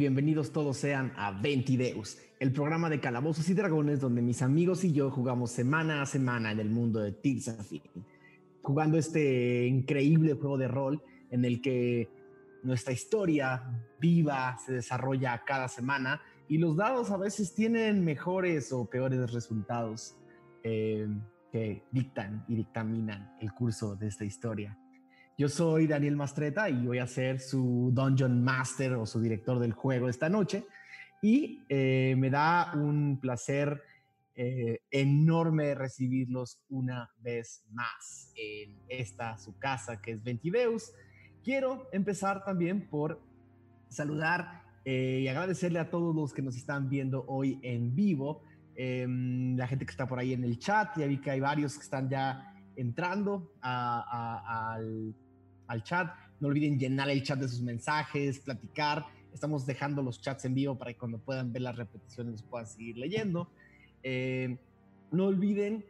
Bienvenidos todos sean a Ventideus, el programa de calabozos y dragones donde mis amigos y yo jugamos semana a semana en el mundo de Tears jugando este increíble juego de rol en el que nuestra historia viva se desarrolla cada semana y los dados a veces tienen mejores o peores resultados eh, que dictan y dictaminan el curso de esta historia. Yo soy Daniel Mastreta y voy a ser su Dungeon Master o su director del juego esta noche. Y eh, me da un placer eh, enorme recibirlos una vez más en esta su casa que es Ventideus. Quiero empezar también por saludar eh, y agradecerle a todos los que nos están viendo hoy en vivo. Em, la gente que está por ahí en el chat, ya vi que hay varios que están ya entrando al al chat. No olviden llenar el chat de sus mensajes, platicar. Estamos dejando los chats en vivo para que cuando puedan ver las repeticiones puedan seguir leyendo. Eh, no olviden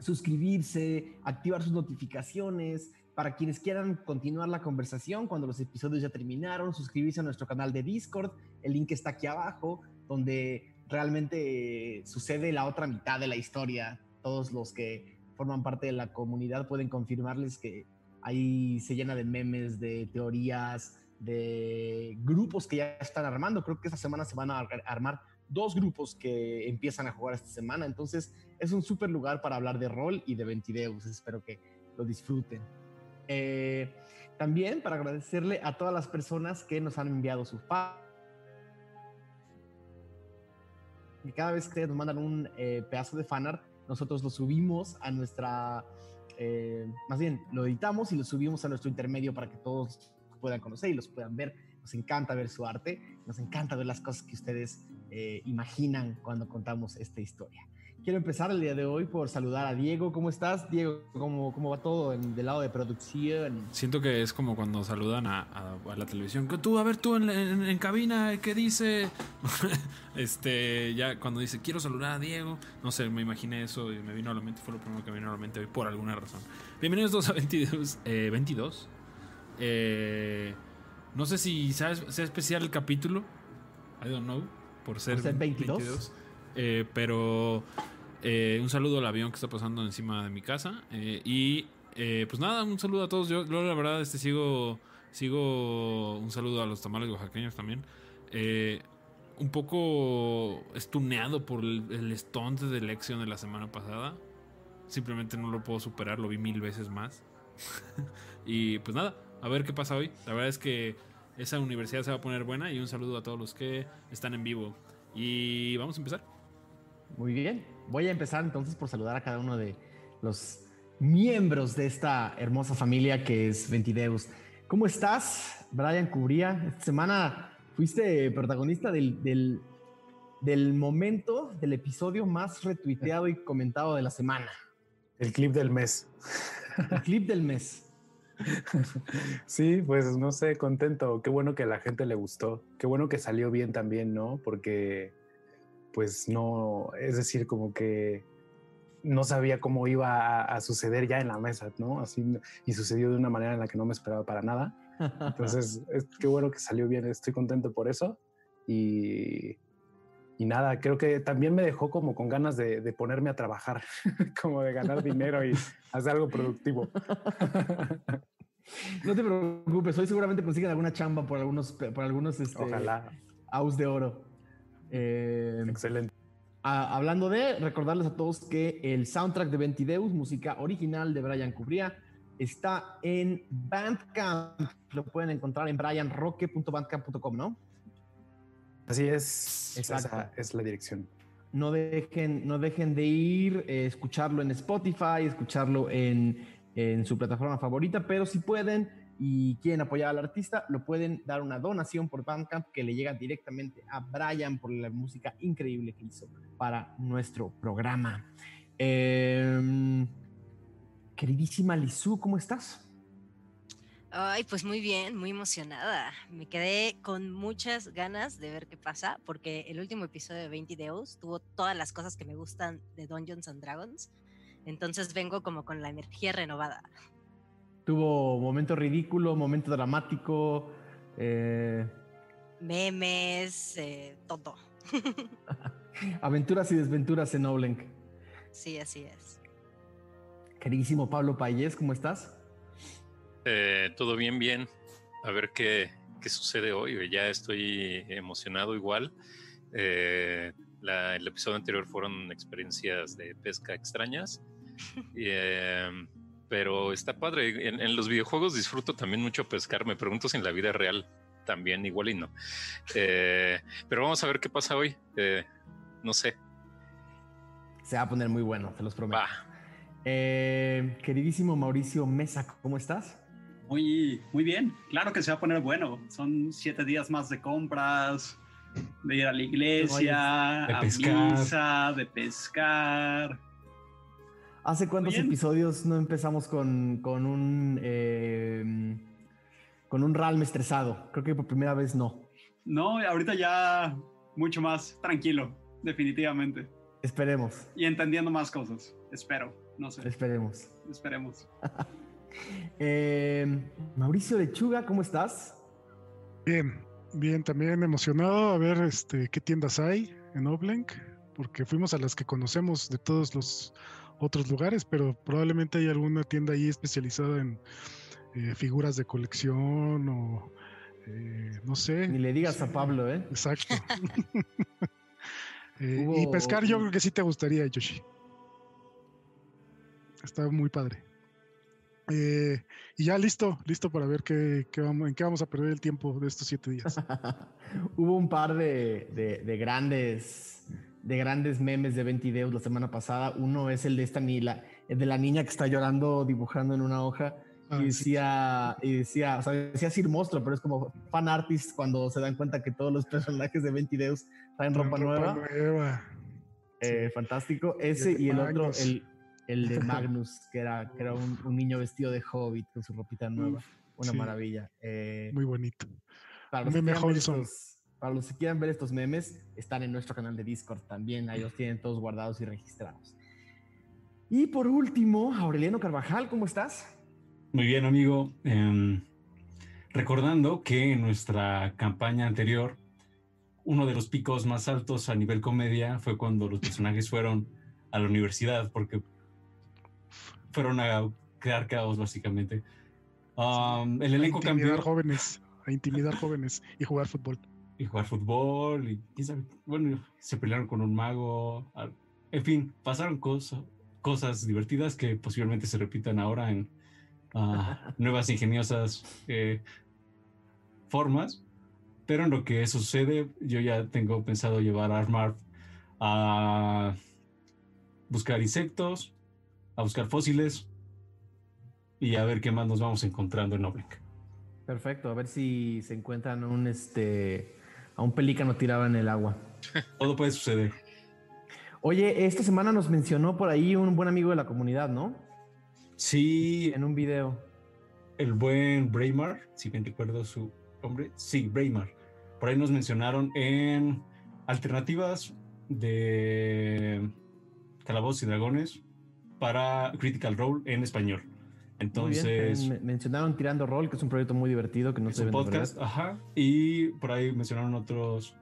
suscribirse, activar sus notificaciones. Para quienes quieran continuar la conversación cuando los episodios ya terminaron, suscribirse a nuestro canal de Discord. El link está aquí abajo, donde realmente sucede la otra mitad de la historia. Todos los que forman parte de la comunidad pueden confirmarles que Ahí se llena de memes, de teorías, de grupos que ya están armando. Creo que esta semana se van a armar dos grupos que empiezan a jugar esta semana. Entonces es un súper lugar para hablar de rol y de Ventideus. Espero que lo disfruten. Eh, también para agradecerle a todas las personas que nos han enviado sus y cada vez que nos mandan un eh, pedazo de fanart, nosotros lo subimos a nuestra eh, más bien lo editamos y lo subimos a nuestro intermedio para que todos puedan conocer y los puedan ver. Nos encanta ver su arte, nos encanta ver las cosas que ustedes eh, imaginan cuando contamos esta historia. Quiero empezar el día de hoy por saludar a Diego. ¿Cómo estás, Diego? ¿Cómo, cómo va todo en, del lado de producción? Siento que es como cuando saludan a, la televisión. Tú, a ver, tú en, en, cabina, ¿qué dice? este, ya cuando dice, quiero saludar a Diego. No sé, me imaginé eso y me vino a la mente. Fue lo primero que me vino a la mente hoy por alguna razón. Bienvenidos todos a 22. Eh, 22. Eh, no sé si sabes, sea especial el capítulo. I don't know. Por ser, 22 eh, pero eh, un saludo al avión que está pasando encima de mi casa. Eh, y pues nada, un saludo a todos. Yo, la verdad, este sigo. Sigo un saludo a los tamales oaxaqueños también. un poco estuneado por el, el stunt de elección de la semana pasada. Simplemente no lo puedo superar, lo vi mil veces más. y pues nada, a ver qué pasa hoy. La verdad es que esa universidad se va a poner buena y un saludo a todos los que están en vivo. Y vamos a empezar. Muy bien. Voy a empezar entonces por saludar a cada uno de los miembros de esta hermosa familia que es Ventideus. ¿Cómo estás, Brian Cubría? Esta semana fuiste protagonista del, del, del momento, del episodio más retuiteado y comentado de la semana. El clip del mes. El clip del mes. Sí, pues no sé, contento. Qué bueno que a la gente le gustó. Qué bueno que salió bien también, ¿no? Porque pues no, es decir, como que no sabía cómo iba a, suceder ya en la mesa, ¿no? Así, y sucedió de una manera en la que no me esperaba para nada. Entonces, es, qué bueno que salió bien, estoy contento por eso. Y, y nada, creo que también me dejó como con ganas de, ponerme a trabajar, como de ganar dinero y hacer algo productivo. No te preocupes, hoy seguramente consiguen alguna chamba por algunos, por algunos este, Ojalá. aus de oro. Eh, Excelente. hablando de, recordarles a todos que el soundtrack de Ventideus, música original de Brian Cubría, está en Bandcamp. Lo pueden encontrar en brianroque.bandcamp.com, ¿no? Así es. Esa es la dirección. No dejen, no dejen de ir, eh, escucharlo en Spotify, escucharlo en, en su plataforma favorita, pero si pueden, y quieren apoyar al artista, lo pueden dar una donación por Bandcamp que le llega directamente a Brian por la música increíble que hizo para nuestro programa. Em, queridísima Lizu, ¿cómo estás? Ay, pues muy bien, muy emocionada. Me quedé con muchas ganas de ver qué pasa, porque el último episodio de 20 Deus tuvo todas las cosas que me gustan de Dungeons and Dragons. Entonces vengo como con la energía renovada. Tuvo momento ridículo, momento dramático. Eh, memes, eh, todo. Aventuras y desventuras en Oblenk. Sí, así es. Queridísimo Pablo Payés, ¿cómo estás? Eh, todo bien, bien. A ver qué, qué sucede hoy. Ya estoy emocionado igual. Eh, la- el episodio anterior fueron experiencias de pesca extrañas. Y, eh, pero está padre. En, en los videojuegos disfruto también mucho pescar. Me pregunto si en la vida real también igual y no. Eh, pero vamos a ver qué pasa hoy. Eh, no sé. Se va a poner muy bueno, te los prometo. Eh, queridísimo Mauricio Mesa, ¿cómo estás? Muy, muy bien. Claro que se va a poner bueno. Son siete días más de compras, de ir a la iglesia, De a pescar. misa, de pescar. ¿Hace cuántos Bien. episodios no empezamos con, con un eh, con un Ralm estresado? Creo que por primera vez no. No, ahorita ya mucho más tranquilo, definitivamente. Esperemos, Y entendiendo más cosas. Espero. No sé. esperemos. Esperemos. Eh, Mauricio Lechuga, ¿cómo estás? Bien, bien, también emocionado a ver este, qué tiendas hay en Oblenk, porque fuimos a las que conocemos de todos los otros lugares, pero probablemente hay alguna tienda ahí especializada en eh, figuras de colección o eh, no sé. Ni le digas a Pablo, ¿eh? Exacto. Eh, y pescar yo creo que sí te gustaría, Yoshi. Está muy padre. Eh, y ya listo, listo para ver qué, qué vamos, en qué vamos a perder el tiempo de estos siete días. Hubo un par de, de- de grandes de grandes memes de 20 videos la semana pasada. Uno es el de esta ni la, el de la niña que está llorando dibujando en una hoja y sí. decía, y decía, o sea, decía Sir Monstruo, pero es como fan artist cuando se dan cuenta que todos los personajes de 20 videos traen ropa, nueva. nueva. Eh, fantástico. Ese de y el otro, el, el de Magnus, que era, que era un, un niño vestido de hobbit con su ropita nueva. Una sí. maravilla. Eh, Muy bonito. para, un los para los que quieran ver estos memes, están en nuestro canal de Discord también. Ahí los tienen todos guardados y registrados. Y por último, Aureliano Carvajal, ¿cómo estás? Muy bien, amigo. Em, recordando que en nuestra campaña anterior, uno de los picos más altos a nivel comedia fue cuando los personajes fueron a la universidad, porque fueron a crear caos, básicamente. Um, el A elenco intimidar cambió jóvenes, a intimidar jóvenes y jugar fútbol. Y jugar fútbol, y quién sabe, bueno, se pelearon con un mago. En fin, pasaron cosas, cosas divertidas que posiblemente se repitan ahora en ah, nuevas ingeniosas eh, formas. Pero en lo que sucede, yo ya tengo pensado llevar a Armar a buscar insectos, a buscar fósiles y a ver qué más nos vamos encontrando en Oblink. Perfecto, a ver si se encuentran un este a un pelícano tirado en el agua. Todo puede suceder. Oye, esta semana nos mencionó por ahí un buen amigo de la comunidad, ¿no? Sí, En un video. el buen Braemar, si bien recuerdo su nombre, sí, Braemar. Por ahí nos mencionaron en alternativas de Calabozos y Dragones para Critical Role en español. Entonces, Me- mencionaron Tirando Roll, que es un proyecto muy divertido que no es se un ve en podcast, ajá, y por ahí mencionaron otros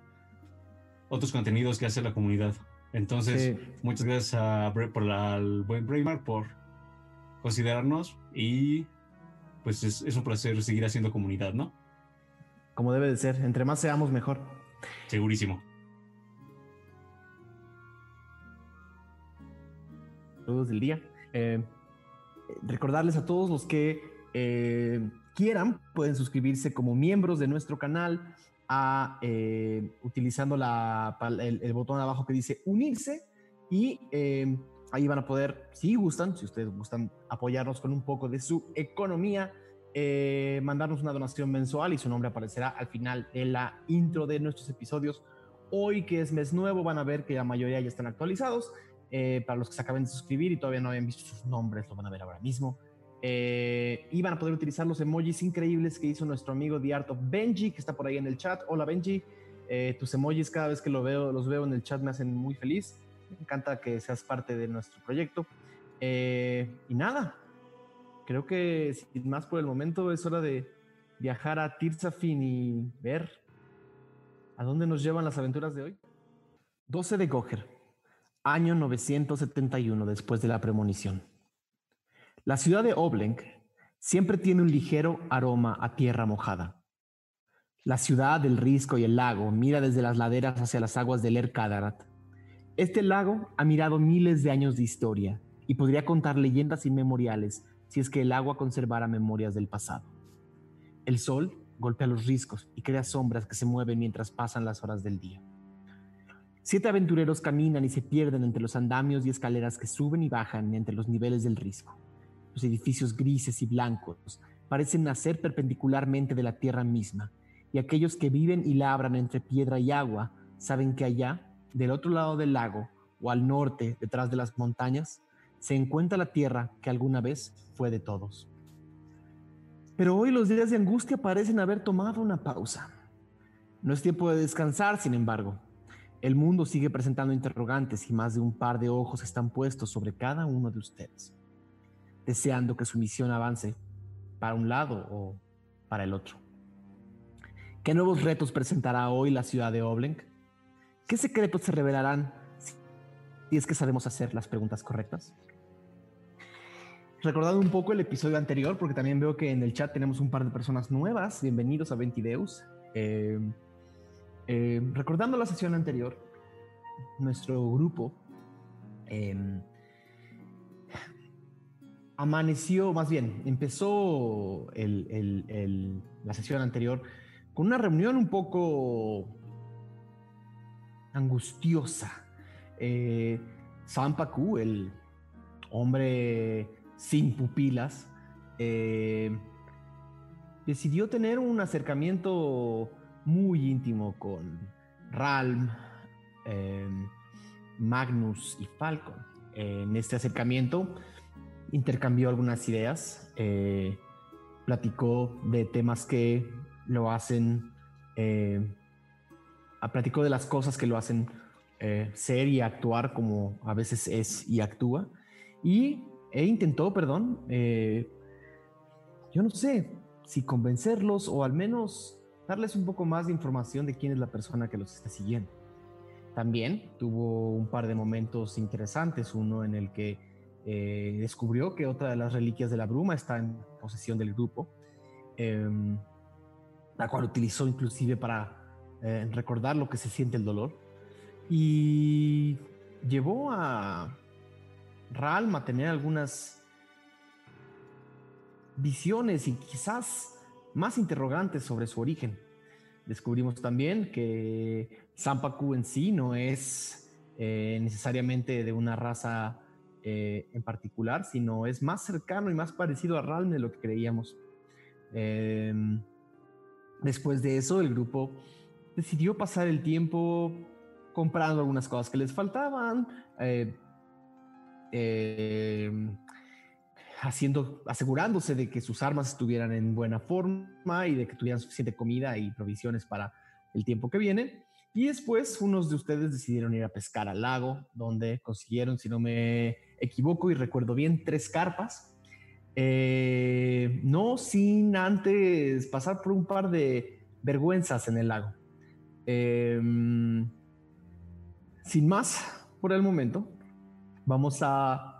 otros contenidos que hace la comunidad. Entonces, Sí. muchas gracias a, Bre- por la- al buen Braemar por considerarnos y pues es, es un placer seguir haciendo comunidad, ¿no? Como debe de ser. Entre más seamos, mejor. Segurísimo. Saludos del día. Eh, recordarles a todos los que eh, quieran, pueden suscribirse como miembros de nuestro canal a, eh, utilizando la, el, botón abajo que dice unirse y eh, ahí van a poder, si gustan, si ustedes gustan apoyarnos con un poco de su economía, mandarnos una donación mensual y su nombre aparecerá al final de la intro de nuestros episodios. Hoy que es mes nuevo van a ver que la mayoría ya están actualizados. Eh, para los que se acaben de suscribir y todavía no habían visto sus nombres, lo van a ver ahora mismo. Eh, y van a poder utilizar los emojis increíbles que hizo nuestro amigo The Benji, que está por ahí en el chat. Hola Benji, Eh, tus emojis cada vez que lo veo, los veo en el chat me hacen muy feliz. Me encanta que seas parte de nuestro proyecto. Eh, y nada, creo que sin más por el momento es hora de viajar a Tirzafin y ver ¿A dónde nos llevan las aventuras de hoy? 12 de Goher, año 971 después de la premonición. La ciudad de Oblenk siempre tiene un ligero aroma a tierra mojada. La ciudad del risco y el lago mira desde las laderas hacia las aguas del Erkadarat. Este lago ha mirado miles de años de historia y podría contar leyendas inmemoriales si es que el agua conservara memorias del pasado. El sol golpea los riscos y crea sombras que se mueven mientras pasan las horas del día. Siete aventureros caminan y se pierden entre los andamios y escaleras que suben y bajan entre los niveles del risco. Los edificios grises y blancos parecen nacer perpendicularmente de la tierra misma, y aquellos que viven y labran entre piedra y agua saben que allá, del otro lado del lago o al norte, detrás de las montañas, se encuentra la tierra que alguna vez fue de todos. Pero hoy los días de angustia parecen haber tomado una pausa. No es tiempo de descansar, sin embargo. El mundo sigue presentando interrogantes y más de un par de ojos están puestos sobre cada uno de ustedes, deseando que su misión avance para un lado o para el otro. ¿Qué nuevos retos presentará hoy la ciudad de Oblenk? ¿Qué secretos se revelarán si es que sabemos hacer las preguntas correctas? Recordando un poco el episodio anterior, porque también veo que en el chat tenemos un par de personas nuevas. Bienvenidos a Ventideus. Eh, eh, recordando la sesión anterior, nuestro grupo em, amaneció, más bien, empezó la sesión anterior con una reunión un poco angustiosa. Eh, Sampaku, el hombre sin pupilas, eh, decidió tener un acercamiento muy íntimo con Ralm, em, Magnus y Falcon. en este acercamiento intercambió algunas ideas, eh, platicó de temas que lo hacen, eh, platicó de las cosas que lo hacen eh, ser y actuar como a veces es y actúa. Y e intentó, perdón, yo no sé si convencerlos o al menos darles un poco más de información de quién es la persona que los está siguiendo. También tuvo un par de momentos interesantes, uno en el que eh, descubrió que otra de las reliquias de la bruma está en posesión del grupo, em, la cual utilizó inclusive para eh, recordar lo que se siente el dolor, y llevó a Ralm a tener algunas visiones y quizás más interrogantes sobre su origen. Descubrimos también que Sampaku en sí no es eh, necesariamente de una raza eh, en particular, sino es más cercano y más parecido a Ralm de lo que creíamos. Em, después de eso, el grupo decidió pasar el tiempo comprando algunas cosas que les faltaban, eh, em, haciendo, asegurándose de que sus armas estuvieran en buena forma y de que tuvieran suficiente comida y provisiones para el tiempo que viene. Y después unos de ustedes decidieron ir a pescar al lago, donde consiguieron, si no me equivoco y recuerdo bien, tres carpas. Eh, no sin antes pasar por un par de vergüenzas en el lago. Em, sin más por el momento, vamos a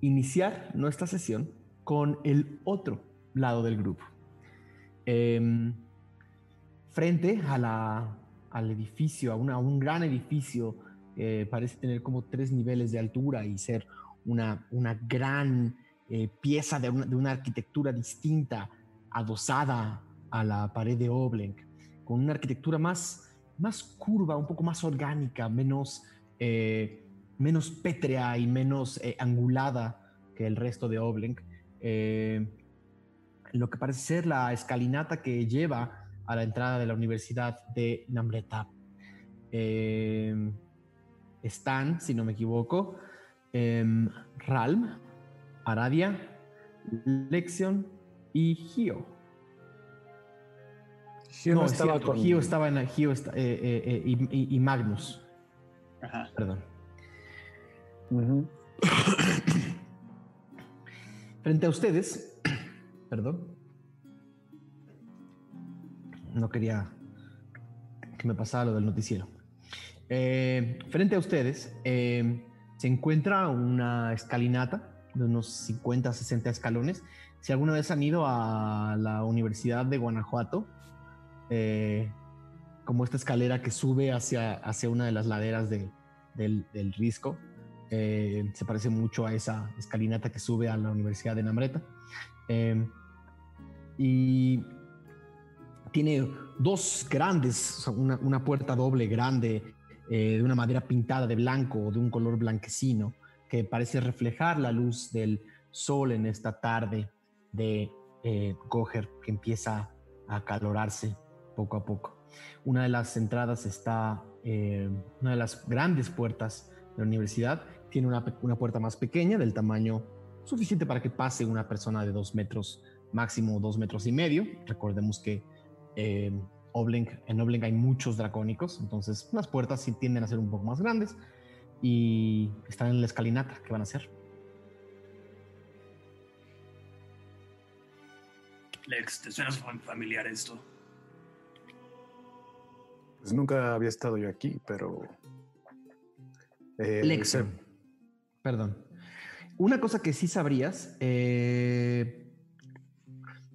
iniciar nuestra sesión con el otro lado del grupo. Em, frente a la, al edificio, a, una, un gran edificio, eh, parece tener como tres niveles de altura y ser una, una gran eh, pieza de una, de una, arquitectura distinta, adosada a la pared de Oblenk, con una arquitectura más, más curva, un poco más orgánica, menos... Eh, menos pétrea y menos eh, angulada que el resto de Oblenk. Eh, lo que parece ser la escalinata que lleva a la entrada de la Universidad de Namreta. Eh, están, si no me equivoco, em, Ralm, Aradia, Lexion y Gio. Gio no, estaba con... Gio estaba en Gio y, y, Magnus. Ajá. Perdón. Frente a ustedes, perdón, no quería que me pasaba lo del noticiero. Eh, frente a ustedes eh, se encuentra una escalinata de unos 50, 60 escalones. Si alguna vez han ido a la Universidad de Guanajuato, eh, como esta escalera que sube hacia, hacia una de las laderas de- del, del Risco, eh, se parece mucho a esa escalinata que sube a la Universidad de Namreta. Eh, y tiene dos grandes, una, una puerta doble grande eh, de una madera pintada de blanco o de un color blanquecino que parece reflejar la luz del sol en esta tarde de Goher que empieza a acalorarse poco a poco. Una de las entradas está, una de las grandes puertas de la universidad tiene una, una puerta más pequeña del tamaño suficiente para que pase una persona de dos metros, máximo dos metros y medio. Recordemos que eh, en Obleng hay muchos dracónicos, entonces las puertas sí tienden a ser un poco más grandes y están en la escalinata que van a hacer. Lex, ¿te suena fam- familiar esto? Pues nunca había estado yo aquí, pero... eh, Lexion. sé- Perdón. Una cosa que sí sabrías, eh,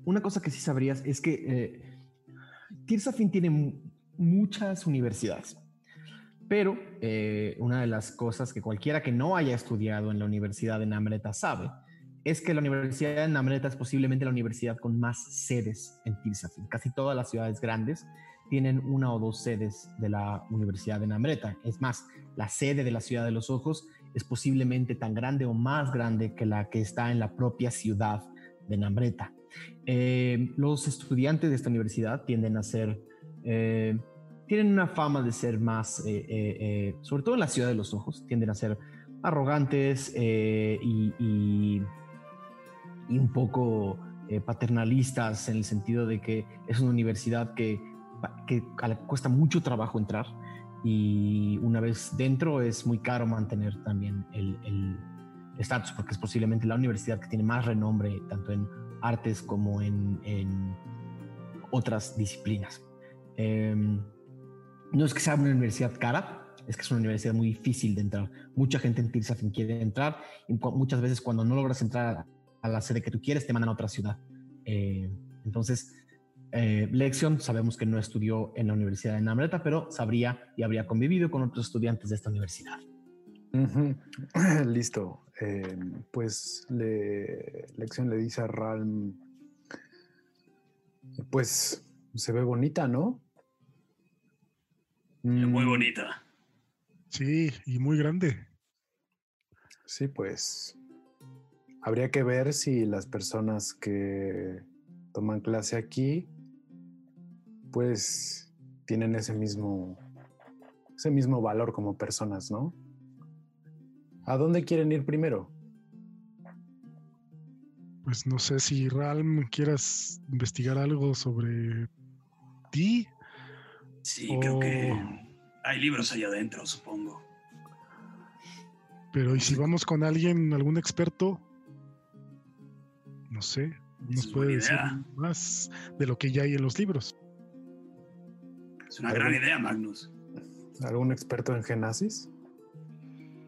una cosa que sí sabrías es que eh, Tirsafin tiene mu- muchas universidades, pero eh, una de las cosas que cualquiera que no haya estudiado en la Universidad de Namreta sabe es que la Universidad de Namreta es posiblemente la universidad con más sedes en Tirsafin. Casi todas las ciudades grandes tienen una o dos sedes de la Universidad de Namreta. Es más, la sede de la Ciudad de los Ojos es posiblemente tan grande o más grande que la que está en la propia ciudad de Namreta. Eh, los estudiantes de esta universidad tienden a ser, eh, tienen una fama de ser más, eh, sobre todo en la Ciudad de los Ojos, tienden a ser arrogantes y, y- un poco paternalistas en el sentido de que es una universidad que, que cuesta mucho trabajo entrar y una vez dentro es muy caro mantener también el estatus porque es posiblemente la universidad que tiene más renombre tanto en artes como en, otras disciplinas. Em, no es que sea una universidad cara, es que es una universidad muy difícil de entrar. Mucha gente en Tirsafin quiere entrar y muchas veces cuando no logras entrar a la sede que tú quieres te mandan a otra ciudad. Eh, entonces, eh, Lexion sabemos que no estudió en la Universidad de Namreta, pero sabría y habría convivido con otros estudiantes de esta universidad. Listo. Eh, pues le, Lección le dice a Ralm, pues se ve bonita, ¿no? Muy Mm, bonita. Sí, y muy grande. Sí, pues habría que ver si las personas que toman clase aquí, pues tienen ese mismo, ese mismo valor como personas, ¿no? ¿A dónde quieren ir primero? Pues no sé si Ralm quieras investigar algo sobre ti. Sí, creo que hay libros allá adentro, supongo. Pero ¿y si vamos con alguien, algún experto? No sé, nos puede decir idea. más de lo que ya hay en los libros. Es una ¿Algún- gran idea, Magnus. ¿Algún experto en genasis?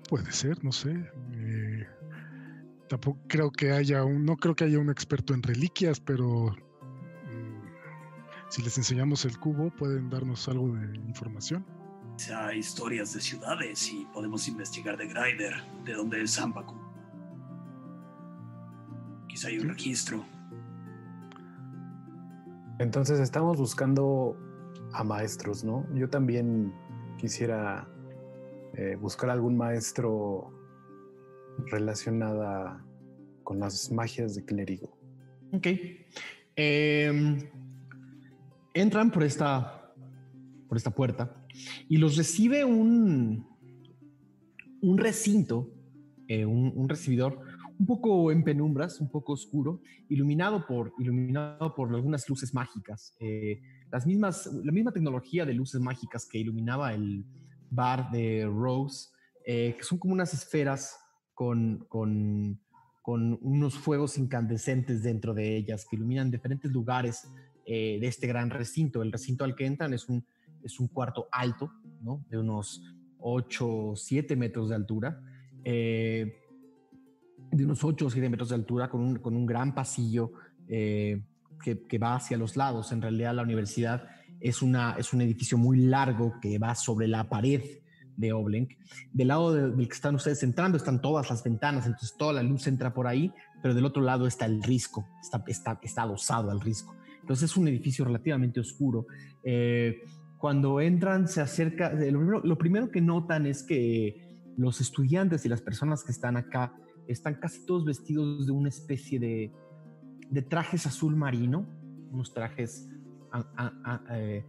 Puede ser, no sé. Eh, tampoco creo que haya un, no creo que haya un experto en reliquias, pero mm, si les enseñamos el cubo, pueden darnos algo de información. Hay historias de ciudades y podemos investigar de Grider, de dónde es Zampacu. Quizá hay un Sí. registro. Entonces estamos buscando a maestros, ¿no? Yo también quisiera eh, buscar algún maestro relacionada con las magias de clérigo. Ok. Em, entran por esta, por esta puerta y los recibe un, un recinto, eh, un, un recibidor un poco en penumbras, un poco oscuro, iluminado por, iluminado por algunas luces mágicas. eh, las mismas, la misma tecnología de luces mágicas que iluminaba el bar de Rose, eh, que son como unas esferas con, con, con unos fuegos incandescentes dentro de ellas que iluminan diferentes lugares eh, de este gran recinto. El recinto al que entran es un es un cuarto alto, ¿no? De unos 8 o 7 metros de altura. Eh, de unos 8 o 7 metros de altura, con un, con un gran pasillo que, va hacia los lados. En realidad, la universidad es, una, es un edificio muy largo que va sobre la pared de Oblenk. Del lado del que están ustedes entrando están todas las ventanas, entonces toda la luz entra por ahí, pero del otro lado está el risco, está, está, está adosado al risco. Entonces es un edificio relativamente oscuro. Eh, cuando entran, se acerca, primero, lo primero que notan es que los estudiantes y las personas que están acá están casi todos vestidos de una especie de, de trajes azul marino, unos trajes eh,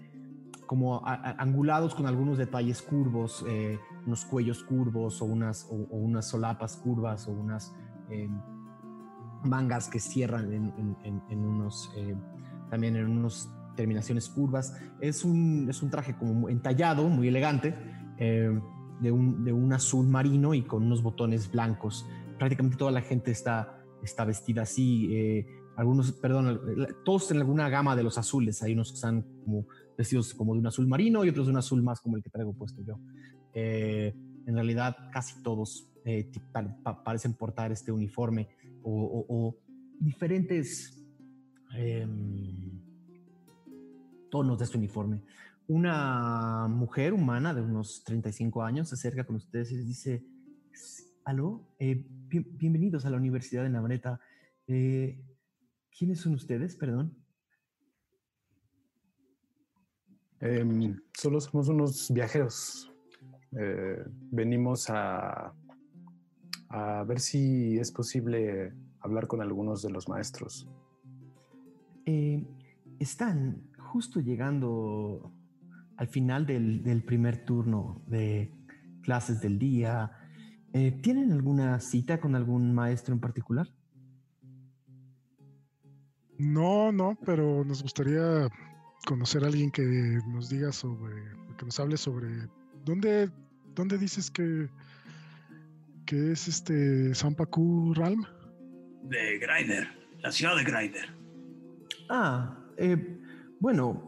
como angulados con algunos detalles curvos, eh, unos cuellos curvos o unas, o, unas solapas curvas o unas eh, mangas que cierran en, unos, también en unas terminaciones curvas. Es un, es un traje como entallado, muy elegante, de, un, de un azul marino y con unos botones blancos prácticamente toda la gente está, está vestida así. Eh, algunos, perdón, todos en alguna gama de los azules. Hay unos que están como vestidos como de un azul marino y otros de un azul más como el que traigo puesto yo. Eh, en realidad, casi todos eh, parecen portar este uniforme o, diferentes em, tonos de este uniforme. Una mujer humana de unos 35 años se acerca con ustedes y les dice, aló, bienvenidos a la Universidad de Navarrete. Eh, ¿Quiénes son ustedes, perdón? Em, solo somos unos viajeros. Eh, venimos a, a ver si es posible hablar con algunos de los maestros. Eh, están justo llegando al final del, del, primer turno de clases del día. Eh, ¿Tienen alguna cita con algún maestro en particular? No, no, pero nos gustaría conocer a alguien que nos diga sobre, que nos hable sobre dónde, dónde dices que, que es este Sampaku Ralm. De Grider, la ciudad de Grider. Ah, eh, bueno,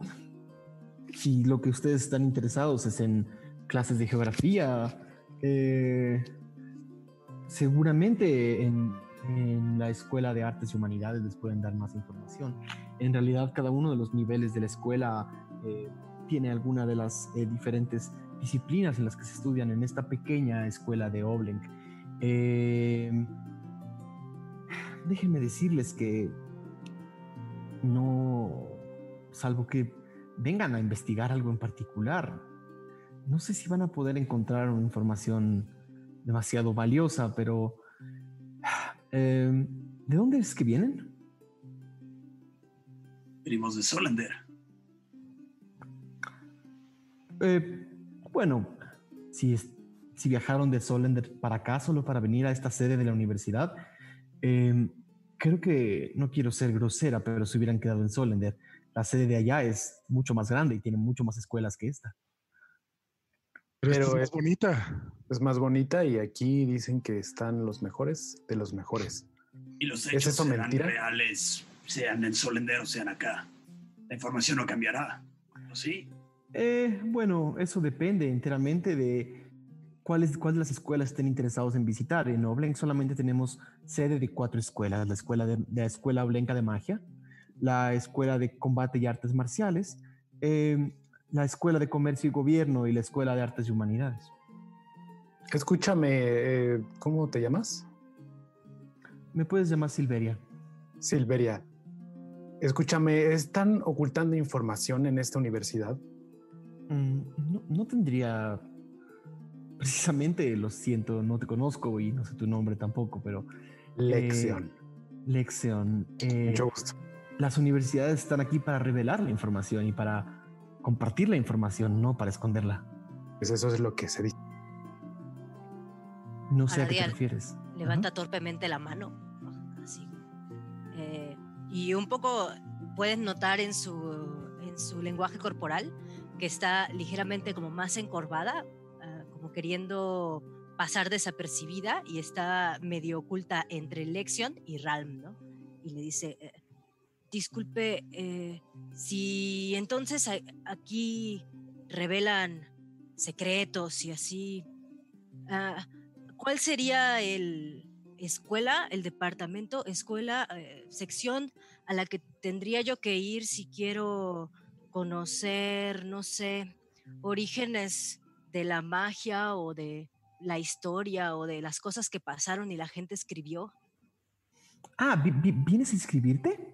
si lo que ustedes están interesados es en clases de geografía, eh, seguramente en, la Escuela de Artes y Humanidades les pueden dar más información. En realidad, cada uno de los niveles de la escuela eh, tiene alguna de las eh, diferentes disciplinas en las que se estudian en esta pequeña escuela de Oblenk. Eh, déjenme decirles que no, salvo que vengan a investigar algo en particular, no sé si van a poder encontrar una información demasiado valiosa, pero em, ¿de dónde es que vienen? Venimos de Solender. Eh, bueno, si, si viajaron de Solender para acá solo para venir a esta sede de la universidad, em, creo que no quiero ser grosera, pero se hubieran quedado en Solender. La sede de allá es mucho más grande y tiene mucho más escuelas que esta. Pero, es, bonita. Es más bonita y aquí dicen que están los mejores de los mejores. Y los hechos ¿Es mentira? reales, sean en Solender o sean acá. La información no cambiará, sí? Eh, bueno, eso depende enteramente de cuáles, cuáles las escuelas estén interesados en visitar. En Oblenk solamente tenemos sede de cuatro escuelas. La escuela de, la Escuela Oblenca de Magia, la Escuela de Combate y Artes Marciales, eh, la Escuela de Comercio y Gobierno y la Escuela de Artes y Humanidades. Escúchame, eh, ¿cómo te llamas? Me puedes llamar Silveria. Silveria, escúchame, ¿están ocultando información en esta universidad? Mm, no, tendría... Precisamente, lo siento, no te conozco y no sé tu nombre tampoco, pero... Lección. Eh, lección. Eh, Mucho gusto. Las universidades están aquí para revelar la información y para compartir la información, no para esconderla. Pues eso es lo que se dice. No sé a, qué te refieres. Levanta torpemente la mano. Así. Eh, y un poco puedes notar en su, en su lenguaje corporal que está ligeramente como más encorvada, ah, como queriendo pasar desapercibida y está medio oculta entre Lexion y Ralm, ¿no? Y le dice, eh, disculpe, eh, si entonces aquí revelan secretos y así. Ah, ¿Cuál sería el escuela, el departamento, escuela, eh, sección a la que tendría yo que ir si quiero conocer, no sé, orígenes de la magia o de la historia o de las cosas que pasaron y la gente escribió? Ah, vi- vi- ¿vienes a inscribirte?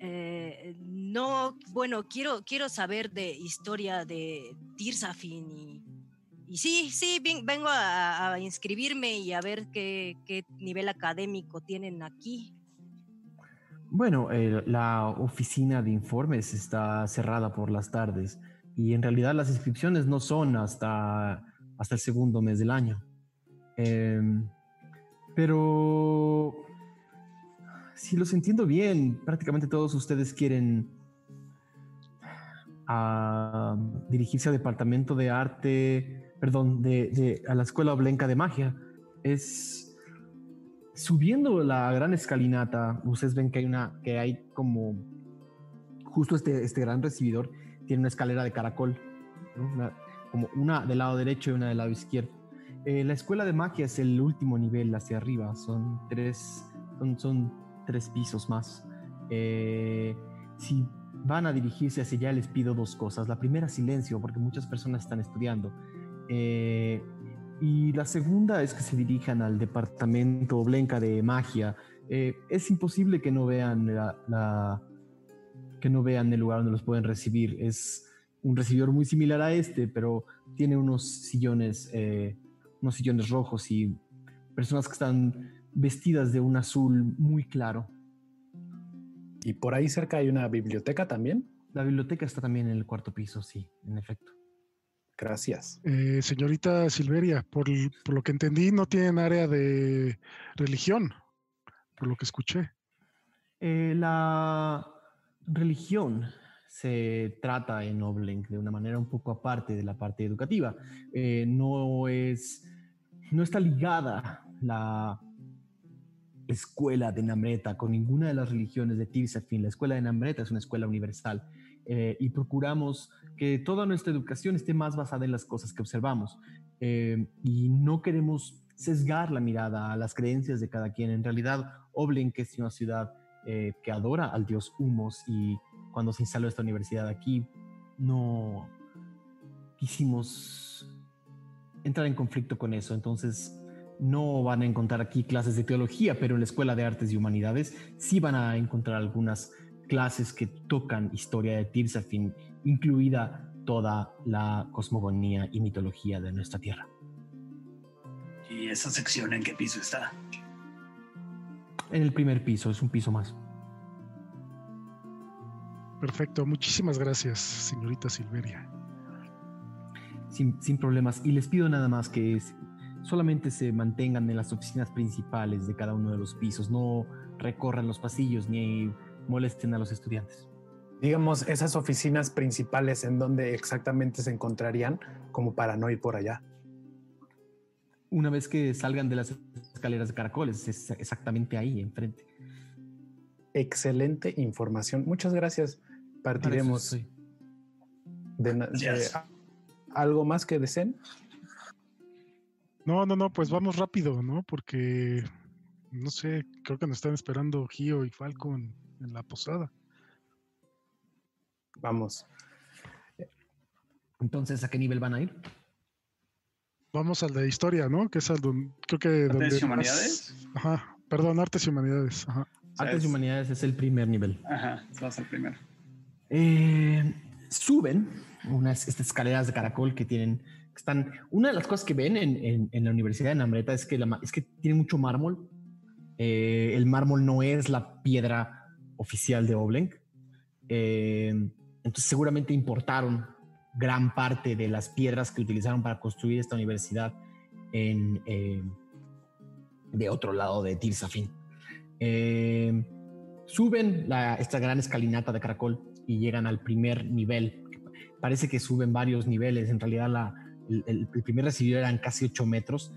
Eh, no, bueno, quiero, quiero saber de historia de Tirsafin y, y sí, sí, ven- vengo a, inscribirme y a ver qué, qué nivel académico tienen aquí. Bueno, la oficina de informes está cerrada por las tardes y en realidad las inscripciones no son hasta, hasta el segundo mes del año. Em, pero si los entiendo bien, prácticamente todos ustedes quieren ah, dirigirse al departamento de arte, perdón, de, a la escuela oblenca de magia. Es subiendo la gran escalinata, ustedes ven que hay una, que hay como justo este, este gran recibidor tiene una escalera de caracol. Una- como una del lado derecho y una del lado izquierdo. Eh, la escuela de magia es el último nivel hacia arriba, son tres, son, son tres pisos más. Eh, si van a dirigirse hacia allá, les pido dos cosas. La primera, silencio, porque muchas personas están estudiando. Eh, y la segunda es que se dirijan al departamento Blenca de magia. Eh, es imposible que no vean la, que no vean el lugar donde los pueden recibir. Es un recibidor muy similar a este, pero tiene unos sillones, unos sillones rojos y personas que están vestidas de un azul muy claro. Y por ahí cerca hay una biblioteca también. La biblioteca está también en el cuarto piso, sí, en efecto. Gracias. Eh, señorita Silveria, por, lo que entendí, no tienen área de religión, por lo que escuché. Eh, la religión se trata en Oblenk de una manera un poco aparte de la parte educativa. Eh, no es, no está ligada la escuela de Namreta con ninguna de las religiones de Tirsafin. La escuela de Namreta es una escuela universal eh, y procuramos que toda nuestra educación esté más basada en las cosas que observamos eh, y no queremos sesgar la mirada a las creencias de cada quien. En realidad, Oblenk es una ciudad eh, que adora al dios Humos y cuando se instaló esta universidad aquí no quisimos entrar en conflicto con eso. Entonces no van a encontrar aquí clases de teología, pero en la Escuela de Artes y Humanidades sí van a encontrar algunas clases que tocan historia de Tirsafin, incluida toda la cosmogonía y mitología de nuestra tierra. ¿Y esa sección en qué piso está? En el primer piso, es un piso más. Perfecto, muchísimas gracias, señorita Silveria. sin, sin problemas. Y les pido nada más que es- solamente se mantengan en las oficinas principales de cada uno de los pisos, no recorran los pasillos ni molesten a los estudiantes. Digamos, esas oficinas principales en donde exactamente se encontrarían como para no ir por allá. Una vez que salgan de las escaleras de caracoles, es exactamente ahí, enfrente. Excelente información. Muchas gracias. Partiremos. de eh, ¿Algo más que deseen? No, no, no, pues vamos rápido, ¿no? Porque, no sé, creo que nos están esperando Gio y Falco en, en la posada. Vamos. Entonces, ¿a qué nivel van a ir? Vamos al de historia, ¿no? Que es al donde, creo que donde ¿Artes y más- humanidades? Ajá, perdón, artes y humanidades. Ajá. Artes y es- Humanidades es el primer nivel. Ajá, vas al primero. Eh, suben unas estas escaleras de caracol que tienen, que Una de las cosas que ven en, la Universidad de Namreta es que, tiene mucho mármol. Eh, el mármol no es la piedra oficial de Oblenk. Eh, entonces, seguramente importaron gran parte de las piedras que utilizaron para construir esta universidad eh, de otro lado de Tirsafin. Suben esta gran escalinata de caracol y llegan al primer nivel. Parece que suben varios niveles. En realidad, la- el, el- primer recibidor eran casi 8 metros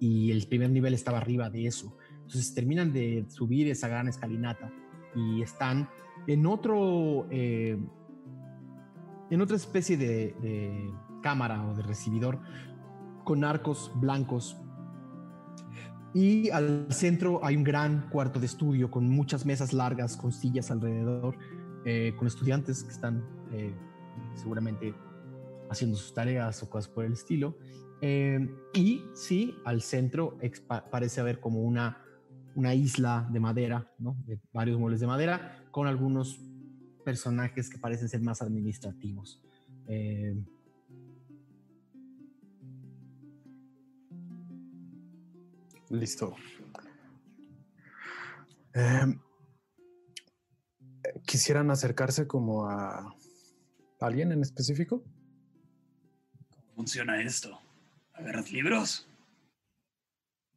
y el primer nivel estaba arriba de eso. Entonces terminan de subir esa gran escalinata y están en otro, eh, en otra especie de, de cámara o de recibidor con arcos blancos. Y al centro hay un gran cuarto de estudio con muchas mesas largas, con sillas alrededor, eh, con estudiantes que están eh, seguramente haciendo sus tareas o cosas por el estilo. Eh, y sí, al centro parece haber como una, una isla de madera, ¿no? de varios muebles de madera, con algunos personajes que parecen ser más administrativos. Eh, Listo. Em, ¿Quisieran acercarse como a alguien en específico? ¿Cómo funciona esto? ¿Agarras libros?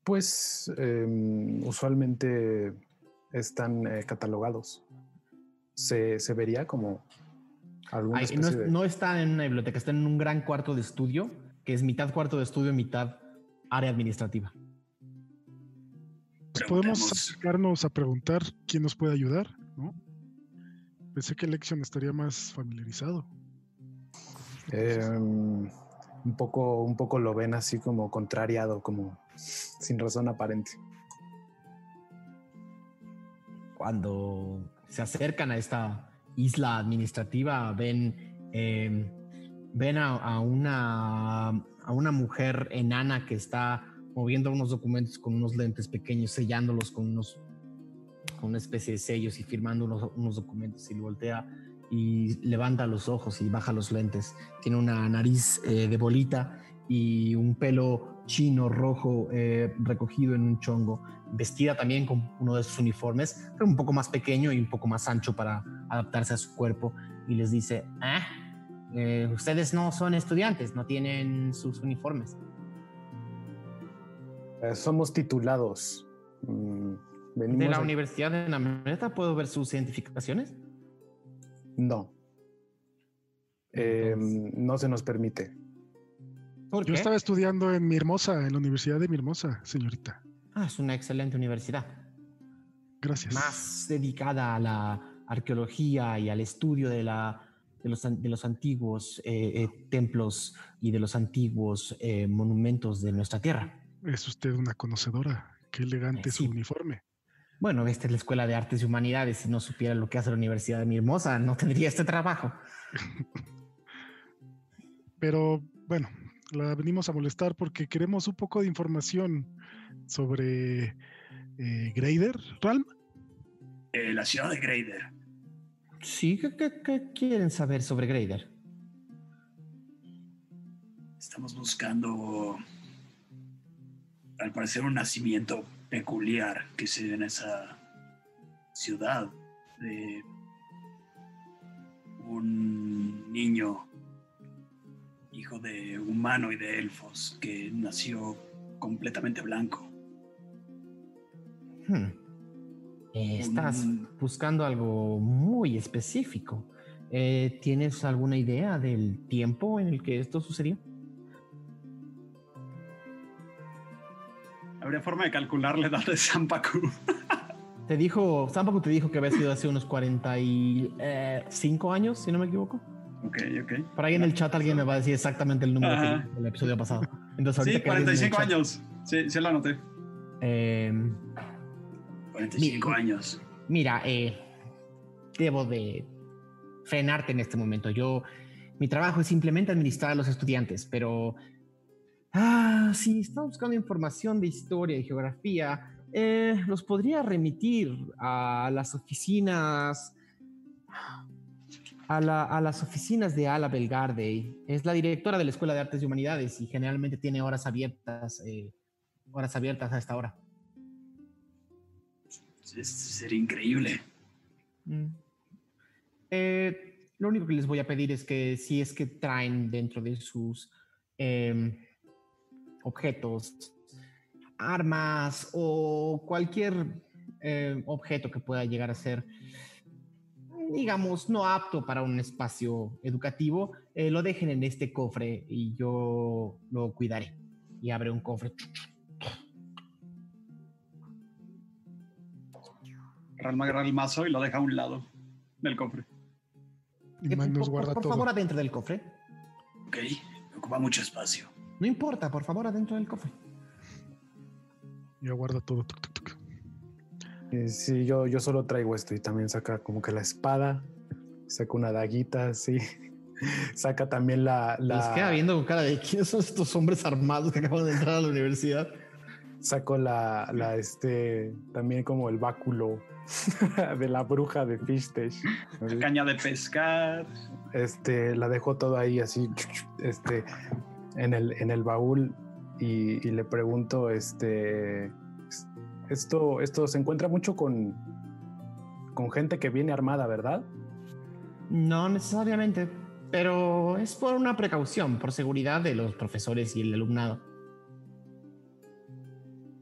Pues em, usualmente están eh, catalogados. Se, se vería como alguna Ay, no, de... no están en una biblioteca, están en un gran cuarto de estudio, que es mitad cuarto de estudio, mitad área administrativa. Pues podemos acercarnos a preguntar quién nos puede ayudar, ¿no? Pensé que Lexion estaría más familiarizado. Em, un, poco, un poco lo ven así como contrariado, como sin razón aparente. Cuando se acercan a esta isla administrativa, ven, eh, ven a, una, a una mujer enana que está moviendo unos documentos con unos lentes pequeños, sellándolos con unos con una especie de sellos y firmando unos, unos documentos y voltea y levanta los ojos y baja los lentes. Tiene una nariz eh, de bolita y un pelo chino rojo eh, recogido en un chongo, vestida también con uno de sus uniformes, pero un poco más pequeño y un poco más ancho para adaptarse a su cuerpo y les dice, ah, eh, ustedes no son estudiantes, no tienen sus uniformes. Somos titulados. Mm, De la a- Universidad de Nameta puedo ver sus identificaciones. No. Em, no se nos permite. ¿Por Yo estaba estudiando en mi hermosa, en la Universidad de mi hermosa, señorita. Ah, es una excelente universidad. Gracias. más dedicada a la arqueología y al estudio de, la, de, los, de los antiguos eh, eh, templos y de los antiguos eh, monumentos de nuestra tierra. Es usted una conocedora. Qué elegante Eh, su sí. uniforme. Bueno, esta es la Escuela de Artes y Humanidades. Si no supiera lo que hace la Universidad de mi hermosa, no tendría este trabajo. Pero bueno, la venimos a molestar porque queremos un poco de información sobre eh, Grader, Ralm. Eh, la ciudad de Grader. Sí, ¿qué, qué- qué quieren saber sobre Grader? Estamos buscando, al parecer, un nacimiento peculiar que se dio en esa ciudad de un niño, hijo de humano y de elfos, que nació completamente blanco. Hmm. Estás Un- buscando algo muy específico. Eh, ¿Tienes alguna idea del tiempo en el que esto sucedió? ¿Habría forma de calcular la edad de Sampaku? Te dijo, Zampaku te dijo que había sido hace unos 45 años, si no me equivoco. ok, ok. Por ahí en el chat alguien me va a decir exactamente el número Ajá. del episodio pasado. Entonces, ahorita Sí, que alguien en el 45 chat- años. Sí, sí lo anoté. Eh, 45 Mi- años. mira, eh, debo de frenarte en este momento. Yo, mi trabajo es simplemente administrar a los estudiantes, pero... Ah, si está buscando información de historia y geografía, eh, los podría remitir a las oficinas... A, la- a las oficinas de Ala Belgarde. Es la directora de la Escuela de Artes y Humanidades y generalmente tiene horas abiertas, eh, horas abiertas a esta hora. Sería increíble. Mm. Eh, lo único que les voy a pedir es que si es que traen dentro de sus em, objetos armas o cualquier em, objeto que pueda llegar a ser, digamos, no apto para un espacio educativo, eh, lo dejen en este cofre y yo lo cuidaré. Y abre un cofre. Ralma agarra el mazo y lo deja a un lado del cofre. Y Eh, Magnus por, guarda por todo. favor, adentro del cofre. Ok, ocupa mucho espacio. No importa, por favor, adentro del cofre. Ya guarda todo. tuc, tuc, tuc. Y sí, yo, yo solo traigo esto y también saca como que la espada, saca una daguita, sí. Saca también la, Les la queda viendo con cara de quiénes son estos hombres armados que acaban de entrar a la universidad. saco la, la este, también como el báculo de la bruja de Fishtech. Caña de pescar. Este, la dejo todo ahí así, este, en el, en el baúl y, y le pregunto, este, esto, esto se encuentra mucho con, con gente que viene armada, ¿verdad? No necesariamente, pero es por una precaución, por seguridad de los profesores y el alumnado.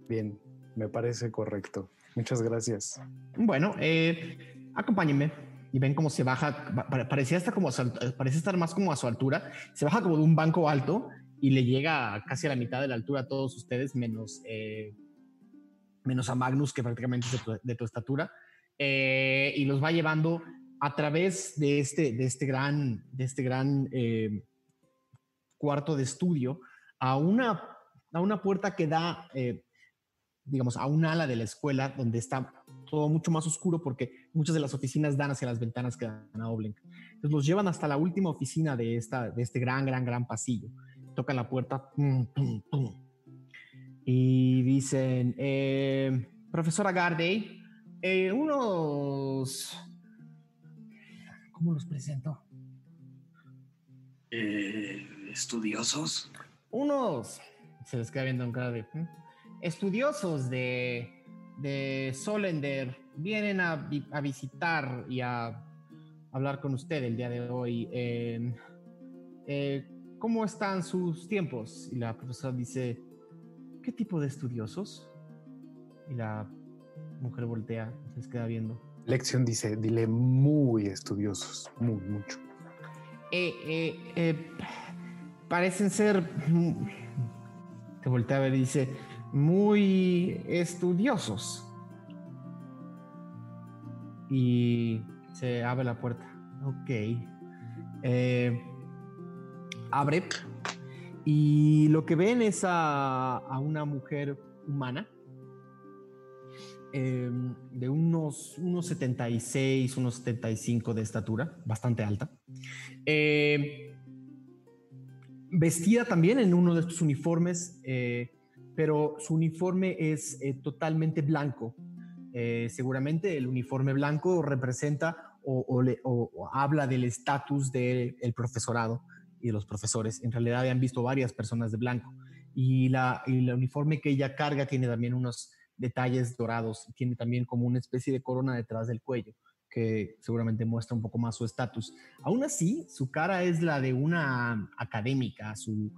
Bien, me parece correcto. Muchas gracias. Bueno, eh, acompáñenme. Y ven cómo se baja, pa- pa- parecía estar como a su alt- parece estar más como a su altura. Se baja como de un banco alto y le llega casi a la mitad de la altura a todos ustedes, menos, eh, menos a Magnus, que prácticamente es de tu, de tu estatura. Eh, y los va llevando a través de este, de este gran, de este gran eh, cuarto de estudio a una, a una puerta que da, eh, digamos, a un ala de la escuela donde está todo mucho más oscuro porque muchas de las oficinas dan hacia las ventanas que dan a Oblenk. Entonces los llevan hasta la última oficina de, esta, de este gran, gran, gran pasillo. Tocan la puerta pum, pum, pum, y dicen, eh, profesora Garday, eh, unos... ¿Cómo los presento? Eh, estudiosos. unos, se les queda viendo en cara de, "¿Mm? estudiosos de, de Solender vienen a, a visitar y a hablar con usted el día de hoy. Eh, eh, ¿Cómo están sus tiempos? Y la profesora dice, ¿qué tipo de estudiosos? Y la mujer voltea, se les queda viendo. Lección dice, dile muy estudiosos, muy, mucho. Eh, eh, eh, parecen ser. Te voltea a ver y dice: Muy estudiosos. Y se abre la puerta. Ok. Eh, abre. Y lo que ven es a, una mujer humana. eh, de unos, unos 76, unos 75 de estatura, bastante alta. Eh, vestida también en uno de estos uniformes, eh, pero su uniforme es eh, totalmente blanco. Eh, seguramente el uniforme blanco representa o- o habla del estatus del profesorado y de los profesores. En realidad habían visto varias personas de blanco. Y la, y el uniforme que ella carga tiene también unos detalles dorados, tiene también como una especie de corona detrás del cuello que seguramente muestra un poco más su estatus. Aún así, su cara es la de una académica, su,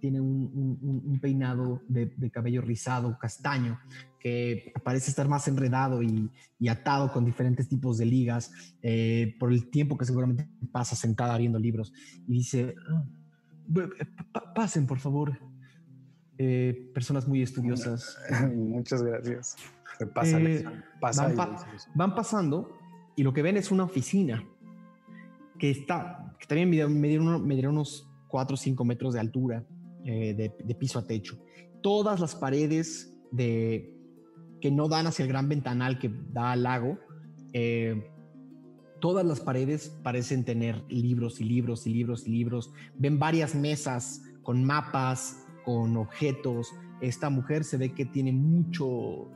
tiene un, un- un- peinado de, de cabello rizado, castaño, que parece estar más enredado y, y atado con diferentes tipos de ligas eh, por el tiempo que seguramente pasa sentada viendo libros. Y dice, "Ah, pa- pasen, por favor. Eh, personas muy estudiosas. Muchas gracias. Pasa, Eh, pasa van pa- van pasando y lo que ven es una oficina que está, que también mide, medirá uno- medirá unos 4 o 5 metros de altura, eh, de, de piso a techo. Todas las paredes de, que no dan hacia el gran ventanal que da al lago, eh, todas las paredes parecen tener libros y libros y libros y libros. Ven varias mesas con mapas, con objetos. Esta mujer se ve que tiene mucho,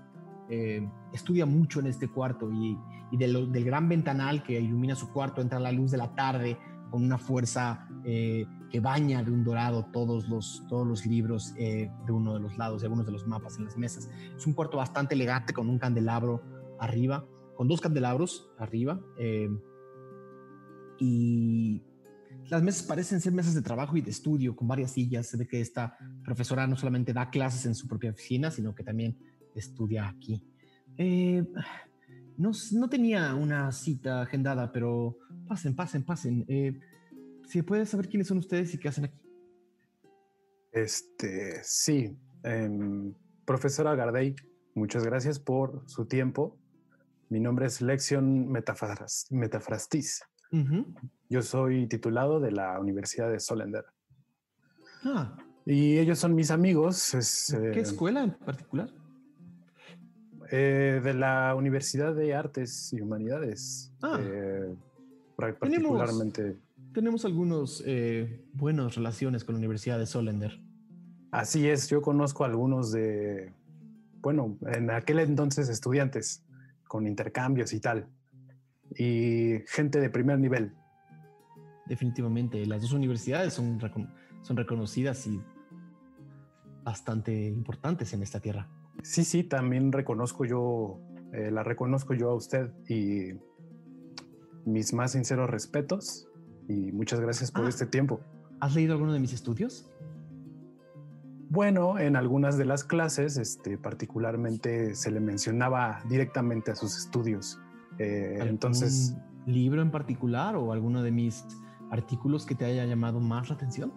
eh, estudia mucho en este cuarto y, y de lo- del gran ventanal que ilumina su cuarto entra la luz de la tarde con una fuerza eh, que baña de un dorado todos los, todos los libros eh, de uno de los lados y algunos de los mapas en las mesas. Es un cuarto bastante elegante con un candelabro arriba, con dos candelabros arriba. eh, y las mesas parecen ser mesas de trabajo y de estudio con varias sillas. Se ve que esta profesora no solamente da clases en su propia oficina, sino que también estudia aquí. Eh, no, no tenía una cita agendada, pero pasen, pasen, pasen. Eh, ¿Se puede saber quiénes son ustedes y qué hacen aquí? Este, sí. em, profesora Gardey, muchas gracias por su tiempo. Mi nombre es Lexion Metafras- Metafrastis. Yo soy titulado de la Universidad de Solender. Ah, Y ellos son mis amigos. Es, ¿Qué eh, escuela en particular? eh, de la Universidad de Artes y Humanidades. Ah. Eh, Tenemos- particularmente. Tenemos algunos eh, buenas relaciones con la Universidad de Solender. Así es, yo conozco algunos de, bueno, en aquel entonces estudiantes con intercambios y tal. Y gente de primer nivel. Definitivamente, las dos universidades son, son reconocidas y bastante importantes en esta tierra. Sí, sí, también reconozco yo, eh, la reconozco yo a usted y mis más sinceros respetos y muchas gracias por Ah. este tiempo. ¿Has leído alguno de mis estudios? Bueno, en algunas de las clases, este, particularmente se le mencionaba directamente a sus estudios. Eh, ¿Algún entonces, libro en particular o alguno de mis artículos que te haya llamado más la atención?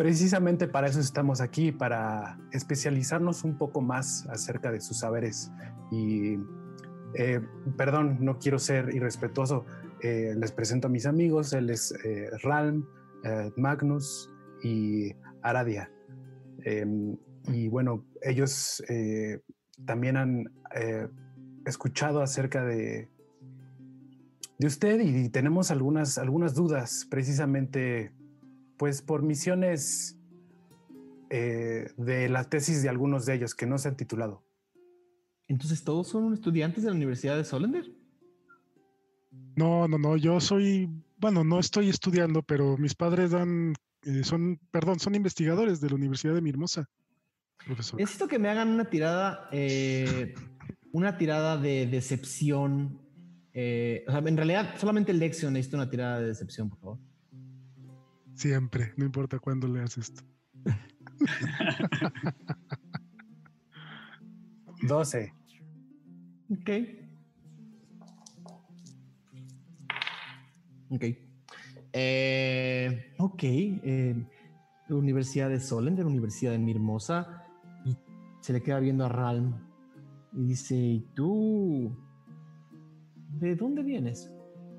precisamente para eso estamos aquí, para especializarnos un poco más acerca de sus saberes. Y, eh, perdón, no quiero ser irrespetuoso. Eh, les presento a mis amigos. Él es eh, Ralm, eh, Magnus y Aradia. Em, y bueno, ellos también han escuchado acerca de, de usted y tenemos algunas, algunas dudas precisamente pues por misiones de la tesis de algunos de ellos que no se han titulado. Entonces, ¿todos son estudiantes de la Universidad de Solender? No, no, no, yo soy, bueno, no estoy estudiando, pero mis padres dan, eh, son, perdón, son investigadores de la Universidad de Mirmosa, profesor. Necesito que me hagan una tirada, eh, una tirada de decepción. eh, o sea, en realidad, solamente el Lexion necesito una tirada de decepción, por favor. Siempre, no importa cuándo leas esto. 12. Ok. Ok. Eh, ok. eh, Universidad de Solender, Universidad de Mirmosa. Y se le queda viendo a Ralm. Y dice, ¿y tú? ¿De dónde vienes?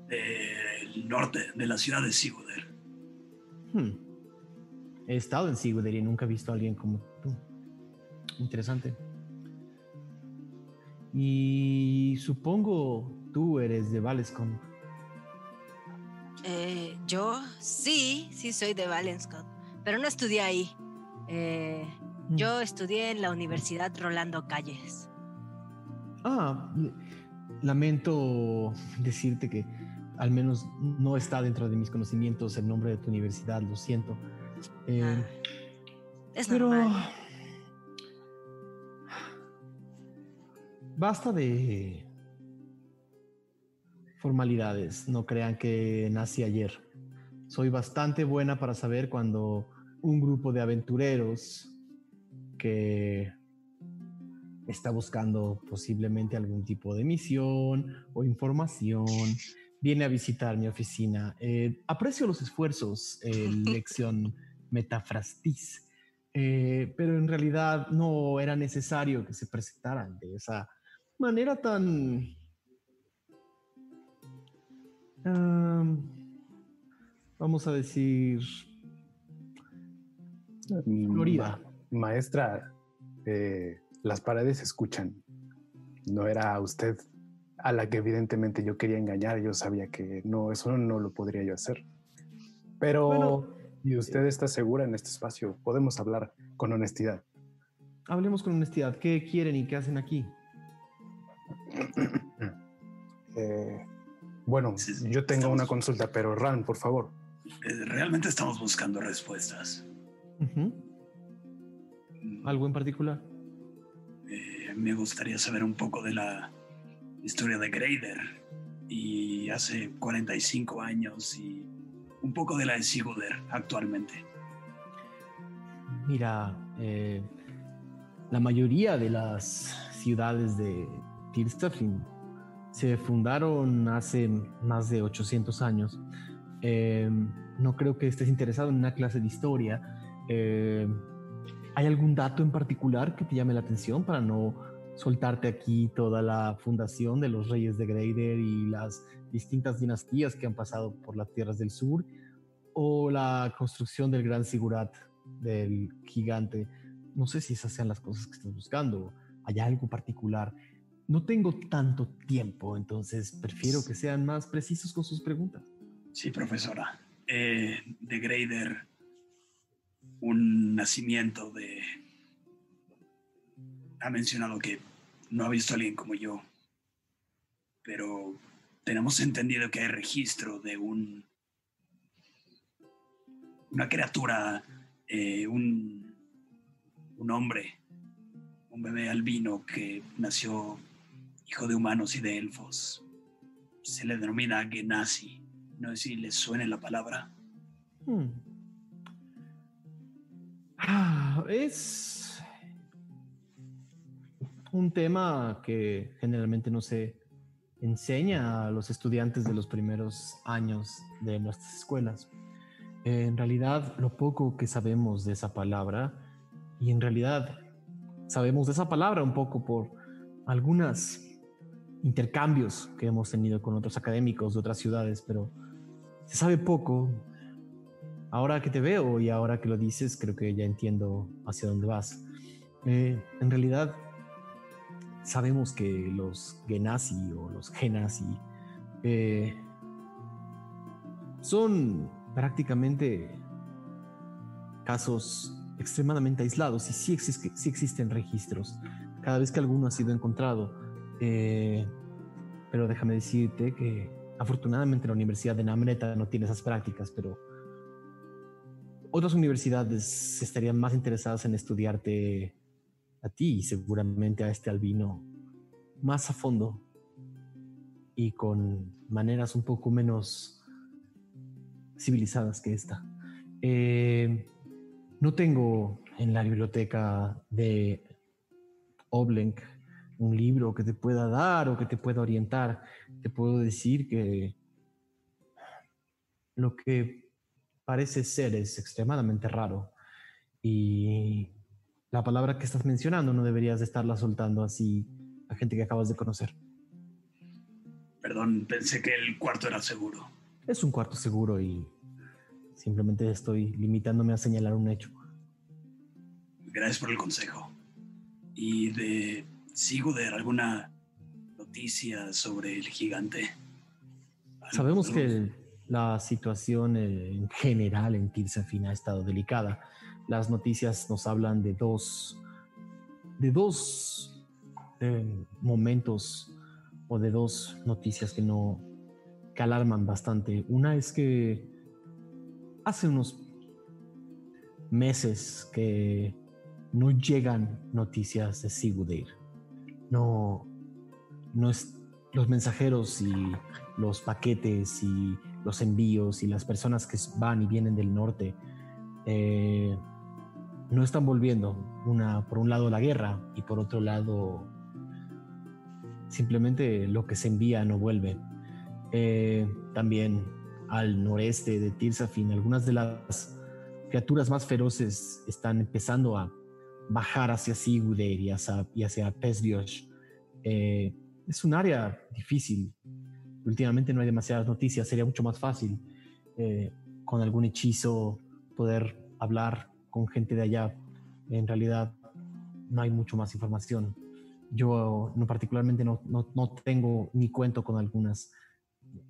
Del norte de la ciudad de Siguder. Hmm. He estado en Sigurder y nunca he visto a alguien como tú. Interesante. Y supongo tú eres de Valescon. Eh, yo sí, sí soy de Valenscott, pero no estudié ahí. Eh, Mm. yo estudié en la Universidad Rolando Calles. Ah, lamento decirte que al menos no está dentro de mis conocimientos el nombre de tu universidad, lo siento. Eh, Ah, es pero normal. basta de formalidades, no crean que nací ayer. Soy bastante buena para saber cuando un grupo de aventureros que está buscando posiblemente algún tipo de misión o información viene a visitar mi oficina. Eh, aprecio los esfuerzos, eh, lección metafrastis, eh, pero en realidad no era necesario que se presentaran de esa manera tan... am, vamos a decir... Florida. Ma- maestra, eh, las paredes escuchan. No era usted a la que evidentemente yo quería engañar. Yo sabía que no, eso no lo podría yo hacer. Pero, Bueno, y usted está segura en este espacio, podemos hablar con honestidad. Hablemos con honestidad. ¿Qué quieren y qué hacen aquí? Eh, bueno, Sí, sí, yo tengo una consulta, pero Ran, por favor. Eh, realmente estamos buscando respuestas. Mm, ¿Algo en particular? eh, me gustaría saber un poco de la historia de Greider y hace 45 años y un poco de la de Siguder actualmente. Mira, eh, la mayoría de las ciudades de Tirstafin se fundaron hace más de 800 años. Eh, no creo que estés interesado en una clase de historia. Eh, ¿Hay algún dato en particular que te llame la atención para no soltarte aquí toda la fundación de los reyes de Greider y las distintas dinastías que han pasado por las tierras del sur o la construcción del gran sigurat del gigante. No sé si esas sean las cosas que estás buscando. Hay algo particular. No tengo tanto tiempo, entonces prefiero que sean más precisos con sus preguntas. Sí, profesora. Eh, de Grader, un nacimiento de... Ha mencionado que no ha visto a alguien como yo, pero tenemos entendido que hay registro de un... Una criatura, eh, un, un hombre, un bebé albino que nació hijo de humanos y de elfos. Se le denomina Genasi. No sé si les suene la palabra. Hmm. Ah, es un tema que generalmente no se enseña a los estudiantes de los primeros años de nuestras escuelas. En realidad, lo poco que sabemos de esa palabra, y en realidad sabemos de esa palabra un poco por algunos intercambios que hemos tenido con otros académicos de otras ciudades, pero se sabe poco. Ahora que te veo y ahora que lo dices, creo que ya entiendo hacia dónde vas. Eh, en realidad, sabemos que los Genasi o los Genasi eh, son prácticamente casos extremadamente aislados y sí, sí, existen registros cada vez que alguno ha sido encontrado. Eh, pero déjame decirte que afortunadamente la Universidad de Namreta no tiene esas prácticas, pero otras universidades estarían más interesadas en estudiarte a ti y seguramente a este albino más a fondo y con maneras un poco menos civilizadas que esta. Eh, no tengo en la biblioteca de Oblenk un libro que te pueda dar o que te pueda orientar. Te puedo decir que lo que parece ser es extremadamente raro y la palabra que estás mencionando no deberías de estarla soltando así a gente que acabas de conocer. Perdón, pensé que el cuarto era seguro. Es un cuarto seguro y simplemente estoy limitándome a señalar un hecho. Gracias por el consejo. ¿Y de sigo de alguna noticia sobre el gigante? Sabemos que la situación en general en Tirsafin ha estado delicada las noticias nos hablan de dos, de dos eh, momentos o de dos noticias que no, que alarman bastante. Una es que hace unos meses que no llegan noticias de Sigudeir. No, no es los mensajeros y los paquetes y los envíos y las personas que van y vienen del norte eh, no están volviendo. Una, por un lado la guerra y por otro lado simplemente lo que se envía no vuelve. Eh, también al noreste de Tirsafin, algunas de las criaturas más feroces están empezando a bajar hacia Siguder y hacia, y hacia eh, es un área difícil. Últimamente no hay demasiadas noticias, sería mucho más fácil eh, con algún hechizo poder hablar con gente de allá. En realidad no hay mucho más información. Yo no particularmente no, no, tengo ni cuento con algunas,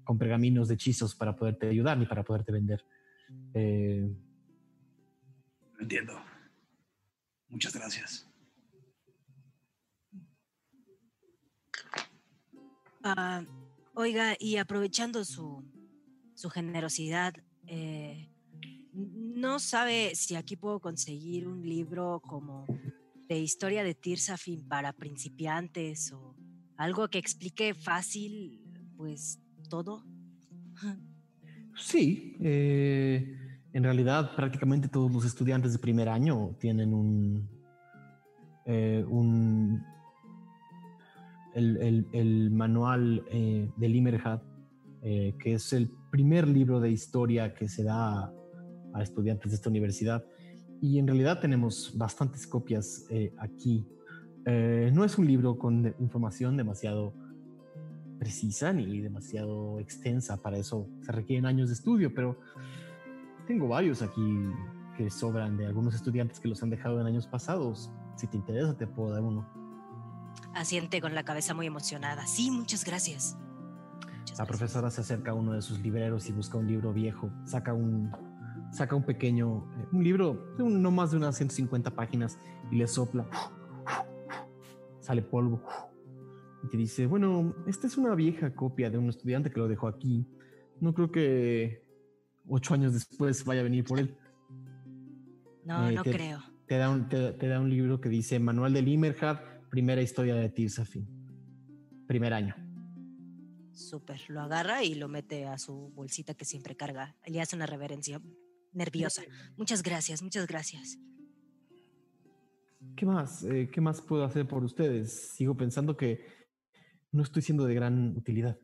con pergaminos de hechizos para poderte ayudar ni para poderte vender. Eh, Entiendo. Muchas gracias. Ah, oiga, y aprovechando su, su generosidad, eh, no sabe si aquí puedo conseguir un libro como de historia de Tirsafin para principiantes o algo que explique fácil, pues, todo. Sí, eh, en realidad prácticamente todos los estudiantes de primer año tienen un, eh, un el, manual eh, de Limerhat, que es el primer libro de historia que se da a estudiantes de esta universidad. Y en realidad tenemos bastantes copias eh, aquí. Eh, no es un libro con información demasiado precisa ni demasiado extensa. Para eso se requieren años de estudio, pero tengo varios aquí que sobran de algunos estudiantes que los han dejado en años pasados. Si te interesa, te puedo dar uno. Asiente con la cabeza muy emocionada. Sí, muchas gracias. Muchas La gracias. profesora se acerca a uno de sus libreros y busca un libro viejo. Saca un, saca un pequeño, eh, un libro de un- no más de unas 150 páginas y le sopla. Sale polvo. Y te dice, bueno, esta es una vieja copia de un estudiante que lo dejó aquí. No creo que ocho años después vaya a venir por él. No, eh, no te- creo. Te da un, te, te da un libro que dice Manual de Limerhard, primera historia de Tirsafin. Primer año. Súper. Lo agarra y lo mete a su bolsita que siempre carga. Le hace una reverencia nerviosa. Muchas gracias, muchas gracias. ¿Qué más? Eh, ¿Qué más puedo hacer por ustedes? Sigo pensando que no estoy siendo de gran utilidad.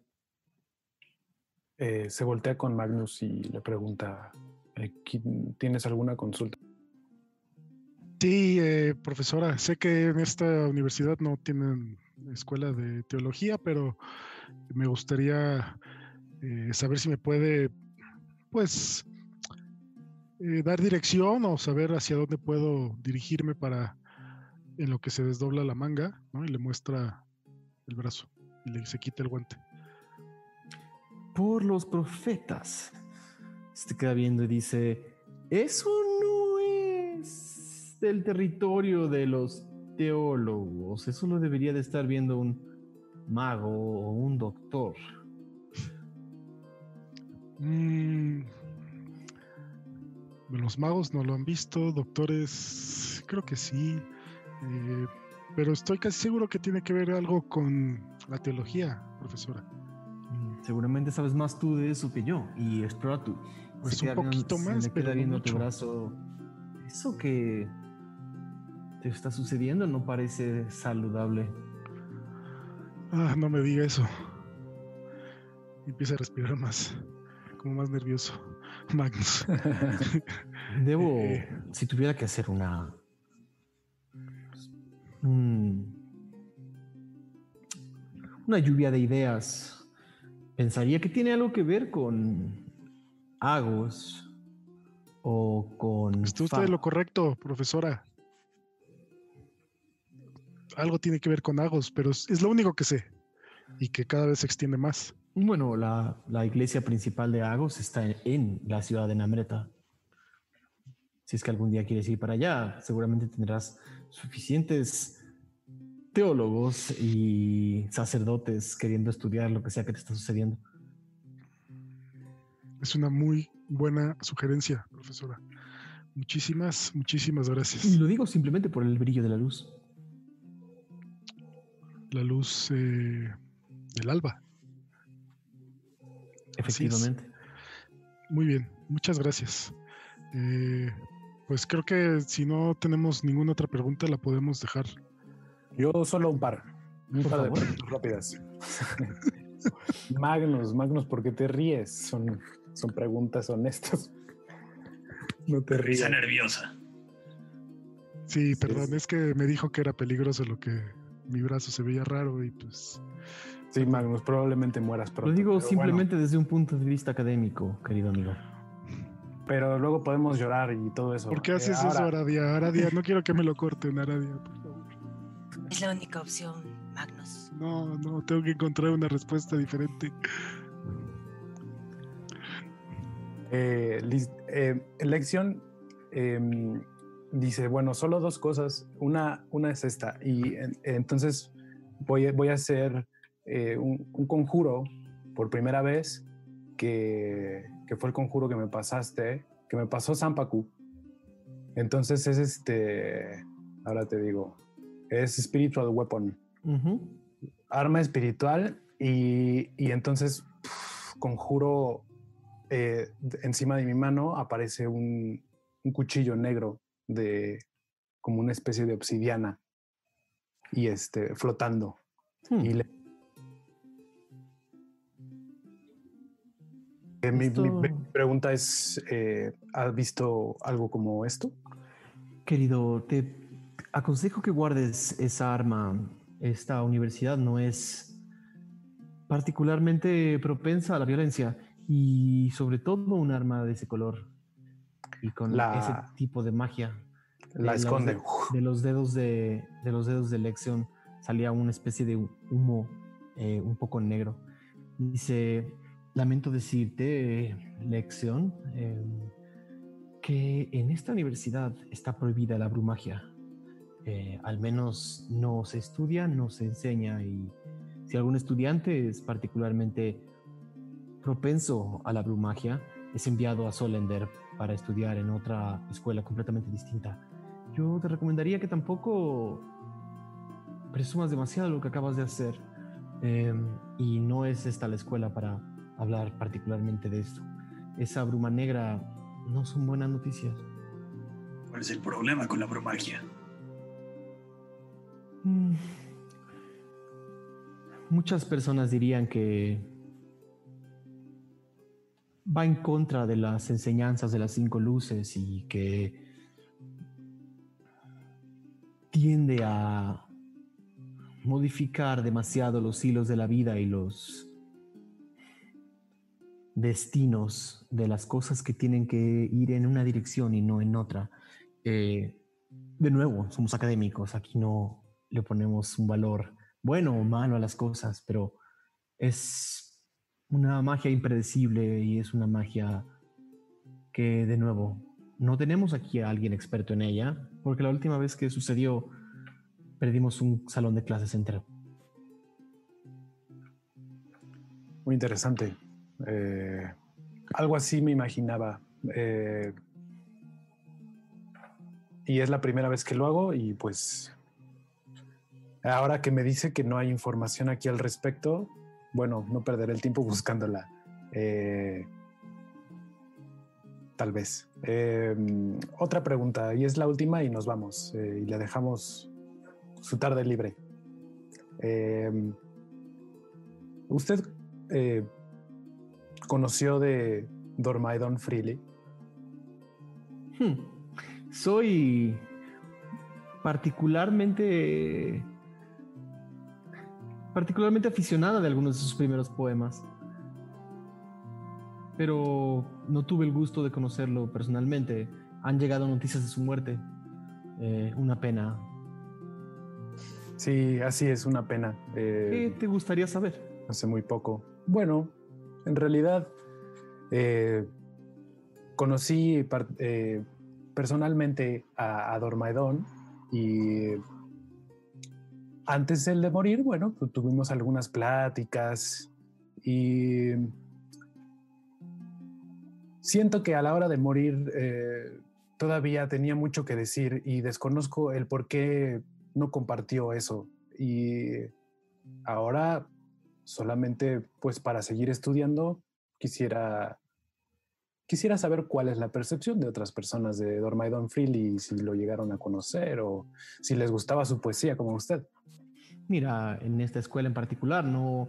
Eh, se voltea con Magnus y le pregunta, eh, ¿qui- ¿tienes alguna consulta? Sí, eh, profesora, sé que en esta universidad no tienen escuela de teología, pero me gustaría eh, saber si me puede, pues, eh, dar dirección o saber hacia dónde puedo dirigirme para en lo que se desdobla la manga, ¿no? Y le muestra el brazo y le se quita el guante. Por los profetas. Se queda viendo y dice, eso no es del territorio de los teólogos. Eso lo debería de estar viendo un mago o un doctor. Mm, los magos no lo han visto, doctores, creo que sí, eh, pero estoy casi seguro que tiene que ver algo con la teología, profesora. Seguramente sabes más tú de eso que yo. Y explora tú. Pues Se un viendo- poquito se más, pero viendo tu mucho. brazo. Eso que te está sucediendo no parece saludable. Ah, no me diga eso. Empieza a respirar más, como más nervioso. Magnus. Debo, Eh. si tuviera que hacer una... un- una lluvia de ideas, pensaría que tiene algo que ver con Agos o con... Está usted lo correcto, profesora. Algo tiene que ver con Agos, pero es, es lo único que sé. Y que cada vez se extiende más. Bueno, la, la iglesia principal de Agos está en, en la ciudad de Namreta. Si es que algún día quieres ir para allá, seguramente tendrás suficientes teólogos y sacerdotes queriendo estudiar lo que sea que te está sucediendo. Es una muy buena sugerencia, profesora. Muchísimas, muchísimas Y gracias. lo digo simplemente por el brillo de la luz. La luz eh, del alba. Efectivamente. Muy bien, muchas gracias. Eh, pues creo que si no tenemos ninguna otra pregunta, la podemos dejar. Yo solo un par. Un Por par de preguntas rápidas. Magnus, Magnus, ¿por qué te ríes? Son, son preguntas honestas. No te rías. Está nerviosa. Sí, perdón, sí. es que me dijo que era peligroso lo que mi brazo se veía raro y pues Sí, Magnus, probablemente mueras pronto. Lo digo bueno, simplemente desde un punto de vista académico, querido amigo. pero luego podemos llorar y todo eso. ¿por qué Eh, haces eso, ahora, Aradia? Aradia, no quiero que me lo corten, Aradia. Es la única opción, Magnus. No, no, tengo que encontrar una respuesta diferente. Eh, lis- eh, lección em, dice, bueno, solo dos cosas. Una, una es esta. Y en- entonces voy, a- voy a hacer eh, un, un conjuro por primera vez, que, que fue el conjuro que me pasaste, que me pasó Sampaku. Entonces es este, ahora te digo, es Spiritual Weapon, arma espiritual y, y entonces conjuro eh, encima de mi mano aparece un, un cuchillo negro de como una especie de obsidiana y este flotando Hmm. y le- Eh, mi, mi pregunta es eh, ¿has visto algo como esto? Querido, te aconsejo que guardes esa arma. Esta universidad no es particularmente propensa a la violencia y sobre todo un arma de ese color y con La- ese tipo de magia. La De esconde. de- De los dedos de, de los dedos de Lexion salía una especie de humo eh, un poco negro. Dice, lamento decirte, Lexion, eh, que en esta universidad está prohibida la brumagia. Eh, al menos no se estudia, no se enseña y si algún estudiante es particularmente propenso a la brumagia, es enviado a Solender para estudiar en otra escuela completamente distinta. Yo te recomendaría que tampoco presumas demasiado lo que acabas de hacer. Eh, y no es esta la escuela para hablar particularmente de esto. Esa bruma negra no son buenas noticias. ¿Cuál es el problema con la bromagia? Mm. Muchas personas dirían que va en contra de las enseñanzas de las cinco luces y que tiende a modificar demasiado los hilos de la vida y los destinos de las cosas que tienen que ir en una dirección y no en otra. Eh, de nuevo, somos académicos, aquí no le ponemos un valor bueno o malo a las cosas, pero es una magia impredecible y es una magia que, de nuevo, no tenemos aquí a alguien experto en ella, porque la última vez que sucedió, perdimos un salón de clases entero. Muy interesante. Eh, algo así me imaginaba. Eh, y es la primera vez que lo hago y pues ahora que me dice que no hay información aquí al respecto, bueno, no perderé el tiempo buscándola. Eh, tal vez. Eh, otra pregunta, y es la última y nos vamos. eh, y le dejamos su tarde libre. Eh, ¿Usted eh, conoció de Dormaidon Freely? Hmm. Soy particularmente particularmente aficionada de algunos de sus primeros poemas. Pero no tuve el gusto de conocerlo personalmente. Han llegado noticias de su muerte. Eh, una pena. Sí, así es, una pena. Eh, ¿Qué te gustaría saber? hace muy poco. Bueno, en realidad eh, conocí personalmente a, a Dormaedon y antes él de morir, bueno, pues tuvimos algunas pláticas y siento que a la hora de morir eh, todavía tenía mucho que decir y desconozco el por qué no compartió eso. Y ahora solamente pues para seguir estudiando quisiera quisiera saber cuál es la percepción de otras personas de Dormaidon Freely si lo llegaron a conocer o si les gustaba su poesía como usted. Mira, en esta escuela en particular, no.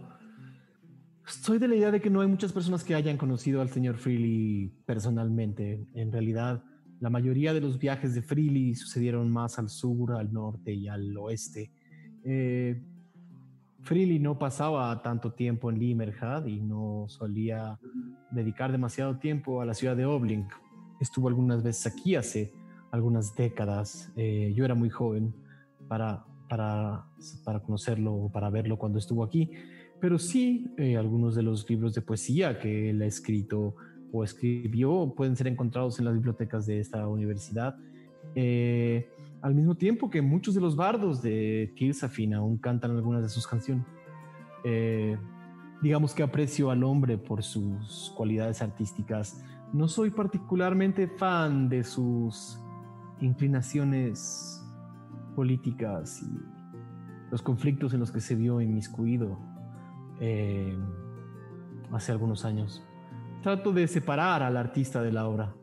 Soy de la idea de que no hay muchas personas que hayan conocido al señor Freely personalmente. En realidad, la mayoría de los viajes de Freely sucedieron más al sur, al norte y al oeste. Eh, Freely no pasaba tanto tiempo en Limerhad y no solía dedicar demasiado tiempo a la ciudad de Oblink. Estuvo algunas veces aquí hace algunas décadas. Eh, yo era muy joven para, para, para conocerlo o para verlo cuando estuvo aquí, pero sí eh, algunos de los libros de poesía que él ha escrito o escribió pueden ser encontrados en las bibliotecas de esta universidad. Eh, al mismo tiempo que muchos de los bardos de Tirsafin aún cantan algunas de sus canciones. Eh, digamos que aprecio al hombre por sus cualidades artísticas. No soy particularmente fan de sus inclinaciones políticas y los conflictos en los que se vio inmiscuido eh, hace algunos años. Trato de separar al artista de la obra.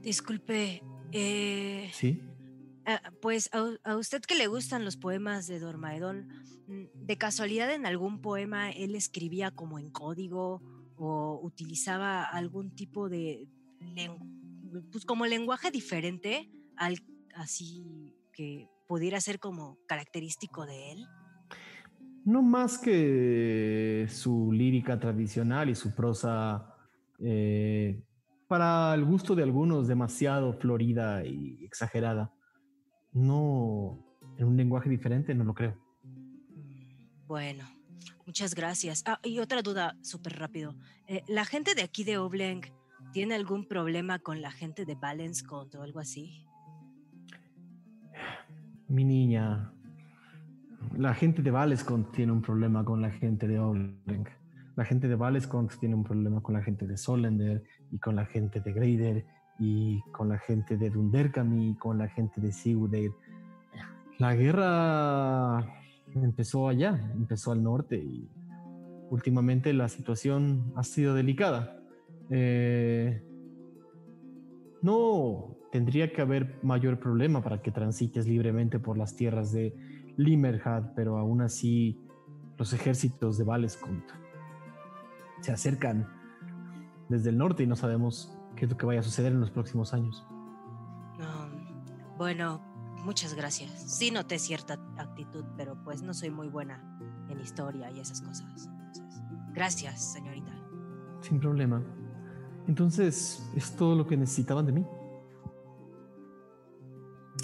Disculpe, eh, ¿Sí? pues a, a usted que le gustan los poemas de Dormaedón, ¿de casualidad en algún poema él escribía como en código o utilizaba algún tipo de, pues como lenguaje diferente al así que pudiera ser como característico de él? no más que su lírica tradicional y su prosa, eh, para el gusto de algunos, demasiado florida y exagerada. No, en un lenguaje diferente, no lo creo. Bueno, muchas gracias. Ah, y otra duda súper rápido. Eh, ¿La gente de aquí de Obleng tiene algún problema con la gente de Balance Cont o algo así? Mi niña, la gente de Valescont tiene un problema con la gente de Obleng. La gente de Valescont tiene un problema con la gente de Solender y con la gente de Greider y con la gente de Dunderkami y con la gente de Sigurd. La guerra empezó allá, empezó al norte y últimamente la situación ha sido delicada. Eh, no tendría que haber mayor problema para que transites libremente por las tierras de Limerhad, pero aún así los ejércitos de Valescont se acercan desde el norte y no sabemos qué es lo que vaya a suceder en los próximos años. bueno, muchas gracias. Sí noté cierta actitud, pero pues no soy muy buena en historia y esas cosas. gracias, señorita. Sin problema. Entonces, ¿es todo lo que necesitaban de mí?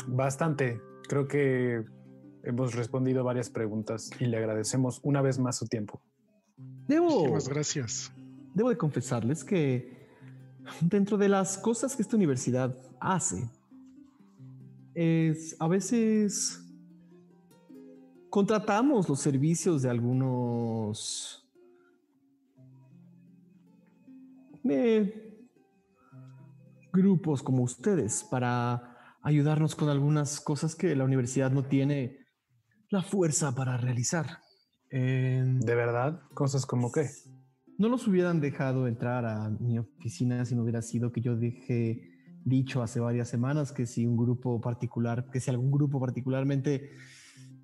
Bastante. Creo que hemos respondido varias preguntas y le agradecemos una vez más su tiempo. Debo. Muchas gracias. Debo de confesarles que dentro de las cosas que esta universidad hace, es a veces contratamos los servicios de algunos grupos como ustedes para ayudarnos con algunas cosas que la universidad no tiene la fuerza para realizar. ¿De verdad? ¿Cosas como qué? No los hubieran dejado entrar a mi oficina si no hubiera sido que yo dije dicho hace varias semanas que si un grupo particular, que si algún grupo particularmente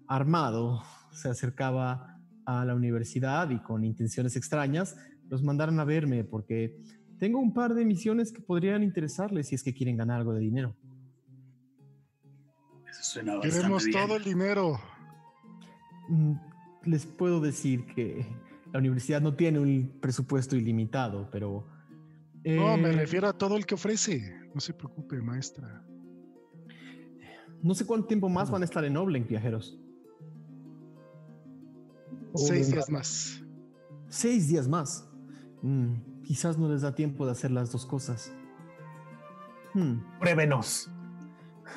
armado se acercaba a la universidad y con intenciones extrañas, los mandaran a verme porque tengo un par de misiones que podrían interesarles si es que quieren ganar algo de dinero. Eso suena Queremos todo el dinero. Mm, les puedo decir que la universidad no tiene un presupuesto ilimitado, pero... no, me eh, refiero a todo el que ofrece. No se preocupe, maestra. No sé cuánto tiempo más van a estar en Obleng, viajeros. Seis días más. Seis días más. Mm, quizás no les da tiempo de hacer las dos cosas. Hmm. Pruébenos.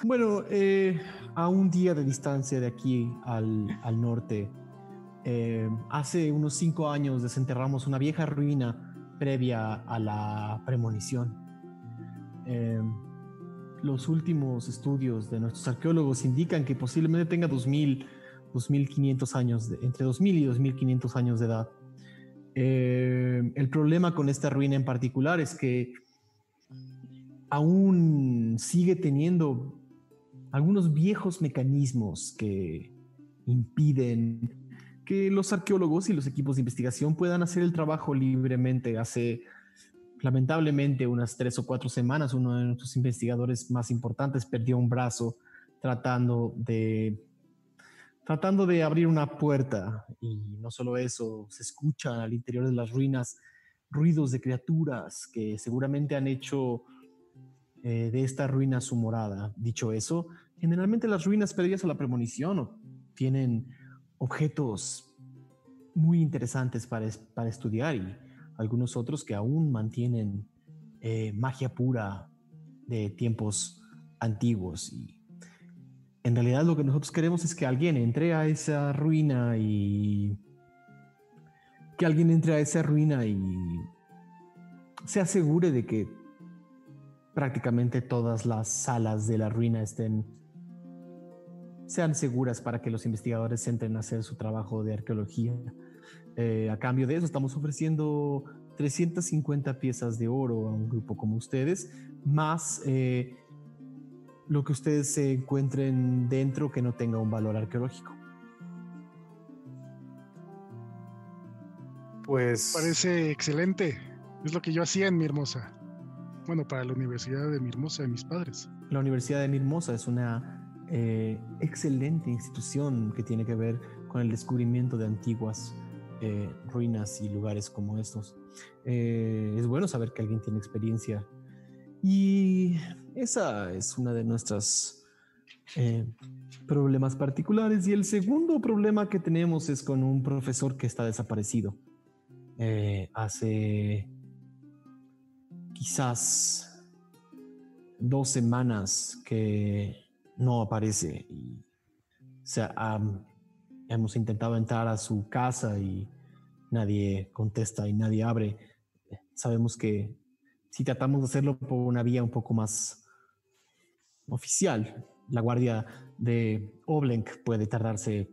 Bueno, eh, a un día de distancia de aquí al, al norte, eh, hace unos cinco años desenterramos una vieja ruina previa a la premonición. Eh, los últimos estudios de nuestros arqueólogos indican que posiblemente tenga 2000, 2500 años, de, entre 2000 y 2500 años de edad. Eh, el problema con esta ruina en particular es que aún sigue teniendo algunos viejos mecanismos que impiden que los arqueólogos y los equipos de investigación puedan hacer el trabajo libremente. Hace lamentablemente unas tres o cuatro semanas uno de nuestros investigadores más importantes perdió un brazo tratando de tratando de abrir una puerta y no solo eso, se escucha al interior de las ruinas ruidos de criaturas que seguramente han hecho eh, de esta ruina su morada. Dicho eso, generalmente las ruinas previas a la premonición tienen objetos muy interesantes para, para estudiar y algunos otros que aún mantienen eh, magia pura de tiempos antiguos. Y en realidad lo que nosotros queremos es que alguien entre a esa ruina y que alguien entre a esa ruina y se asegure de que prácticamente todas las salas de la ruina estén sean seguras para que los investigadores entren a hacer su trabajo de arqueología. Eh, a cambio de eso, estamos ofreciendo 350 piezas de oro a un grupo como ustedes, más eh, lo que ustedes se encuentren dentro que no tenga un valor arqueológico. Pues. Parece excelente. Es lo que yo hacía en mi hermosa. Bueno, para la Universidad de mi hermosa de mis padres. La Universidad de mi hermosa es una eh, excelente institución que tiene que ver con el descubrimiento de antiguas eh, ruinas y lugares como estos. Eh, es bueno saber que alguien tiene experiencia y esa es una de nuestras eh, problemas particulares. Y el segundo problema que tenemos es con un profesor que está desaparecido. hace quizás dos semanas que no aparece y hemos intentado entrar a su casa y nadie contesta y nadie abre. Sabemos que si tratamos de hacerlo por una vía un poco más oficial, la guardia de Oblenk puede tardarse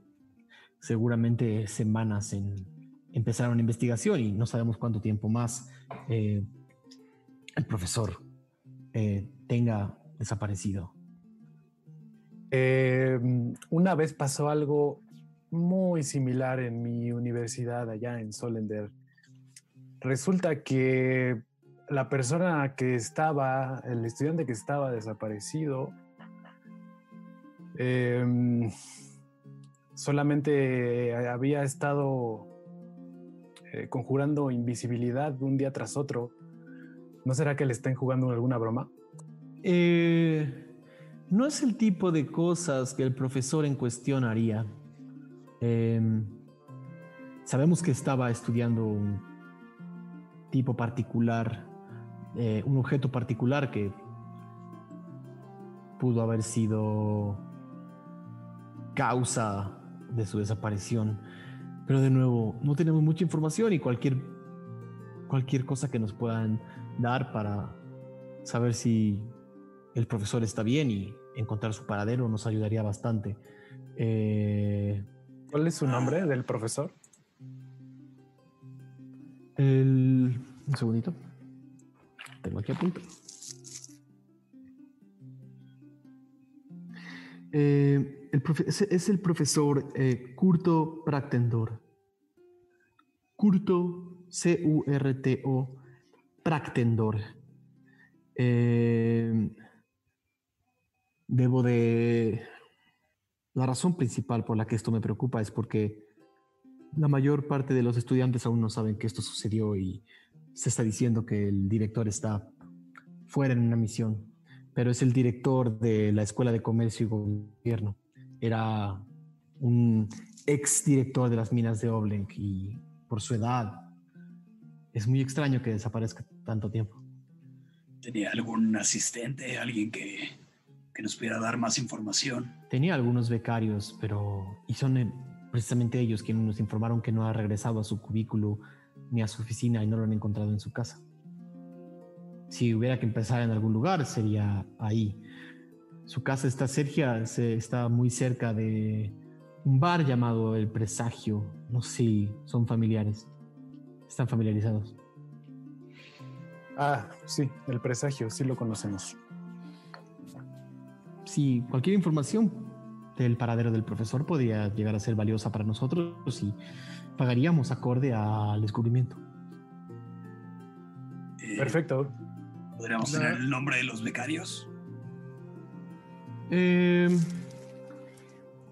seguramente semanas en empezar una investigación y no sabemos cuánto tiempo más. Eh, el profesor eh, tenga desaparecido. Eh, una vez pasó algo muy similar en mi universidad allá en Solender. Resulta que la persona que estaba, el estudiante que estaba desaparecido, em, solamente había estado eh, conjurando invisibilidad un día tras otro ¿No será que le estén jugando alguna broma? Eh, no es el tipo de cosas que el profesor en cuestión haría. Em, sabemos que estaba estudiando un tipo particular, eh, un objeto particular que pudo haber sido causa de su desaparición. Pero de nuevo, no tenemos mucha información y cualquier, cualquier cosa que nos puedan dar para saber si el profesor está bien y encontrar su paradero nos ayudaría bastante. Eh, ¿Cuál es su nombre del profesor? El, un segundito. Aquí a. Eh, es, el profesor eh, Curto Praktendor. Curto, C-U-R-T-O, Practendor. Eh, debo de... La razón principal por la que esto me preocupa es porque la mayor parte de los estudiantes aún no saben que esto sucedió y se está diciendo que el director está fuera en una misión, pero es el director de la Escuela de Comercio y Gobierno. Era un ex director de las minas de Oblenk y por su edad es muy extraño que desaparezca tanto tiempo. ¿Tenía algún asistente, alguien que, que nos pudiera dar más información? Tenía algunos becarios, pero... Y son eh, precisamente ellos quienes nos informaron que no ha regresado a su cubículo ni a su oficina y no lo han encontrado en su casa. Si hubiera que empezar en algún lugar, sería ahí. Su casa está cerca, está muy cerca de un bar llamado El Presagio. No sé si son familiares. Están familiarizados. Ah, sí, el presagio, sí lo conocemos. Sí, cualquier información del paradero del profesor podría llegar a ser valiosa para nosotros y pagaríamos acorde al descubrimiento. Eh, Perfecto. ¿Podríamos tener el nombre de los becarios? Eh,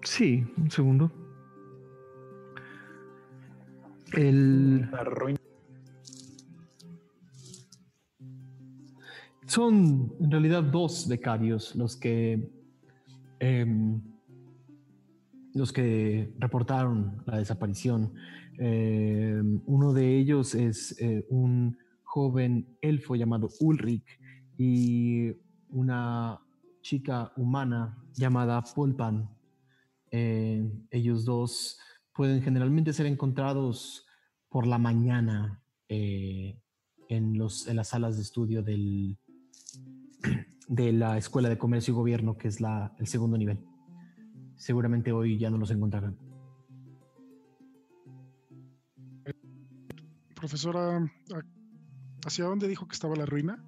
sí, un segundo. El... Son en realidad dos becarios los que em, los que reportaron la desaparición. Em, uno de ellos es eh, un joven elfo llamado Ulrich y una chica humana llamada Pulpan. Em, ellos dos pueden generalmente ser encontrados por la mañana eh, en, los, en las salas de estudio de la Escuela de Comercio y Gobierno, que es la, el segundo nivel. Seguramente hoy ya no los encontrarán. Profesora, ¿hacia dónde dijo que estaba la ruina?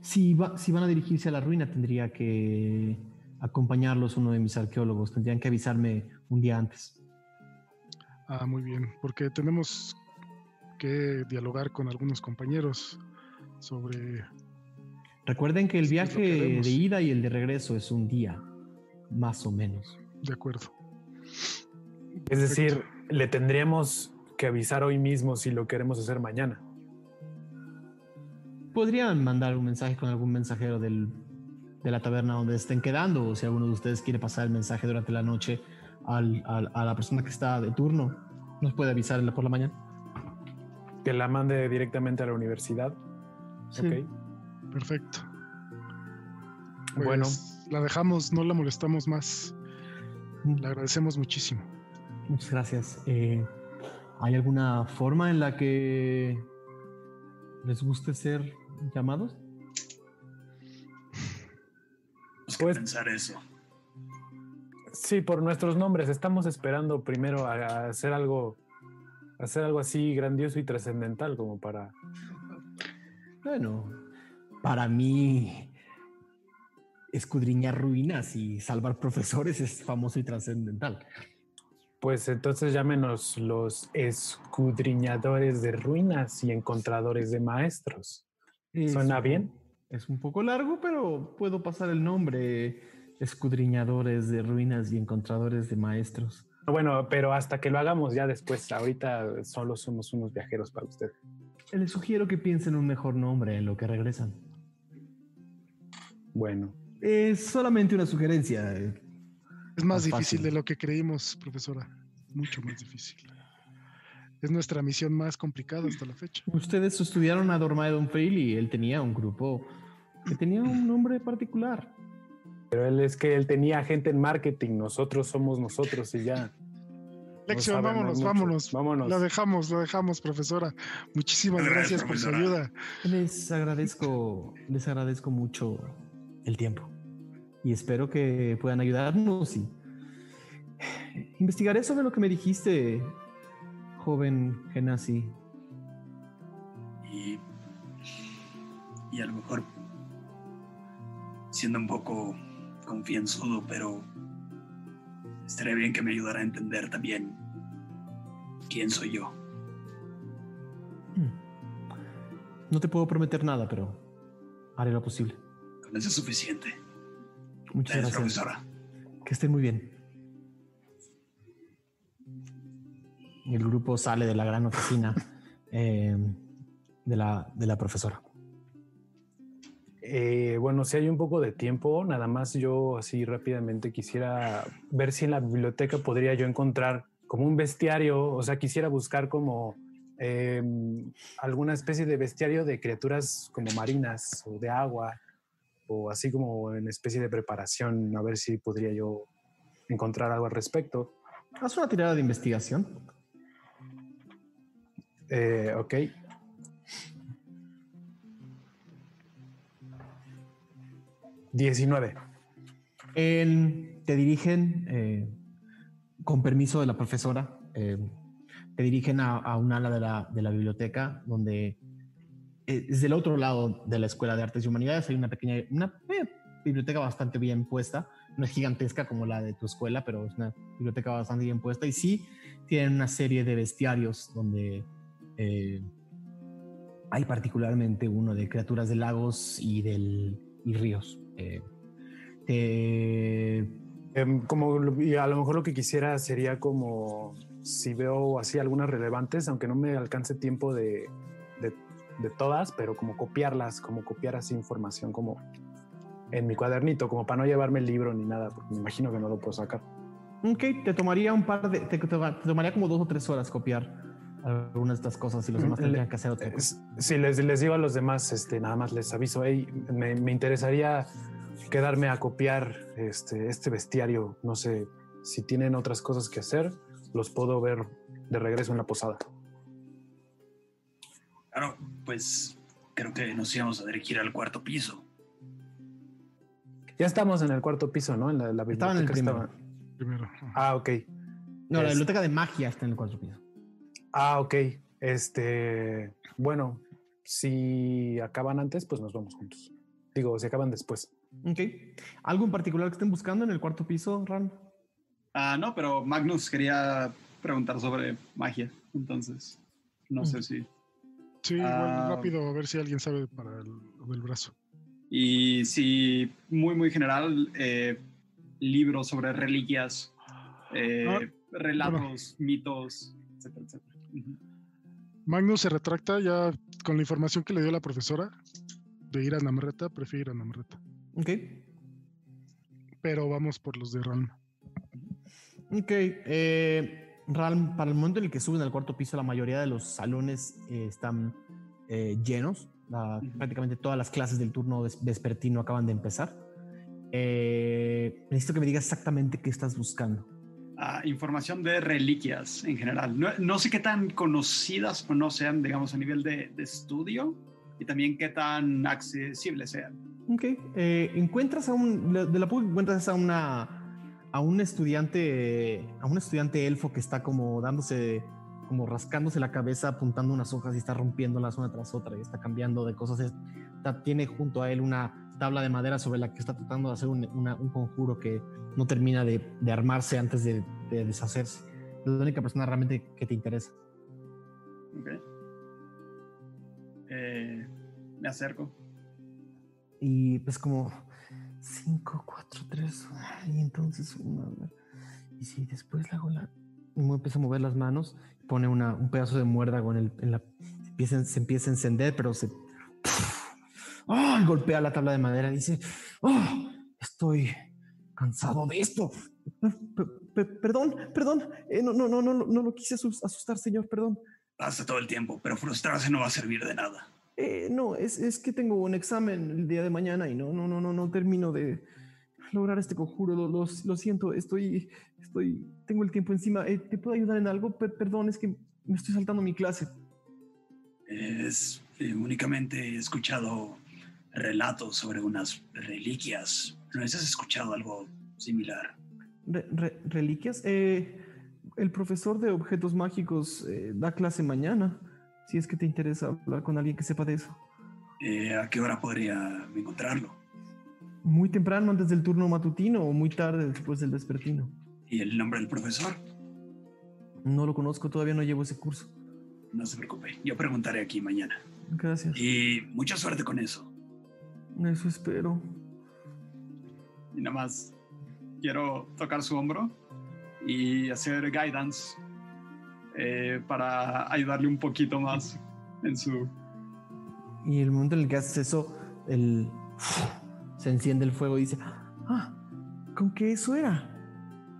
Si, va, si van a dirigirse a la ruina, tendría que acompañarlos uno de mis arqueólogos. Tendrían que avisarme un día antes. Ah, muy bien, porque tenemos que dialogar con algunos compañeros sobre... Recuerden que el viaje de ida y el de regreso es un día, más o menos. De acuerdo. Es decir, le tendríamos que avisar hoy mismo si lo queremos hacer mañana. Podrían mandar un mensaje con algún mensajero del, de la taberna donde estén quedando, o si alguno de ustedes quiere pasar el mensaje durante la noche al- al- a la persona que está de turno, nos puede avisar por la mañana. Que la mande directamente a la universidad. Sí. Ok. Perfecto. Bueno. Pues, La dejamos, no la molestamos más. Le agradecemos muchísimo. Muchas gracias. Eh, ¿Hay alguna forma en la que les guste ser llamados? Que Pues- pensar eso. Sí, por nuestros nombres. Estamos esperando primero a, a hacer algo, a hacer algo así grandioso y trascendental como para. Bueno, para mí, escudriñar ruinas y salvar profesores es famoso y trascendental. Pues entonces llámenos los escudriñadores de ruinas y encontradores de maestros. ¿Suena Es- bien? Es un poco largo, pero puedo pasar el nombre. Escudriñadores de ruinas y encontradores de maestros. Bueno, pero hasta que lo hagamos ya después. Ahorita solo somos unos viajeros para usted. Les sugiero que piensen un mejor nombre en lo que regresan. Bueno, Es solamente una sugerencia. Es más Más difícil de lo que creímos, profesora. Mucho más difícil. Es nuestra misión más complicada hasta la fecha. Ustedes estudiaron a Dormaedon Fail y él tenía un grupo que tenía un nombre particular. pero él es que él tenía gente en marketing. Nosotros somos nosotros y ya. Lección, vámonos, mucho. vámonos. Vámonos. Lo dejamos, lo dejamos, profesora. Muchísimas Gracias, gracias por su ayuda. Les agradezco, les agradezco mucho el tiempo y espero que puedan ayudarnos y investigaré sobre lo que me dijiste, joven Genasi. Y, y a lo mejor siendo un poco confianzudo, pero estaría bien que me ayudara a entender también quién soy yo. No te puedo prometer nada, pero haré lo posible. Con eso es suficiente. Muchas Gracias, gracias. profesora. Que estén muy bien. El grupo sale de la gran oficina eh, de, la, de la profesora. Eh, bueno, si hay un poco de tiempo, nada más yo así rápidamente quisiera ver si en la biblioteca podría yo encontrar como un bestiario, o sea, quisiera buscar como eh, alguna especie de bestiario de criaturas como marinas o de agua, o así como en especie de preparación, a ver si podría yo encontrar algo al respecto. Haz una tirada de investigación. Eh, ok. Diecinueve. Te dirigen, eh, con permiso de la profesora, eh, te dirigen a, a un ala de la, de la biblioteca donde es del otro lado de la Escuela de Artes y Humanidades. Hay una pequeña, eh, biblioteca bastante bien puesta. No es gigantesca como la de tu escuela, pero es una biblioteca bastante bien puesta. Y sí, tienen una serie de bestiarios donde eh, hay particularmente uno de criaturas de lagos y, del, ríos. Eh, Em, como y a lo mejor lo que quisiera sería como si veo así algunas relevantes, aunque no me alcance tiempo de, de, todas, pero como copiarlas, como copiar así información como en mi cuadernito, como para no llevarme el libro ni nada, porque me imagino que no lo puedo sacar. Ok, te tomaría un par de. Te, te- te tomaría como dos o tres horas copiar algunas de estas cosas y los demás Mm, tendrían que hacer otra cosa. Es- Si les, les digo a los demás, este, nada más les aviso, hey, me, me interesaría quedarme a copiar este, este bestiario, no sé, si tienen otras cosas que hacer, los puedo ver de regreso en la posada. Claro, pues creo que nos íbamos a dirigir al cuarto piso. Ya estamos en el cuarto piso, ¿no? En la, la Estaba en el biblioteca primero. Primero. Ah, ok. No, la biblioteca de magia está en el cuarto piso. Ah, ok. Este, bueno, si acaban antes, pues nos vamos juntos. Digo, si acaban después. Ok. ¿Algo en particular que estén buscando en el cuarto piso, Ran? Ah, no, pero Magnus quería preguntar sobre magia. Entonces, no sé si. Sí, igual Ah. rápido, a ver si alguien sabe para el, lo del brazo. Y si, muy, muy general, eh, libros sobre reliquias. eh, Ah, relatos, mitos, etcétera, etcétera. Magnus se retracta ya con la información que le dio la profesora de ir a Namreta, prefiere ir a Namreta. Ok. Pero vamos por los de Ralm. Ok. Eh, para el momento en el que suben al cuarto piso, la mayoría de los salones eh, están eh, llenos. La- Ujú. Prácticamente todas las clases del turno ves- vespertino acaban de empezar. Eh, necesito que me digas exactamente qué estás buscando. Ah, información de reliquias en general. No, no sé qué tan conocidas o no sean, digamos, a nivel de, de estudio y también qué tan accesibles sean. Ok. eh, encuentras a un. De la que encuentras a una. A un estudiante. A un estudiante elfo que está como dándose. Como rascándose la cabeza, apuntando unas hojas y está rompiéndolas una tras otra y está cambiando de cosas. Es- está- tiene junto a él una tabla de madera sobre la que está tratando de hacer un, una- un conjuro que no termina de, de armarse antes de, de deshacerse. Es la única persona realmente que te interesa. Ok. Eh, me acerco. Y pues como 5, 4, 3, y entonces. Y si después le hago la. Empieza a mover las manos, pone una, un pedazo de muérdago en, el, en la. Se empieza, se empieza a encender, pero se. ¡Ah! Y golpea la tabla de madera dice: ¡Oh! Estoy cansado de esto. Pe- pe- perdón, perdón. eh, no, no, no, no, no lo quise asus- asustar, señor, perdón. Pasa todo el tiempo, pero frustrarse no va a servir de nada. Eh, no, es, es que tengo un examen el día de mañana y no, no, no, no, no termino de lograr este conjuro. Lo, lo- lo siento, estoy, estoy, tengo el tiempo encima. Eh, ¿Te puedo ayudar en algo? Per- perdón, es que me estoy saltando mi clase. Es eh, únicamente he escuchado relatos sobre unas reliquias. ¿No has escuchado algo similar? Re- re- ¿Reliquias? Eh, el profesor de objetos mágicos da clase mañana. Si es que te interesa hablar con alguien que sepa de eso. Eh, ¿A qué hora podría encontrarlo? Muy temprano, antes del turno matutino o muy tarde después del despertino. ¿Y el nombre del profesor? No lo conozco, todavía no llevo ese curso. No se preocupe, yo preguntaré aquí mañana. Gracias. Y mucha suerte con eso. Eso espero. Y nada más quiero tocar su hombro y hacer guidance eh, para ayudarle un poquito más en su... Y el momento en el que haces eso, el, se enciende el fuego y dice, ah, ¿con qué eso era?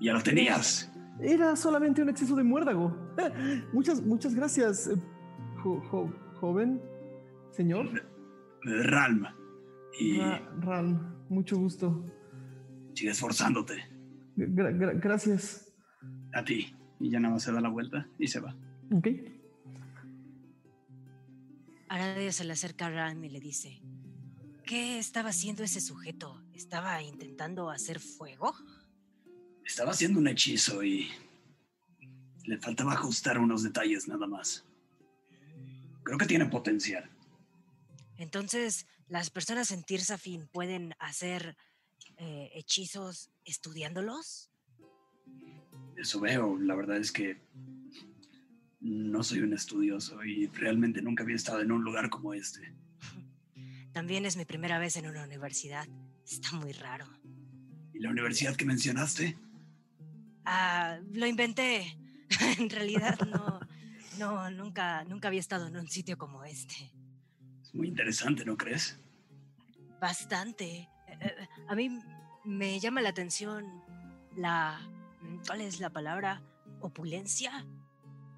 Ya lo tenías. Era solamente un exceso de muérdago. Muchas, muchas gracias, eh, jo- jo- joven, señor. Ralm. Y Ra- Ralm, mucho gusto. sigue esforzándote. Gra- gra- gracias. A ti. Y ya nada más se da la vuelta y se va. Ok. Aradia se le acerca a Ram y le dice, ¿qué estaba haciendo ese sujeto? ¿Estaba intentando hacer fuego? Estaba haciendo un hechizo y le faltaba ajustar unos detalles nada más. Creo que tiene potencial. Entonces, ¿las personas en Tirsafin pueden hacer eh, hechizos estudiándolos? Eso veo. La verdad es que no soy un estudioso y realmente nunca había estado en un lugar como este. También es mi primera vez en una universidad. Está muy raro. ¿Y la universidad que mencionaste? Ah, lo inventé. en realidad no, no, nunca, nunca había estado en un sitio como este. Es muy interesante, ¿no crees? Bastante. Eh, eh, a mí me llama la atención la, ¿cuál es la palabra? Opulencia.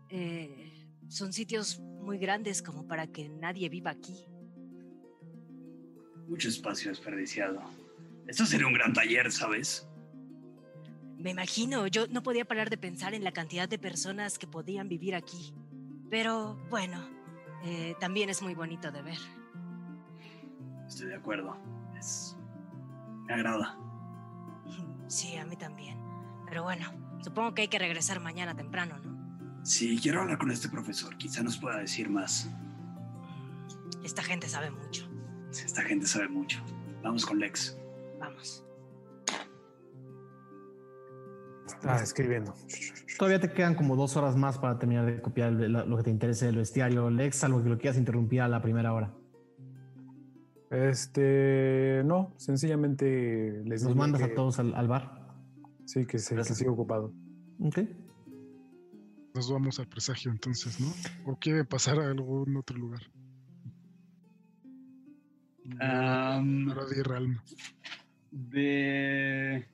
Eh, son sitios muy grandes como para que nadie viva aquí. Mucho espacio desperdiciado. Esto sería un gran taller, ¿sabes? Me imagino, yo no podía parar de pensar en la cantidad de personas que podían vivir aquí. Pero bueno, eh, también es muy bonito de ver. Estoy de acuerdo. Es... Me agrada. Sí, a mí también. Pero bueno, supongo que hay que regresar mañana temprano, ¿no? Sí, quiero hablar con este profesor. Quizá nos pueda decir más. Esta gente sabe mucho. Esta gente sabe mucho. Vamos con Lex. Vamos. Ah, escribiendo. Todavía te quedan como dos horas más para terminar de copiar lo que te interese del bestiario, Lex, salvo que lo quieras interrumpir a la primera hora. Este, no, sencillamente les digo mandas que- a todos al, al bar. Sí, que, se, que siga ocupado. Ok. nos vamos al presagio entonces, ¿no? ¿O quieren pasar a algún otro lugar? Di Realm. de el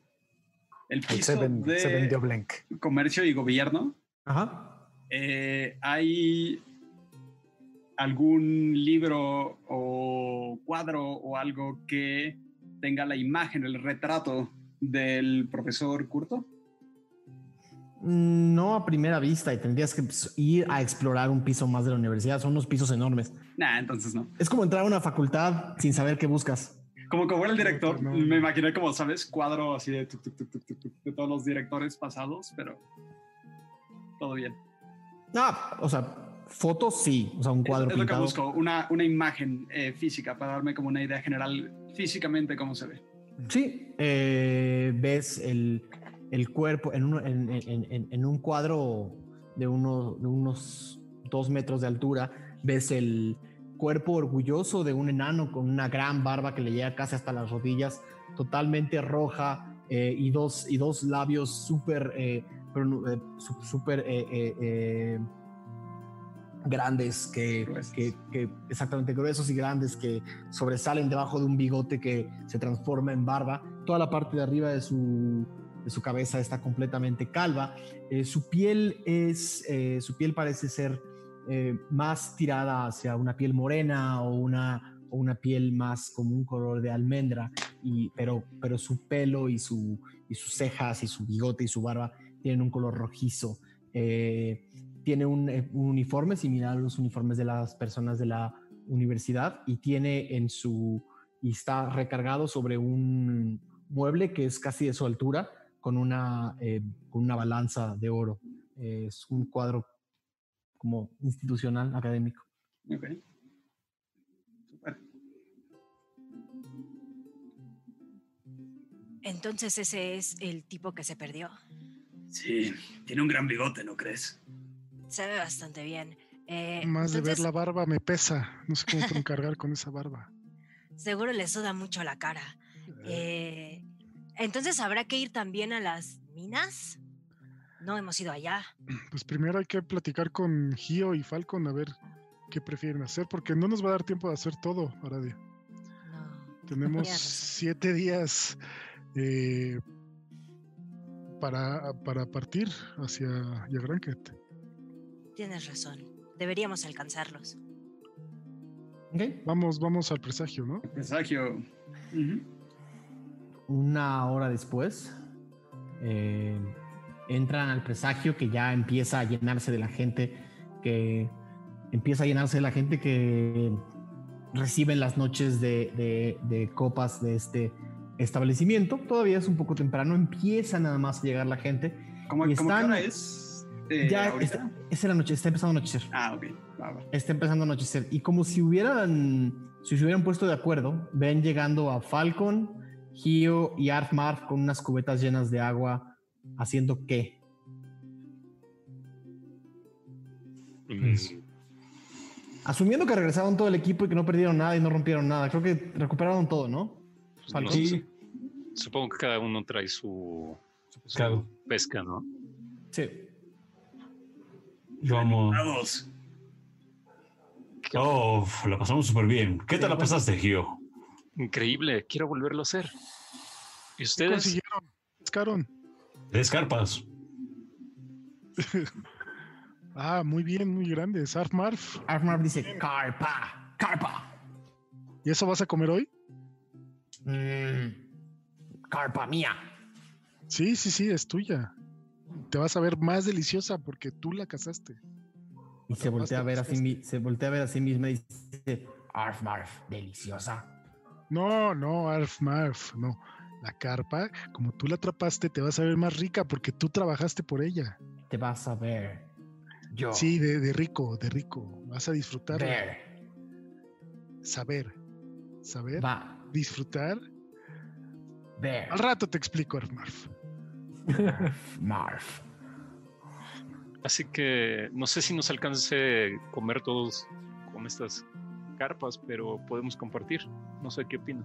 El piso Seven, de Seven de comercio y gobierno Ajá. eh, hay algún libro o cuadro o algo que tenga la imagen, el retrato del profesor Curto. Mm, No a primera vista y tendrías que pues, ir a explorar un piso más de la universidad. Son unos pisos enormes. Nah, entonces no. Es como entrar a una facultad sin saber qué buscas. Como como era el director, No. me imaginé como, ¿sabes? Cuadro así de, tuc, tuc, tuc, tuc, tuc, tuc, de todos los directores pasados, pero todo bien. Ah, o sea, fotos sí. O sea, un Es- cuadro es, lo que pintado. busco, una, una imagen eh, física para darme como una idea general físicamente cómo se ve. Sí, eh, ves el, el cuerpo en, uno- en- en- en- un cuadro de, uno- de unos dos metros de altura, ves el cuerpo orgulloso de un enano con una gran barba que le llega casi hasta las rodillas, totalmente roja eh, y, dos, y dos labios súper eh, pronu- grandes que, que, que exactamente gruesos y grandes que sobresalen debajo de un bigote que se transforma en barba. Toda la parte de arriba de su, de su cabeza está completamente calva. Eh, su piel es, eh, su piel parece ser eh, más tirada hacia una piel morena o una, o una piel más como un color de almendra, y, pero, pero su pelo y, su, y sus cejas y su bigote y su barba tienen un color rojizo. Eh, tiene un, eh, un uniforme similar a los uniformes de las personas de la universidad y tiene en su y está recargado sobre un mueble que es casi de su altura con una eh, con una balanza de oro Eh, es un cuadro como institucional académico Ok. Super. Entonces ese es el tipo que se perdió. Sí, tiene un gran bigote, ¿no crees? Se ve bastante bien. Eh, Más de ver la barba me pesa. No sé cómo puedo cargar con esa barba. Seguro le suda mucho la cara. Eh, entonces habrá que ir también a las minas. No hemos ido allá. Pues primero hay que platicar con Gio y Falcon a ver qué prefieren hacer, porque no nos va a dar tiempo de hacer todo, Aradia. No. Tenemos siete días eh, para, para partir hacia Yagranket. Tienes razón. Deberíamos alcanzarlos. ¿Ok? Vamos, vamos al presagio, ¿no? Presagio. Una hora después eh, entran al presagio que ya empieza a llenarse de la gente que empieza a llenarse de la gente que reciben las noches de, de- de copas de este establecimiento. Todavía es un poco temprano, empieza nada más a llegar la gente. ¿Cómo, Y cómo qué están- hora es? Eh, ya ahorita? está, es la noche, está empezando a anochecer. Ah, ok. Va, va. Está empezando a anochecer. Y como si hubieran, si se hubieran puesto de acuerdo, ven llegando a Falcon, Gio y Arfmarf con unas cubetas llenas de agua, haciendo qué. Pues, Mm, Asumiendo que regresaron todo el equipo y que no perdieron nada y no rompieron nada. Creo que recuperaron todo, ¿no? Falcon. sí, Supongo que cada uno trae su, su pescado. pesca, ¿no? Sí. Vamos. Oh, la pasamos súper bien. ¿Qué tal la pasaste, Gio? Increíble, quiero volverlo a hacer. ¿Y ¿Qué ustedes? consiguieron? Pescaron. Tres carpas. Ah, muy bien, muy grande. Sarf Marf. Arfmarf dice, carpa, carpa. ¿Y eso vas a comer hoy? Mm, carpa mía. Sí, sí, sí, es tuya. Te vas a ver más deliciosa porque tú la cazaste. Y se voltea a ver a sí, se voltea a ver a sí misma y dice, Arfmarf, deliciosa. No, no, Arf Marf, no. La carpa, como tú la atrapaste, te vas a ver más rica porque tú trabajaste por ella. Te vas a ver. Yo. Sí, de, de rico, de rico. Vas a disfrutar. Ver. Saber. Saber. Va. Disfrutar. Ver. Al rato te explico, Arf Marf. Marf. Así que no sé si nos alcance comer todos con estas carpas, pero podemos compartir. No sé qué opinan.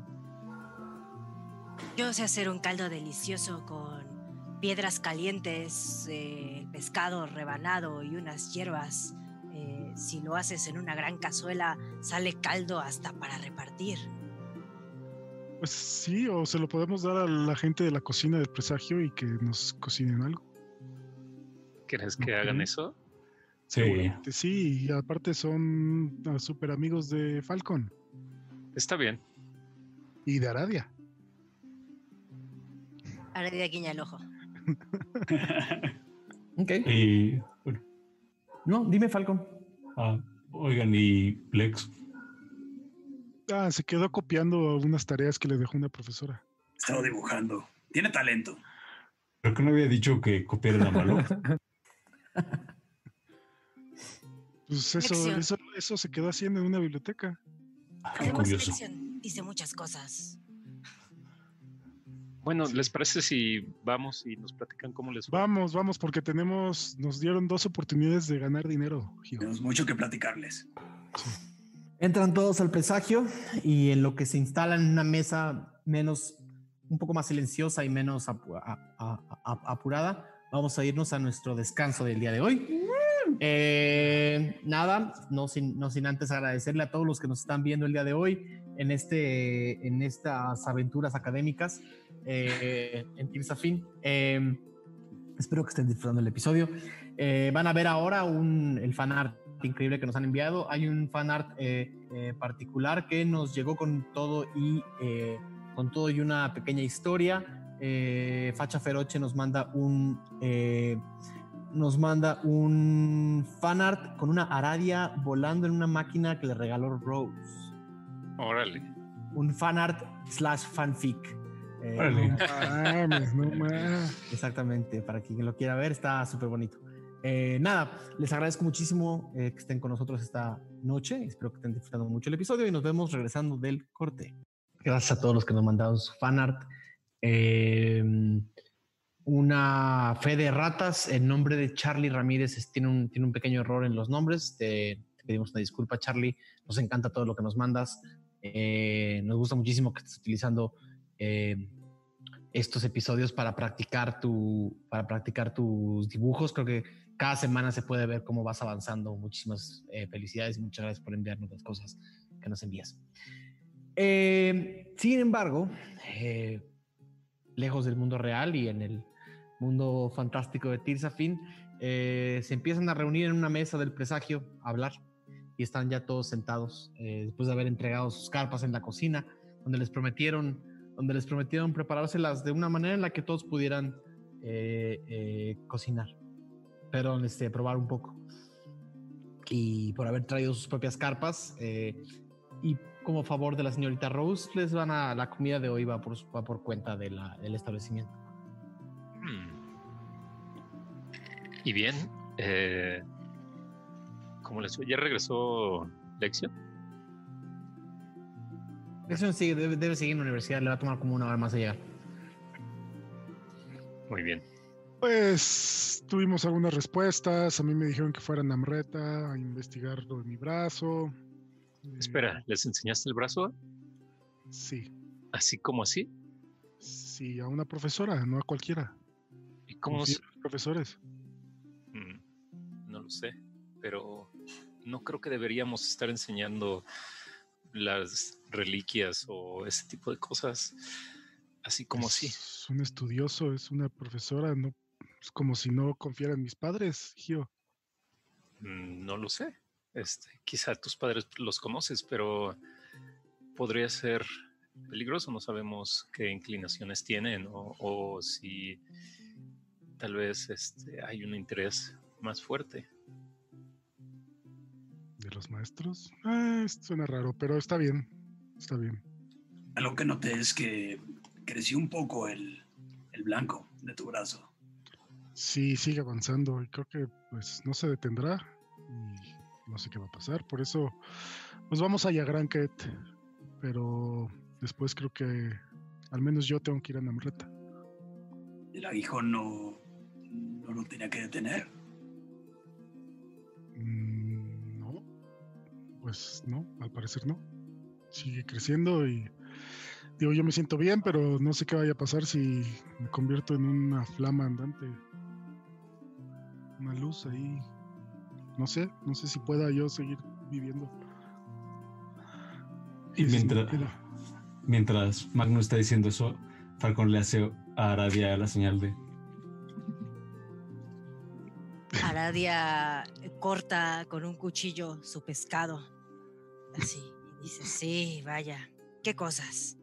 Yo sé hacer un caldo delicioso con piedras calientes, eh, pescado rebanado y unas hierbas. Eh, si lo haces en una gran cazuela, sale caldo hasta para repartir. Pues sí, o se lo podemos dar a la gente de la cocina del presagio y que nos cocinen algo. ¿Quieres que hagan eso? Sí. Seguramente Sí, y aparte son ah, súper amigos de Falcon Está bien. y de Aradia. De guiña el ojo. Ok. Y bueno, No, dime, Falcon. ah, oigan, y Lex, Ah, se quedó copiando unas tareas que le dejó una profesora. Estaba dibujando. Tiene talento. creo que no había dicho que copiar era malo. Pues eso, eso, eso se quedó haciendo en una biblioteca. Ah, qué Además, curioso. Dice muchas cosas. Bueno, ¿les parece si vamos y nos platican cómo les fue? Vamos, vamos, porque tenemos, nos dieron dos oportunidades de ganar dinero. Gio. Tenemos mucho que platicarles. Entran todos al presagio y en lo que se instalan en una mesa menos, un poco más silenciosa y menos apurada, vamos a irnos a nuestro descanso del día de hoy. Eh, nada, no sin, no sin antes agradecerle a todos los que nos están viendo el día de hoy en, este, en estas aventuras académicas eh, en Tirsafin. Eh, espero que estén disfrutando el episodio. Van a ver ahora un, el fanart increíble que nos han enviado. Hay un fanart eh, eh, particular que nos llegó con todo y eh, con todo y una pequeña historia. Eh, Facha Feroche nos manda un eh, nos manda un fanart con una aradia volando en una máquina que le regaló Rose. Órale. Un fanart slash fanfic. Eh, Órale. No mames, no mames. Exactamente, para quien lo quiera ver, está súper bonito. Eh, nada, les agradezco muchísimo eh, que estén con nosotros esta noche. Espero que estén disfrutando mucho el episodio y nos vemos regresando del corte. Gracias a todos los que nos mandaron su fanart. Eh, una fe de ratas en nombre de Charlie Ramírez tiene un, tiene un pequeño error en los nombres. Te, pedimos una disculpa, Charlie. Nos encanta todo lo que nos mandas. Eh, nos gusta muchísimo que estés utilizando eh, estos episodios para practicar tu para practicar tus dibujos. Creo que cada semana se puede ver cómo vas avanzando. Muchísimas eh, felicidades y muchas gracias por enviarnos las cosas que nos envías. Eh, sin embargo, eh, lejos del mundo real y en el mundo fantástico de Tirsafin, eh, se empiezan a reunir en una mesa del presagio a hablar y están ya todos sentados después de haber entregado sus carpas en la cocina, donde les prometieron, donde les prometieron preparárselas de una manera en la que todos pudieran cocinar, pero este, probar un poco. Y por haber traído sus propias carpas eh, y como favor de la señorita Rose, les van a la comida de hoy va por, va por cuenta de la- del establecimiento. Hmm. Y bien, eh, ¿cómo les fue? ¿Ya regresó Lección? Eso sigue, debe, debe seguir en la universidad, le va a tomar como una hora más a llegar. Muy bien. Pues tuvimos algunas respuestas. A mí me dijeron que fuera a Namreta a investigar lo de mi brazo. Eh, Espera, ¿les enseñaste el brazo? Sí, Así como así. sí, a una profesora, no a cualquiera. ¿Y cómo? Se- los profesores. Mm, No lo sé, pero no creo que deberíamos estar enseñando las reliquias o ese tipo de cosas así como así. Es un estudioso, es una profesora, no es como si no confiara en mis padres, Gio. Mm, No lo sé. Este, quizá tus padres los conoces, pero podría ser peligroso. No sabemos qué inclinaciones tienen o, o si tal vez este, hay un interés más fuerte. de los maestros. Ah, suena raro, pero está bien, está bien. Algo que noté es que creció un poco el, el blanco de tu brazo. Sí, sigue avanzando y creo que pues no se detendrá y no sé qué va a pasar. Por eso nos vamos a Yagranket, pero después creo que al menos yo tengo que ir a Namreta. El aguijón no, no lo tenía que detener. Mm, no, pues no, al parecer no. Sigue creciendo y Digo, yo me siento bien, pero no sé qué vaya a pasar si me convierto en una flama andante. Una luz ahí. No sé, no sé si pueda yo seguir viviendo. Y mientras, mientras Magno está diciendo eso, Falcon le hace a Aradia la señal de Aradia corta con un cuchillo su pescado. Así. Y dice, sí, vaya. ¿Qué cosas?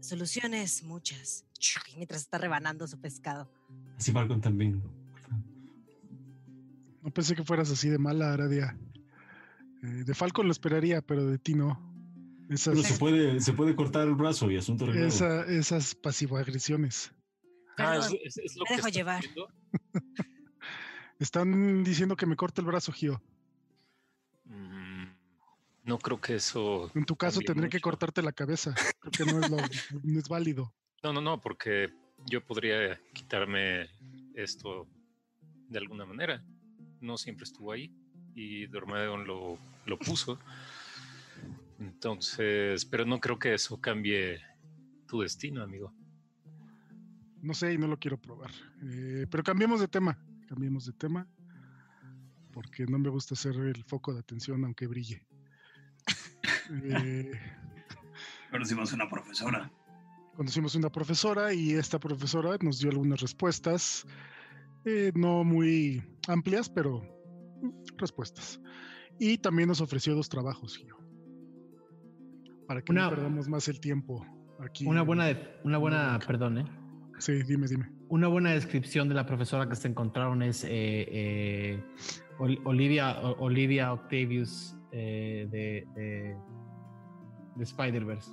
Soluciones muchas. Y mientras está rebanando su pescado. así Falcon también. No pensé que fueras así de mala, Aradia. Eh, de Falcon lo esperaría, pero de ti no. Esas, Pero se puede, se puede cortar el brazo y asunto arreglado. esa- esas pasivoagresiones. Ah, es, lo me que dejo llevar. diciendo. Están diciendo que me corte el brazo, Gio. Mm, No creo que eso. En tu caso tendré que cortarte la cabeza. Creo que no es, lo, no es válido. No, no, no, porque yo podría quitarme esto de alguna manera. No siempre estuvo ahí y Dormeon lo, lo puso. Entonces, pero no creo que eso cambie tu destino, amigo. No sé y no lo quiero probar. Eh, pero cambiemos de tema. Cambiemos de tema. Porque no me gusta ser el foco de atención aunque brille. Eh, Conocimos una profesora. conocimos una profesora y esta profesora nos dio algunas respuestas, eh, no muy amplias, pero respuestas. Y también nos ofreció dos trabajos, Gio. Para que Una- no perdamos más el tiempo aquí. Una en- buena, de- una buena, perdón, ¿eh? Sí, dime, dime. Una buena descripción de la profesora que se encontraron es eh, eh, Ol- Olivia, Olivia Octavius eh, de, de, de Spider-Verse.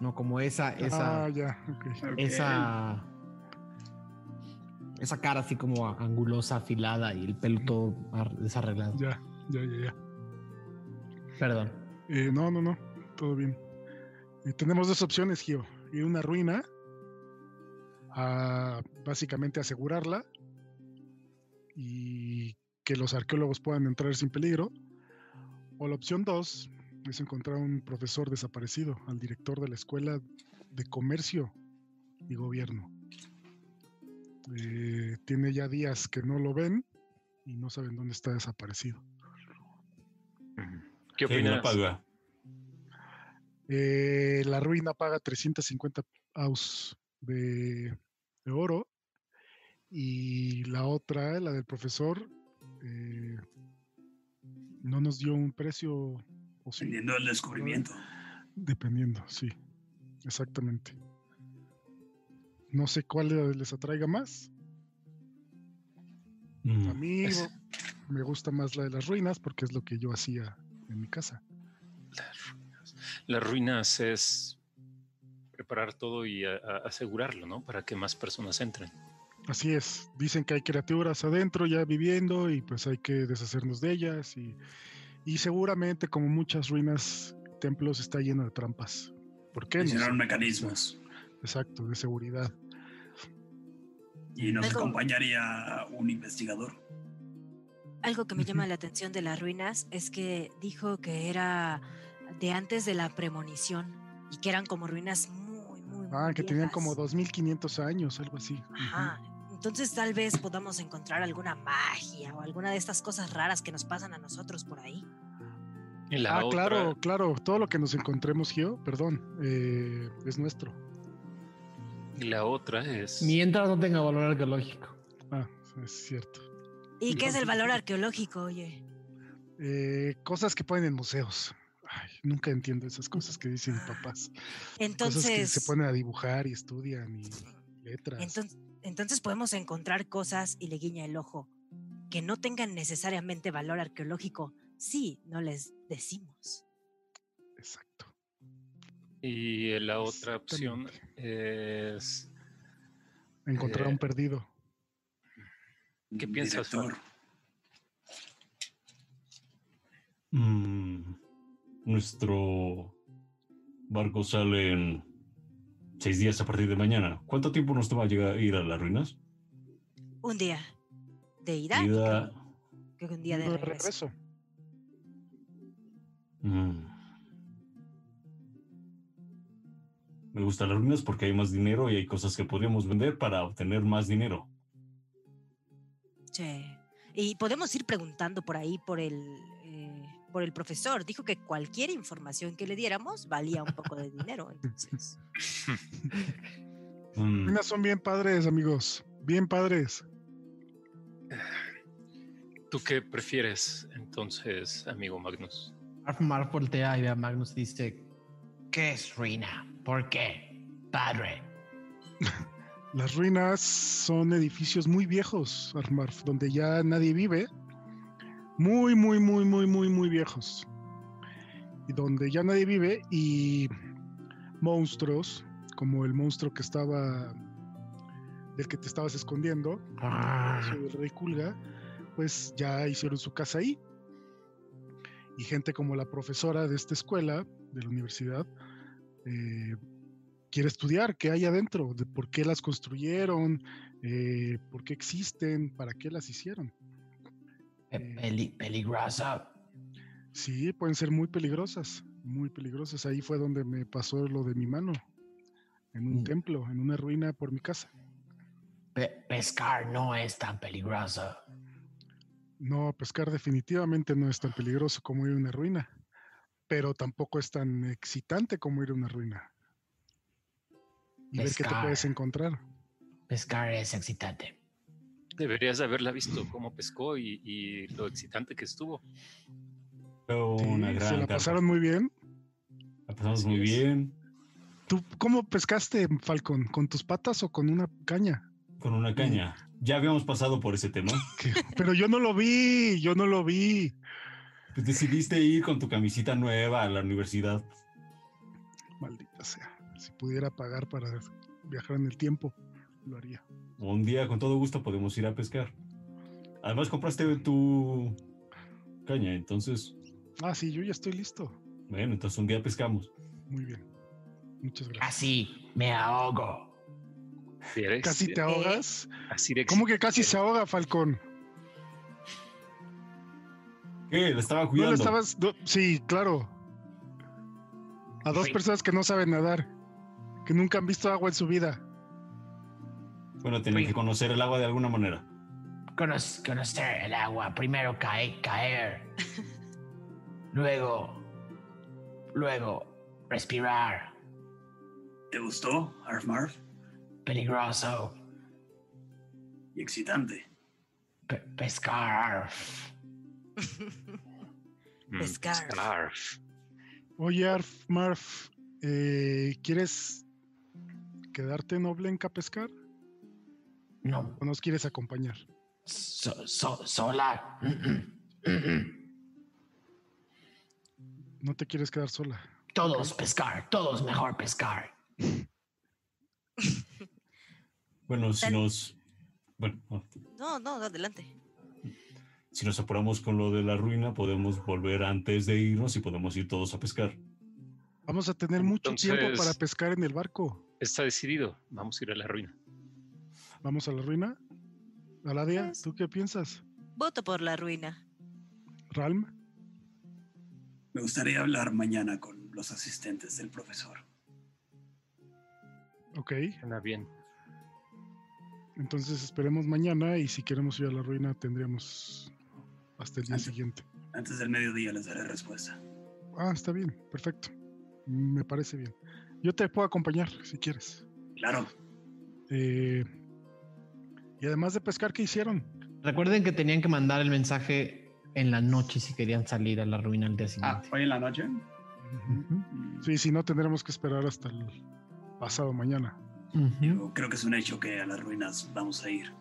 No, como esa, esa, Ah, ya, ok. Ok. esa, esa cara así como angulosa, afilada y el pelo todo ar- desarreglado. Ya, ya, ya, ya. Perdón. Eh, no, no, no, todo bien. Eh, tenemos dos opciones, Gio. Ir a una ruina, a básicamente asegurarla y que los arqueólogos puedan entrar sin peligro. O la opción dos es encontrar un profesor desaparecido, al director de la escuela de comercio y gobierno. Eh, tiene ya días que no lo ven y no saben dónde está desaparecido. ¿Qué ¿Quién la opinas? paga? Eh, la ruina paga 350 aus de, de oro y la otra, la del profesor, eh, no nos dio un precio, o sí, Dependiendo del descubrimiento. dependiendo, sí, exactamente. No sé cuál les atraiga más. Mm, A mí Es- me gusta más la de las ruinas porque es lo que yo hacía en mi casa. Las ruinas. Las ruinas es preparar todo y a- a- asegurarlo, ¿no? Para que más personas entren. Así es, dicen que hay criaturas adentro ya viviendo y pues hay que deshacernos de ellas y, y seguramente como muchas ruinas, templos está lleno de trampas. ¿Por qué? No mecanismos. Exacto, de seguridad. Y nos Algo- acompañaría un investigador. Algo que me llama la atención de las ruinas es que dijo que era de antes de la premonición y que eran como ruinas muy, muy, Ah, muy que tenían como 2500 años, algo así. Ajá. Entonces tal vez podamos encontrar alguna magia o alguna de estas cosas raras que nos pasan a nosotros por ahí. Y la Ah, otra, claro, claro, todo lo que nos encontremos, Gio, perdón, eh, es nuestro. Y la otra es. Mientras no tenga valor arqueológico. Ah, es cierto. ¿Y qué es el valor arqueológico, oye? Eh, cosas que ponen en museos. Ay, nunca entiendo esas cosas que dicen papás. Cosas que Entonces, se ponen a dibujar y estudian y letras. entonces, entonces podemos encontrar cosas y le guiña el ojo que no tengan necesariamente valor arqueológico si no les decimos. Y la otra opción es. Encontrar Eh, un perdido. ¿Qué piensas? Director. mm, nuestro barco sale en seis días a partir de mañana. ¿Cuánto tiempo nos toma llegar ir a las ruinas? Un día de ida, y Ida- creo- creo que un día de De regreso. regreso. Mm, Me gustan las ruinas porque hay más dinero y hay cosas que podríamos vender para obtener más dinero. Sí. Y podemos ir preguntando por ahí por el, eh, por el profesor. Dijo que cualquier información que le diéramos valía un poco de dinero. Entonces, Mm, Ruinas son bien padres, amigos. Bien padres. ¿Tú qué prefieres entonces, amigo Magnus? Marf voltea y ve a Magnus y dice: ¿Qué es ruina? ¿Por qué? Padre. Las ruinas son edificios muy viejos, Armarf, donde ya nadie vive. Muy, muy, muy, muy, muy, muy viejos. Y donde ya nadie vive y monstruos, como el monstruo que estaba, del que te estabas escondiendo, Ah, del Rey Kulga, pues ya hicieron su casa ahí. Y gente como la profesora de esta escuela, de la universidad, eh, quiere estudiar qué hay adentro, de por qué las construyeron, eh, por qué existen, para qué las hicieron. peli- peligrosa. Sí, pueden ser muy peligrosas, muy peligrosas. Ahí fue donde me pasó lo de mi mano, en un Mm. templo, en una ruina por mi casa. Pe- pescar no es tan peligroso. No, pescar definitivamente no es tan peligroso como ir a una ruina, pero tampoco es tan excitante como ir a una ruina. Y ver qué te puedes encontrar. Pescar es excitante. Deberías haberla visto cómo pescó y, y lo excitante que estuvo. Pero Sí, una gran se la carpa. pasaron muy bien. La pasamos muy bien ¿Tú cómo pescaste, Falcon? ¿Con tus patas o con una caña? con una caña. Ya habíamos pasado por ese tema. ¿Qué? Pero yo no lo vi, yo no lo vi. Pues decidiste ir con tu camisita nueva a la universidad. Maldita sea. Si pudiera pagar para viajar en el tiempo, lo haría. Un día con todo gusto podemos ir a pescar. Además compraste tu caña, entonces, Ah, sí, yo ya estoy listo. bueno, entonces un día pescamos. Muy bien. Muchas gracias. Casi me ahogo. ¿Casi te ahogas? así de ¿Cómo que casi se ahoga, Falcón? ¿Qué? La estaba ¿No cuidando. le estabas? no- sí, claro. A dos Sí. personas que no saben nadar, que nunca han visto agua en su vida. Bueno, tienen que conocer el agua de alguna manera. Cono- conocer el agua. Primero cae, caer. luego. Luego. Respirar. ¿Te gustó, Arf Marf? Peligroso. Y excitante. Pe- pescar. Mm, Pescar. Scarf. Oye, Arf, Marf, eh, ¿quieres quedarte en Oblenca a pescar No. o nos quieres acompañar? So- so- sola. Mm, mm, mm. No te quieres quedar sola. Todos pescar. Todos mejor pescar. Bueno, si nos. Bueno, no, no, adelante. Si nos apuramos con lo de la ruina, podemos volver antes de irnos y podemos ir todos a pescar. Vamos a tener mucho tiempo para pescar en el barco. Está decidido. Vamos a ir a la ruina. ¿Vamos a la ruina? Aladia, Pues- ¿tú qué piensas? Voto por la ruina. ¿Ralm? Me gustaría hablar mañana con los asistentes del profesor. Ok, Suena bien. entonces esperemos mañana y si queremos ir a la ruina tendríamos hasta el día Antes- siguiente. Antes del mediodía les daré respuesta. Ah, está bien, perfecto. Me parece bien. Yo te puedo acompañar si quieres. Claro, Eh, y además de pescar, ¿qué hicieron? Recuerden que tenían que mandar el mensaje en la noche si querían salir a la ruina al día Ah, siguiente. hoy en la noche. Mm, Sí, si no, tendremos que esperar hasta el pasado mañana. Yo creo que es un hecho que a las ruinas vamos a ir.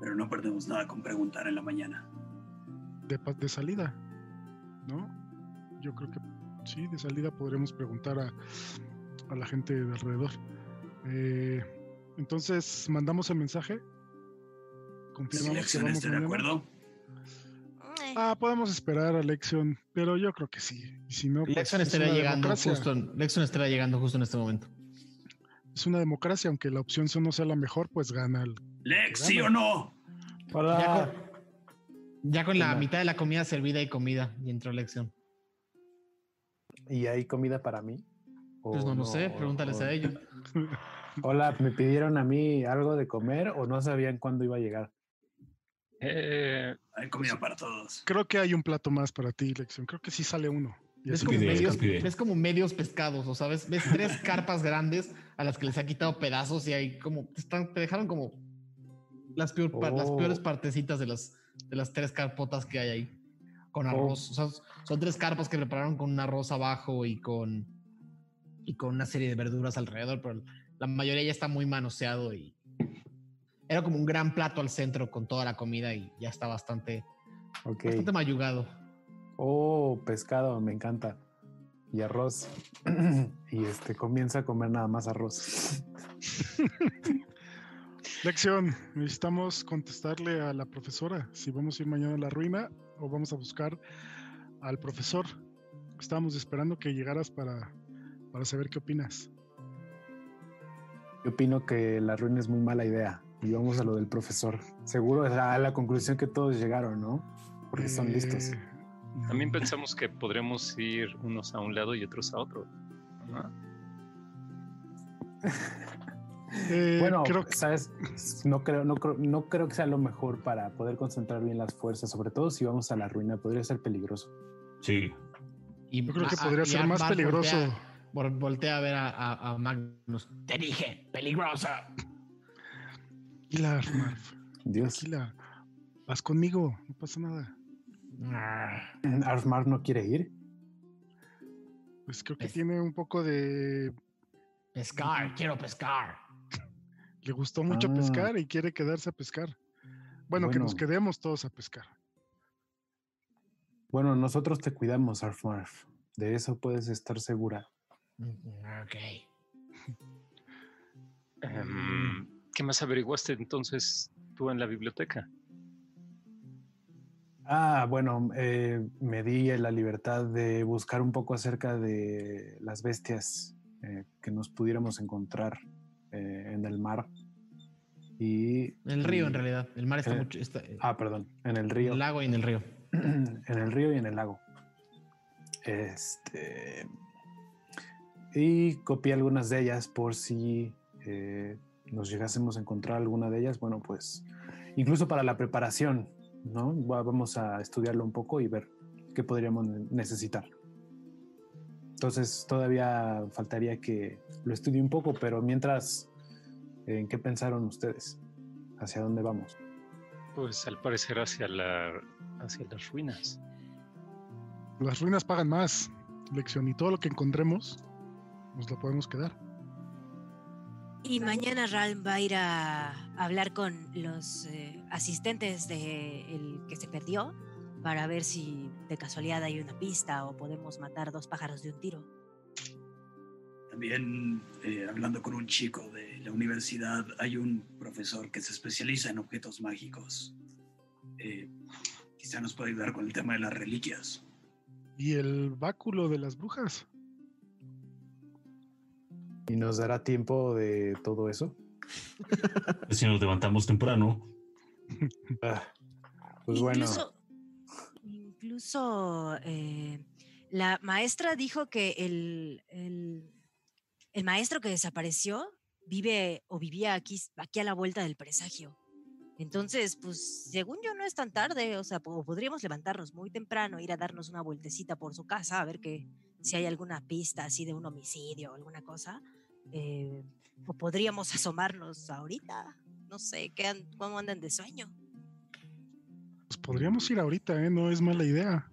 Pero no perdemos nada con preguntar en la mañana. De, de salida, ¿no? Yo creo que sí, de salida podremos preguntar a, a la gente de alrededor. Eh, entonces, mandamos el mensaje. Si Confirmamos que Lexion vamos esté de acuerdo, Eh, Ah, podemos esperar a Lexion, pero yo creo que sí. Y si no, pues, Lexon es estará llegando democracia. justo en, Lexon estará llegando justo en este momento. Es una democracia, aunque la opción no sea la mejor, pues gana el. Lex, ¿sí o no? Con, ya con la mitad de la comida servida y comida y entró Lexion. ¿Y hay comida para mí? o Pues no lo sé, pregúntales o- a ellos. Hola, ¿me pidieron a mí algo de comer o no sabían cuándo iba a llegar? Eh, Hay comida para todos. Creo que hay un plato más para ti, Lección. Creo que sí sale uno. Ves como, pide, medios, pide. ves como medios pescados, o sabes, ves tres carpas grandes a las que les ha quitado pedazos y hay como, te, están, te dejaron como las, peor- las Oh. peores partecitas de las, de las tres carpotas que hay ahí, con arroz. O sea, son tres carpas que prepararon con un arroz abajo y con, y con una serie de verduras alrededor, pero la mayoría ya está muy manoseado y era como un gran plato al centro con toda la comida y ya está bastante, Ok. bastante mayugado. Oh, pescado, me encanta. Y arroz. y este comienza a comer nada más arroz. Lección, necesitamos contestarle a la profesora si vamos a ir mañana a la ruina o vamos a buscar al profesor. Estábamos esperando que llegaras para, para saber qué opinas. Yo opino que la ruina es muy mala idea. Y vamos a lo del profesor. Seguro es a la conclusión que todos llegaron, ¿no? Porque son listos. Eh, también pensamos que podremos ir unos a un lado y otros a otro. ¿no? eh, Bueno, creo que sabes, no creo, no creo, no creo que sea lo mejor para poder concentrar bien las fuerzas, sobre todo si vamos a la ruina, podría ser peligroso. Sí. Y Yo creo que podría ser más peligroso. Voltea, vol- voltea a ver a, a- a Magnus. Te dije, peligrosa. Tranquila, Marf, Dios, tranquila. Vas conmigo, no pasa nada. Ah, Arfmar no quiere ir. Pues creo que Es- tiene un poco de... Pescar, quiero pescar. Le gustó mucho Ah. pescar y quiere quedarse a pescar. Bueno, que nos quedemos todos a pescar. Bueno, nosotros te cuidamos, Arfmar. De eso puedes estar segura. Mm, Ok. Em, ¿Qué más averiguaste entonces tú en la biblioteca? Ah, bueno, eh, me di la libertad de buscar un poco acerca de las bestias eh, que nos pudiéramos encontrar eh, en el mar. Y el río, en realidad. El mar está Eh, mucho. Está, Ah, perdón, en el río. el lago y en el río. en el río y en el lago. Este. Y copié algunas de ellas por si eh, nos llegásemos a encontrar alguna de ellas. Bueno, pues incluso para la preparación, ¿no? Va- Vamos a estudiarlo un poco y ver qué podríamos ne- necesitar. Entonces todavía faltaría que lo estudie un poco, pero mientras, ¿en qué pensaron ustedes? ¿Hacia dónde vamos? Pues al parecer hacia, la, hacia las ruinas. Las ruinas pagan más, lección, y todo lo que encontremos nos lo podemos quedar. Y mañana Ralm va a ir a hablar con los eh, asistentes de el que se perdió para ver si de casualidad hay una pista o podemos matar dos pájaros de un tiro. También eh, hablando con un chico de la universidad, hay un profesor que se especializa en objetos mágicos. Eh, quizá nos puede ayudar con el tema de las reliquias. Y el báculo de las brujas. ¿Y nos dará tiempo de todo eso? Si nos levantamos temprano. Ah, pues bueno. incluso, incluso eh, la maestra dijo que el, el, el maestro que desapareció vive o vivía aquí, aquí a la vuelta del presagio. Entonces, pues, según yo, no es tan tarde. O sea, po- podríamos levantarnos muy temprano, ir a darnos una vueltecita por su casa, a ver que si hay alguna pista así de un homicidio o alguna cosa. eh, o podríamos asomarnos ahorita. No sé, ¿qué an- ¿cómo andan de sueño? Pues podríamos ir ahorita, ¿eh? No es mala idea.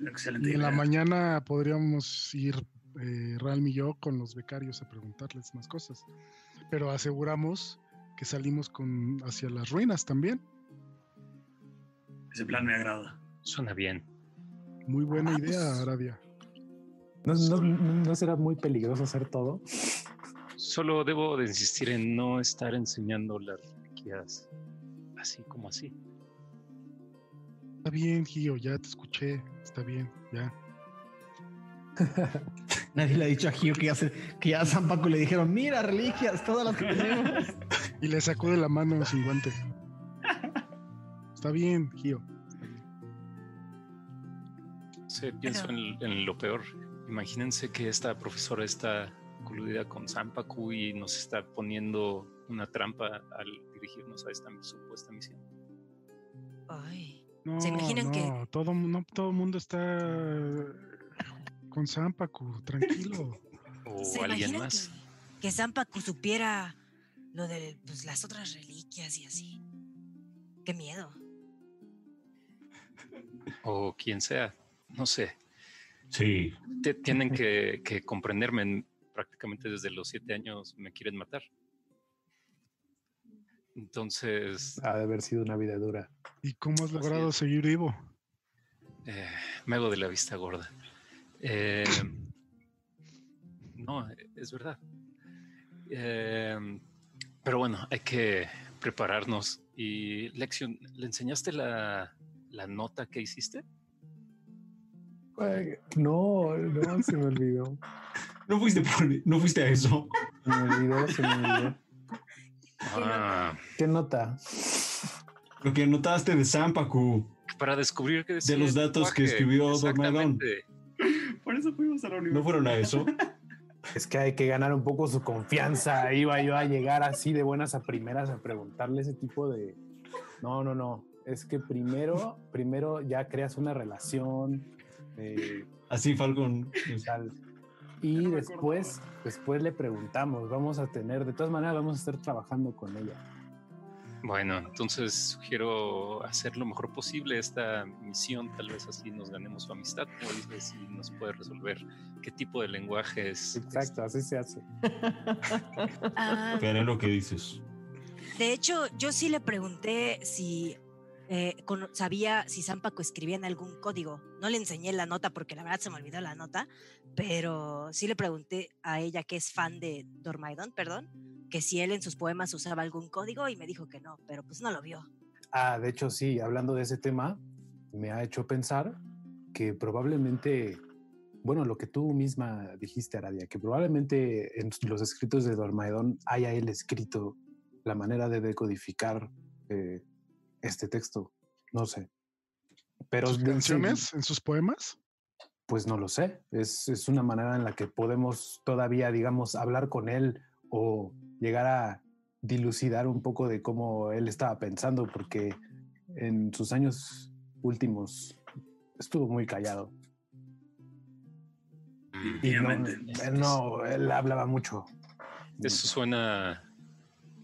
Excelente. Y en la idea. mañana podríamos ir eh, Ralm y yo con los becarios a preguntarles más cosas. Pero aseguramos que salimos con hacia las ruinas también. Ese plan me agrada. Suena bien. Muy buena Ah, idea, pues. Aradia. ¿No, no, no será muy peligroso hacer todo? Solo debo de insistir en no estar enseñando las reliquias así como así. Está bien, Gio, ya te escuché. Está bien, ya. Nadie le ha dicho a Gio que ya, se- que ya a San Paco le dijeron: Mira, reliquias, todas las que tenemos. Y le sacude la mano sin guante. Está bien, Gio. está bien. Sí, pienso en, en lo peor. Imagínense que esta profesora está coludida con Zampacu y nos está poniendo una trampa al dirigirnos a esta supuesta misión. Ay, No, ¿Se imaginan que- no, todo, no todo el mundo está con Zampacu, tranquilo. O ¿se alguien más. que, que Zampacu supiera lo de pues, las otras reliquias y así? Qué miedo. O quien sea. No sé. Sí. Te- tienen que, que comprenderme. en- Prácticamente desde los siete años me quieren matar. Entonces, Ha de haber sido una vida dura. ¿Y cómo has logrado seguir vivo? eh, me hago de la vista gorda. Eh, no, es verdad. Eh, pero bueno, hay que prepararnos. Y Lexion, ¿le enseñaste la, la nota que hiciste? Ay, No, no, se me olvidó. No fuiste, por- no fuiste a eso. Se me olvidó, se me olvidó. Ah, ¿Qué nota? Lo que notaste de Zampacu. para descubrir que decía los datos que escribió Dormedón. Exactamente. Por eso fuimos a la universidad. ¿No fueron a eso? Es que hay que ganar un poco su confianza. Iba yo a llegar así de buenas a primeras a preguntarle ese tipo de. No, no, no. Es que primero, primero ya creas una relación. eh, Así, Falcon. pues, tal. Y después, después le preguntamos. Vamos a tener, de todas maneras, vamos a estar trabajando con ella. Bueno, entonces sugiero hacer lo mejor posible esta misión, tal vez así nos ganemos su amistad, como dices, y nos puede resolver qué tipo de lenguaje es. Exacto, así se hace. Ah, Veré lo que dices. de hecho, yo sí le pregunté si eh, cono- sabía si Zampaco escribía en algún código. No le enseñé la nota porque la verdad se me olvidó la nota, pero sí le pregunté a ella que es fan de Dormaidon, perdón, que si él en sus poemas usaba algún código y me dijo que no, pero pues no lo vio. Ah, de hecho, sí, hablando de ese tema, me ha hecho pensar que probablemente, bueno, lo que tú misma dijiste, Aradia, que probablemente en los escritos de Dormaedón haya él escrito la manera de decodificar eh, este texto. No sé. Pero ¿Sus canciones en sus poemas? pues no lo sé. Es, es una manera en la que podemos todavía, digamos, hablar con él o llegar a dilucidar un poco de cómo él estaba pensando, porque en sus años últimos estuvo muy callado. Y no, él no, él hablaba mucho. Eso suena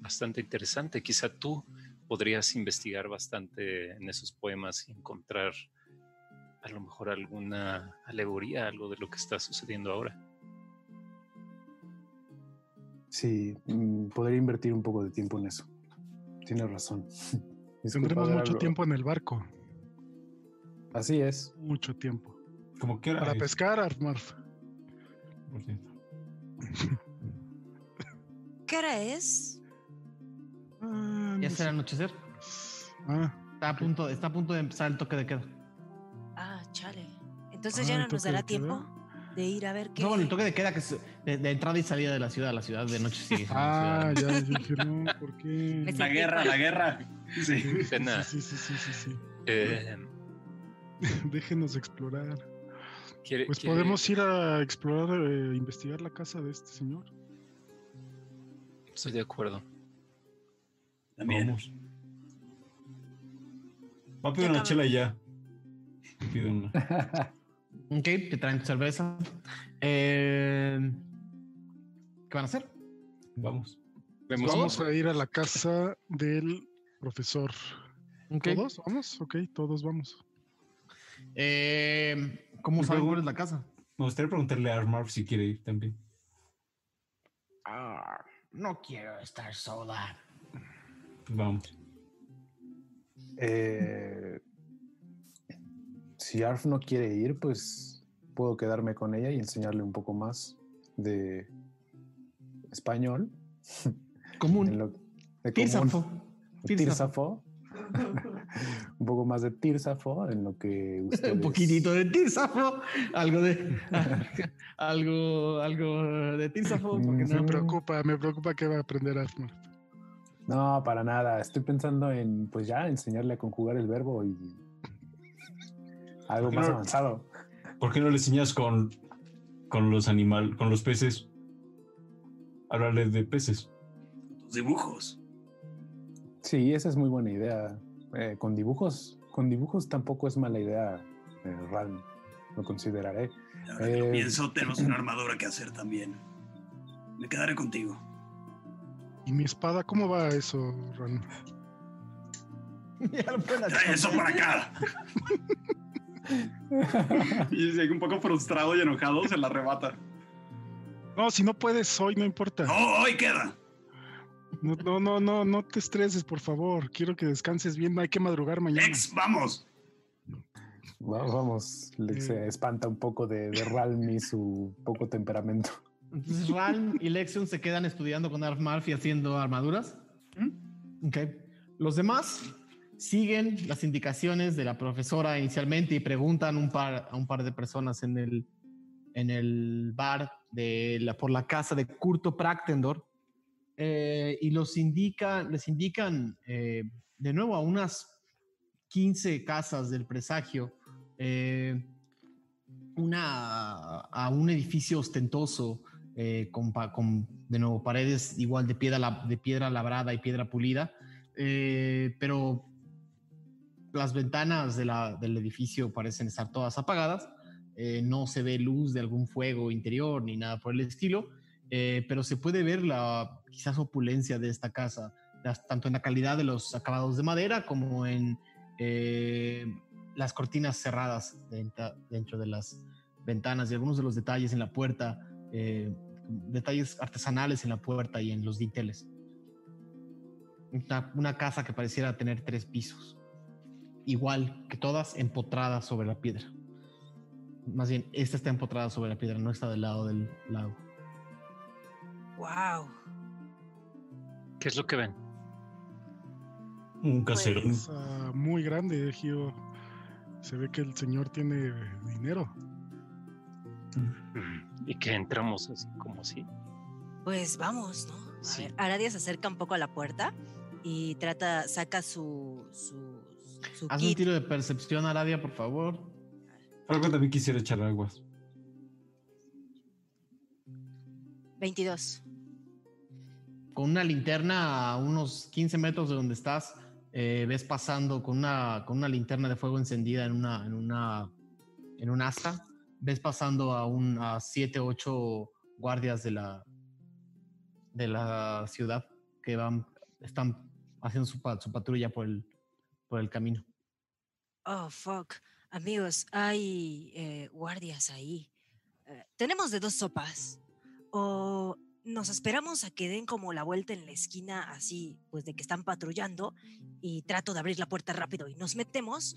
bastante interesante. Quizá tú podrías investigar bastante en esos poemas y encontrar a lo mejor alguna alegoría, algo de lo que está sucediendo ahora. Sí, mm, podría invertir un poco de tiempo en eso. Tienes razón. Disculpa, Tendremos mucho tiempo en el barco. Así es. Mucho tiempo. Como que Para pescar, Armarf. ¿Qué hora es? Ah, Ya no será sé. anochecer. Ah, Está a punto, está a punto de empezar el toque de queda. Ah, chale. Entonces Ah, ya ¿el no nos dará queda? tiempo de ir a ver qué. No, bueno, el toque de queda que es de, de entrada y salida de la ciudad. La ciudad de noche sigue. ah, ciudad. ya dije, no, ¿por qué? La guerra, la guerra. Sí. Pena. Sí, sí, sí, sí, sí. Eh, Déjenos explorar. ¿quiere- Pues quiere- podemos ir a explorar, eh, investigar la casa de este señor. Estoy de acuerdo. También. Vamos. Va a pedir Ya una chela y ya. Pido una. Ok, te traen tu cerveza. Eh, ¿Qué van a hacer? Vamos. Vemos Vamos a ir a la casa del profesor. ¿Todos? ¿Vamos? Ok, todos vamos. Eh, ¿Cómo saben cuál es la casa? Me gustaría preguntarle a Armarv si quiere ir también. Ah, no quiero estar sola. Vamos. Eh, si Arf no quiere ir, pues puedo quedarme con ella y enseñarle un poco más de español. Común. lo- de común. Tírsafo. Tírsafo. un poco más de Tírsafo en lo que ustedes... Un poquitito de Tírsafo. Algo de. algo, algo de Tírsafo. porque Ujú. Me no? preocupa, me preocupa que va a aprender Armor. No, para nada. Estoy pensando en, pues ya, enseñarle a conjugar el verbo y algo más no? avanzado. ¿Por qué no le enseñas con, con los animales, con los peces? hablarle de peces. Dibujos. Sí, esa es muy buena idea. Eh, con dibujos, con dibujos tampoco es mala idea, eh, Ralm. Lo consideraré. Ahora que lo Eh, pienso, tenemos una armadura que hacer también. Me quedaré contigo. ¿Y mi espada? ¿Cómo va eso, Ran? Ya lo pueden Trae eso para acá. Y si un poco frustrado y enojado, se la arrebata. No, si no puedes hoy, no importa. No, hoy queda. No, no, no, no, no te estreses, por favor. Quiero que descanses bien. Hay que madrugar mañana. Lex, vamos. Va- Vamos, le- Eh. se espanta un poco de, de Ralm y su poco temperamento. Entonces Ralm y Lexion se quedan estudiando con Arf Marf y haciendo armaduras. Ok. Los demás siguen las indicaciones de la profesora inicialmente y preguntan un par, a un par de personas en el, en el bar de la, por la casa de Curto Praktendor eh, y los indica, les indican eh, de nuevo a unas 15 casas del presagio eh, una, a un edificio ostentoso eh, con, con, de nuevo paredes igual de piedra, de piedra labrada y piedra pulida, eh, pero las ventanas del edificio parecen estar todas apagadas, eh, no se ve luz de algún fuego interior ni nada por el estilo, pero se puede ver la quizás opulencia de esta casa, tanto en la calidad de los acabados de madera como en las cortinas cerradas dentro, de las ventanas y algunos de los detalles en la puerta, detalles artesanales en la puerta y en los dinteles. Una, una casa que pareciera tener tres pisos, igual que todas empotradas sobre la piedra. Más bien, esta está empotrada sobre la piedra, no está del lado del lago. Wow. ¿Qué es lo que ven? Un casero. Pues- Casa muy grande, Gio. Se ve que el señor tiene dinero. Y que entramos así como así. Pues vamos, ¿no? A Sí. ver, Aradia se acerca un poco a la puerta y trata, saca su, su, su Haz un tiro de percepción, Aradia, por favor. Algo también quisiera echar aguas. 22. con una linterna a unos 15 metros de donde estás, eh, ves pasando con una, con una linterna de fuego encendida en una, en una, en un asta, ves pasando a un, a 7, 8 guardias de la, de la ciudad que van, están haciendo su, su patrulla por el, por el camino. Oh, fuck. Amigos, hay eh, guardias ahí. Eh, tenemos de dos sopas. O nos esperamos a que den como la vuelta en la esquina, así, pues de que están patrullando, y trato de abrir la puerta rápido y nos metemos.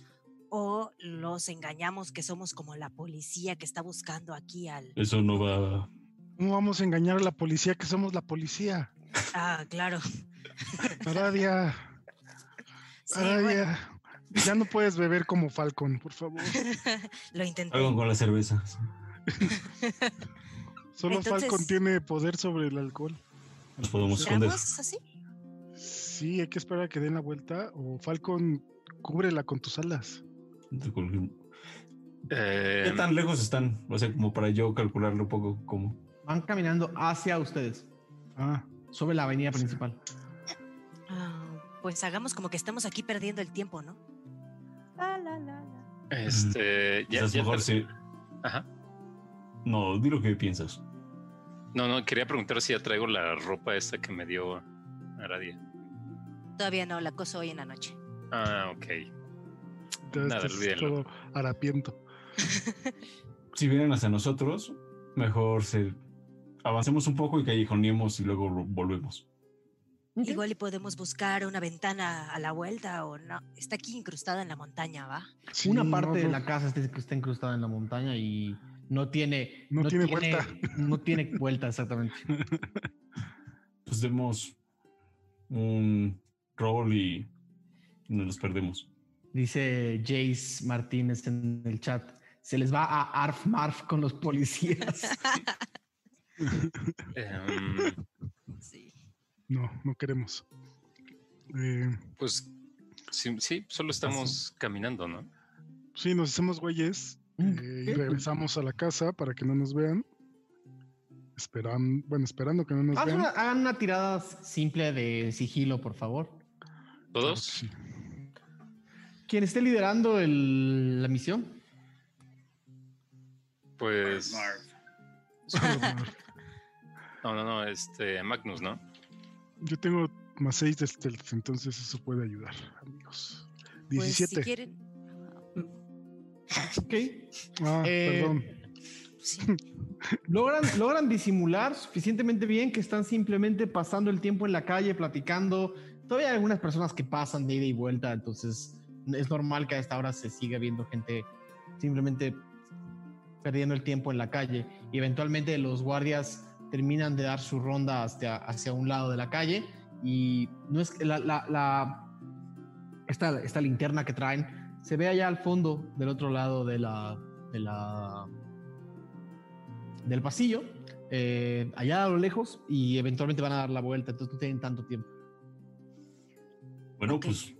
O los engañamos que somos como la policía que está buscando aquí al... Eso no va. ¿Cómo vamos a engañar a la policía que somos la policía? Ah, claro. Aradia, Sí, Aradia. bueno, Ya no puedes beber como Falcon, por favor. lo intenté. Algo con la cerveza. Solo Entonces- Falcon tiene poder sobre el alcohol. Nos podemos esconder. ¿Seamos así? Sí, hay que esperar a que den la vuelta o Falcon cúbrela con tus alas. Eh, ¿Qué tan lejos están? O sea, como para yo calcularlo un poco como. Van caminando hacia ustedes, Ah, sobre la avenida principal. Ah, pues hagamos como que estamos aquí perdiendo el tiempo, ¿no? La, la, la, la. este, ya, ya mejor sí. Ajá. No, di lo que piensas. No, no, quería preguntar si ya traigo la ropa esta que me dio Aradia. Todavía no, la cosa hoy en la noche. Ah, ok. Ya Nada, todo harapiento. Si vienen hacia nosotros, mejor se avancemos un poco y callejoneemos y luego volvemos. Igual y podemos buscar una ventana a la vuelta o no. Está aquí incrustada en la montaña, ¿va? Sí, Una no, parte de no, la casa está, está incrustada en la montaña y no tiene... No tiene vuelta. No tiene vuelta, exactamente. Pues demos un rol y nos los perdemos. Dice Jace Martínez en el chat. Se les va a Arf Marf con los policías. Em, Sí. No, no queremos. Eh, pues sí, sí, solo estamos caminando, ¿no? sí, nos hacemos güeyes eh, y regresamos a la casa para que no nos vean. Esperan, bueno, esperando que no nos Haz vean. una- hagan una tirada simple de sigilo, por favor. ¿Todos? Sí. Quien esté liderando el- la misión. Pues. Marv. Solo Marv. No, no, no, este. Magnus, ¿no? Yo tengo más 6 de stealth, entonces eso puede ayudar, amigos. Pues 17. si quieren. Ok. Ah, Eh, perdón. Sí. Logran, logran disimular suficientemente bien que están simplemente pasando el tiempo en la calle, platicando. Todavía hay algunas personas que pasan de ida y vuelta, entonces es normal que a esta hora se siga viendo gente simplemente perdiendo el tiempo en la calle. Y eventualmente los guardias terminan de dar su ronda hacia, hacia un lado de la calle y no es que la, la, la- esta, esta linterna que traen se ve allá al fondo del otro lado de la, de la del pasillo, eh, allá a lo lejos, y eventualmente van a dar la vuelta, entonces no tienen tanto tiempo. Bueno, pues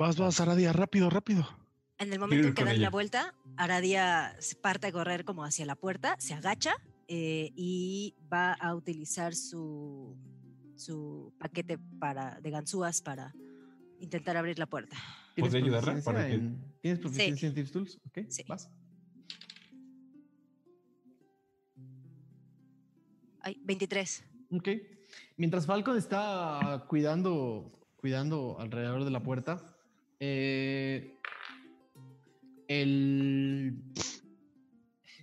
Vas, vas, Aradia, rápido, rápido. En el momento en que dan ella. la vuelta, Aradia se parte a correr como hacia la puerta, se agacha eh, y va a utilizar su, su paquete para, de ganzúas para intentar abrir la puerta. ¿Tienes ¿Podría ayudarla para que- en- ¿Tienes proficiencia en Tips Tools? Ok, Sí. vas. Ay, 23. Ok. Mientras Falcon está cuidando, cuidando alrededor de la puerta, eh, el-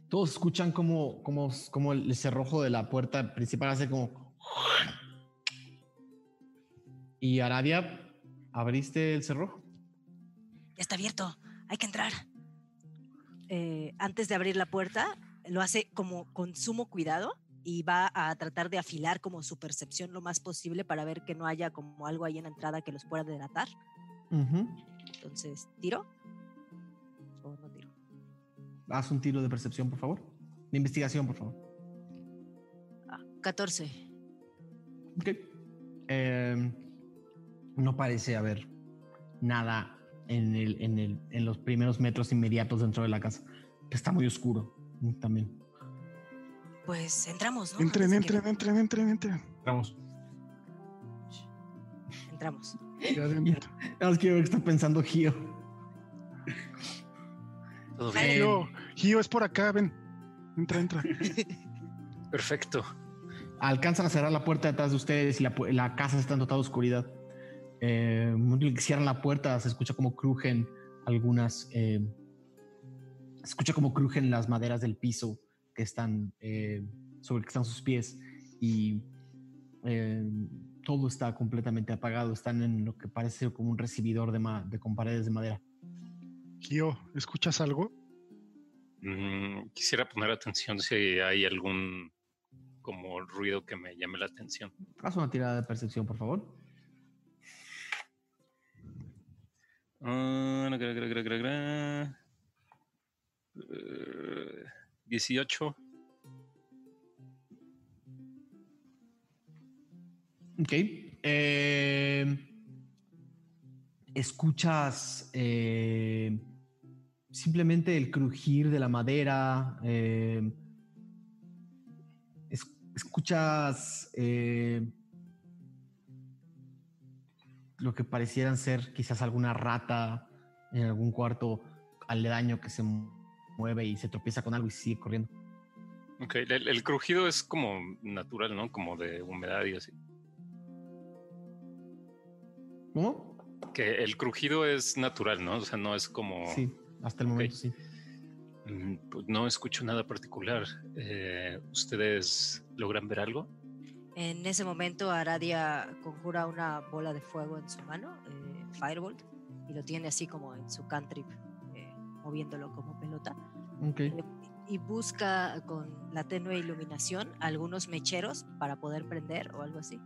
todos escuchan como, como, como el cerrojo de la puerta principal hace como... Y Aradia, ¿abriste el cerrojo? Ya está abierto, hay que entrar. Eh, antes de abrir la puerta, lo hace como con sumo cuidado y va a tratar de afilar como su percepción lo más posible para ver que no haya como algo ahí en la entrada que los pueda delatar. Entonces, ¿tiro? ¿O no tiro? Haz un tiro de percepción, por favor. De investigación, por favor. Ah, 14. Ok. Eh, no parece haber nada en, el, en, el, en los primeros metros inmediatos dentro de la casa. Está muy oscuro mm, también. Pues entramos, ¿no? Entren, de que- entren, entren, entren, entren. entramos. Entramos. Ya adentro. Nada más quiero ver qué está pensando Gio. Todo Ay, bien. Gio, Gio, es por acá, ven. Entra, entra. Perfecto. Alcanzan a cerrar la puerta detrás de ustedes y la, casa está en total oscuridad. Eh, que cierran la puerta, se escucha como crujen algunas. eh, se escucha como crujen las maderas del piso que están eh, sobre el que están sus pies y eh, todo está completamente apagado. Están en lo que parece ser como un recibidor de, ma- de con paredes de madera. Gio, ¿escuchas algo? Mm, quisiera poner atención si hay algún como ruido que me llame la atención. Haz una tirada de percepción, por favor. Ah, gra, gra, gra, gra, gra. Eh, 18. Ok. Eh, escuchas eh, simplemente el crujir de la madera. eh, es- escuchas lo que parecieran ser quizás alguna rata en algún cuarto aledaño que se mueve y se tropieza con algo y sigue corriendo. Ok, el crujido es como natural, ¿no? Como de humedad y así. ¿Cómo? Que el crujido es natural, ¿no? O sea, no es como... Sí, hasta el momento sí. Mm, pues no escucho nada particular. Eh, ¿Ustedes logran ver algo? En ese momento, Aradia conjura una bola de fuego en su mano, eh, Firebolt, y lo tiene así como en su cantrip, eh, moviéndolo como pelota. Ok. Eh, y busca con la tenue iluminación algunos mecheros para poder prender o algo así.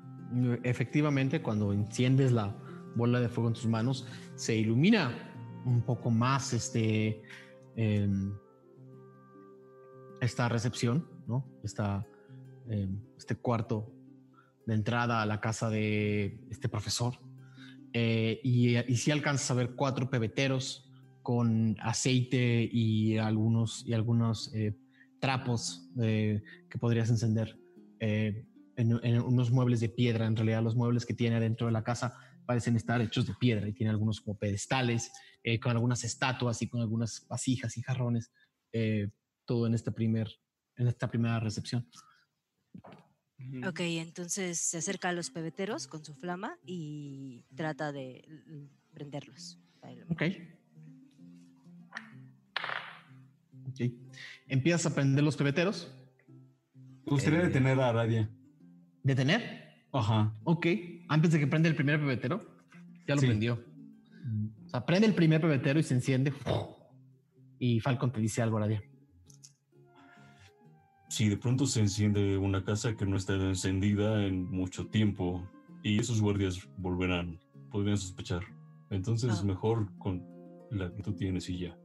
Efectivamente, cuando enciendes la bola de fuego en tus manos, se ilumina un poco más este, em, esta recepción, ¿no? Esta, em, este cuarto de entrada a la casa de este profesor. Eh, y, y sí alcanzas a ver cuatro pebeteros con aceite y algunos, y algunos eh, trapos eh, que podrías encender. en, unos muebles de piedra. En realidad, los muebles que tiene adentro de la casa parecen estar hechos de piedra y tiene algunos como pedestales eh, con algunas estatuas y con algunas vasijas y jarrones. eh, todo en este primer, en esta primera recepción. Ok, entonces se acerca a los pebeteros con su flama y trata de prenderlos. Ok. Ok. Empiezas a prender los pebeteros. Me gustaría Eh, detener a Aradia. ¿Detener? Ajá. Ok. Antes de que prenda el primer pebetero, ya lo Sí. prendió. O sea, prende el primer pebetero y se enciende. Y Falcon te dice algo, Aradia. Si de pronto se enciende una casa que no está encendida en mucho tiempo y esos guardias volverán, podrían sospechar. Entonces Ah. mejor con la que tú tienes y ya.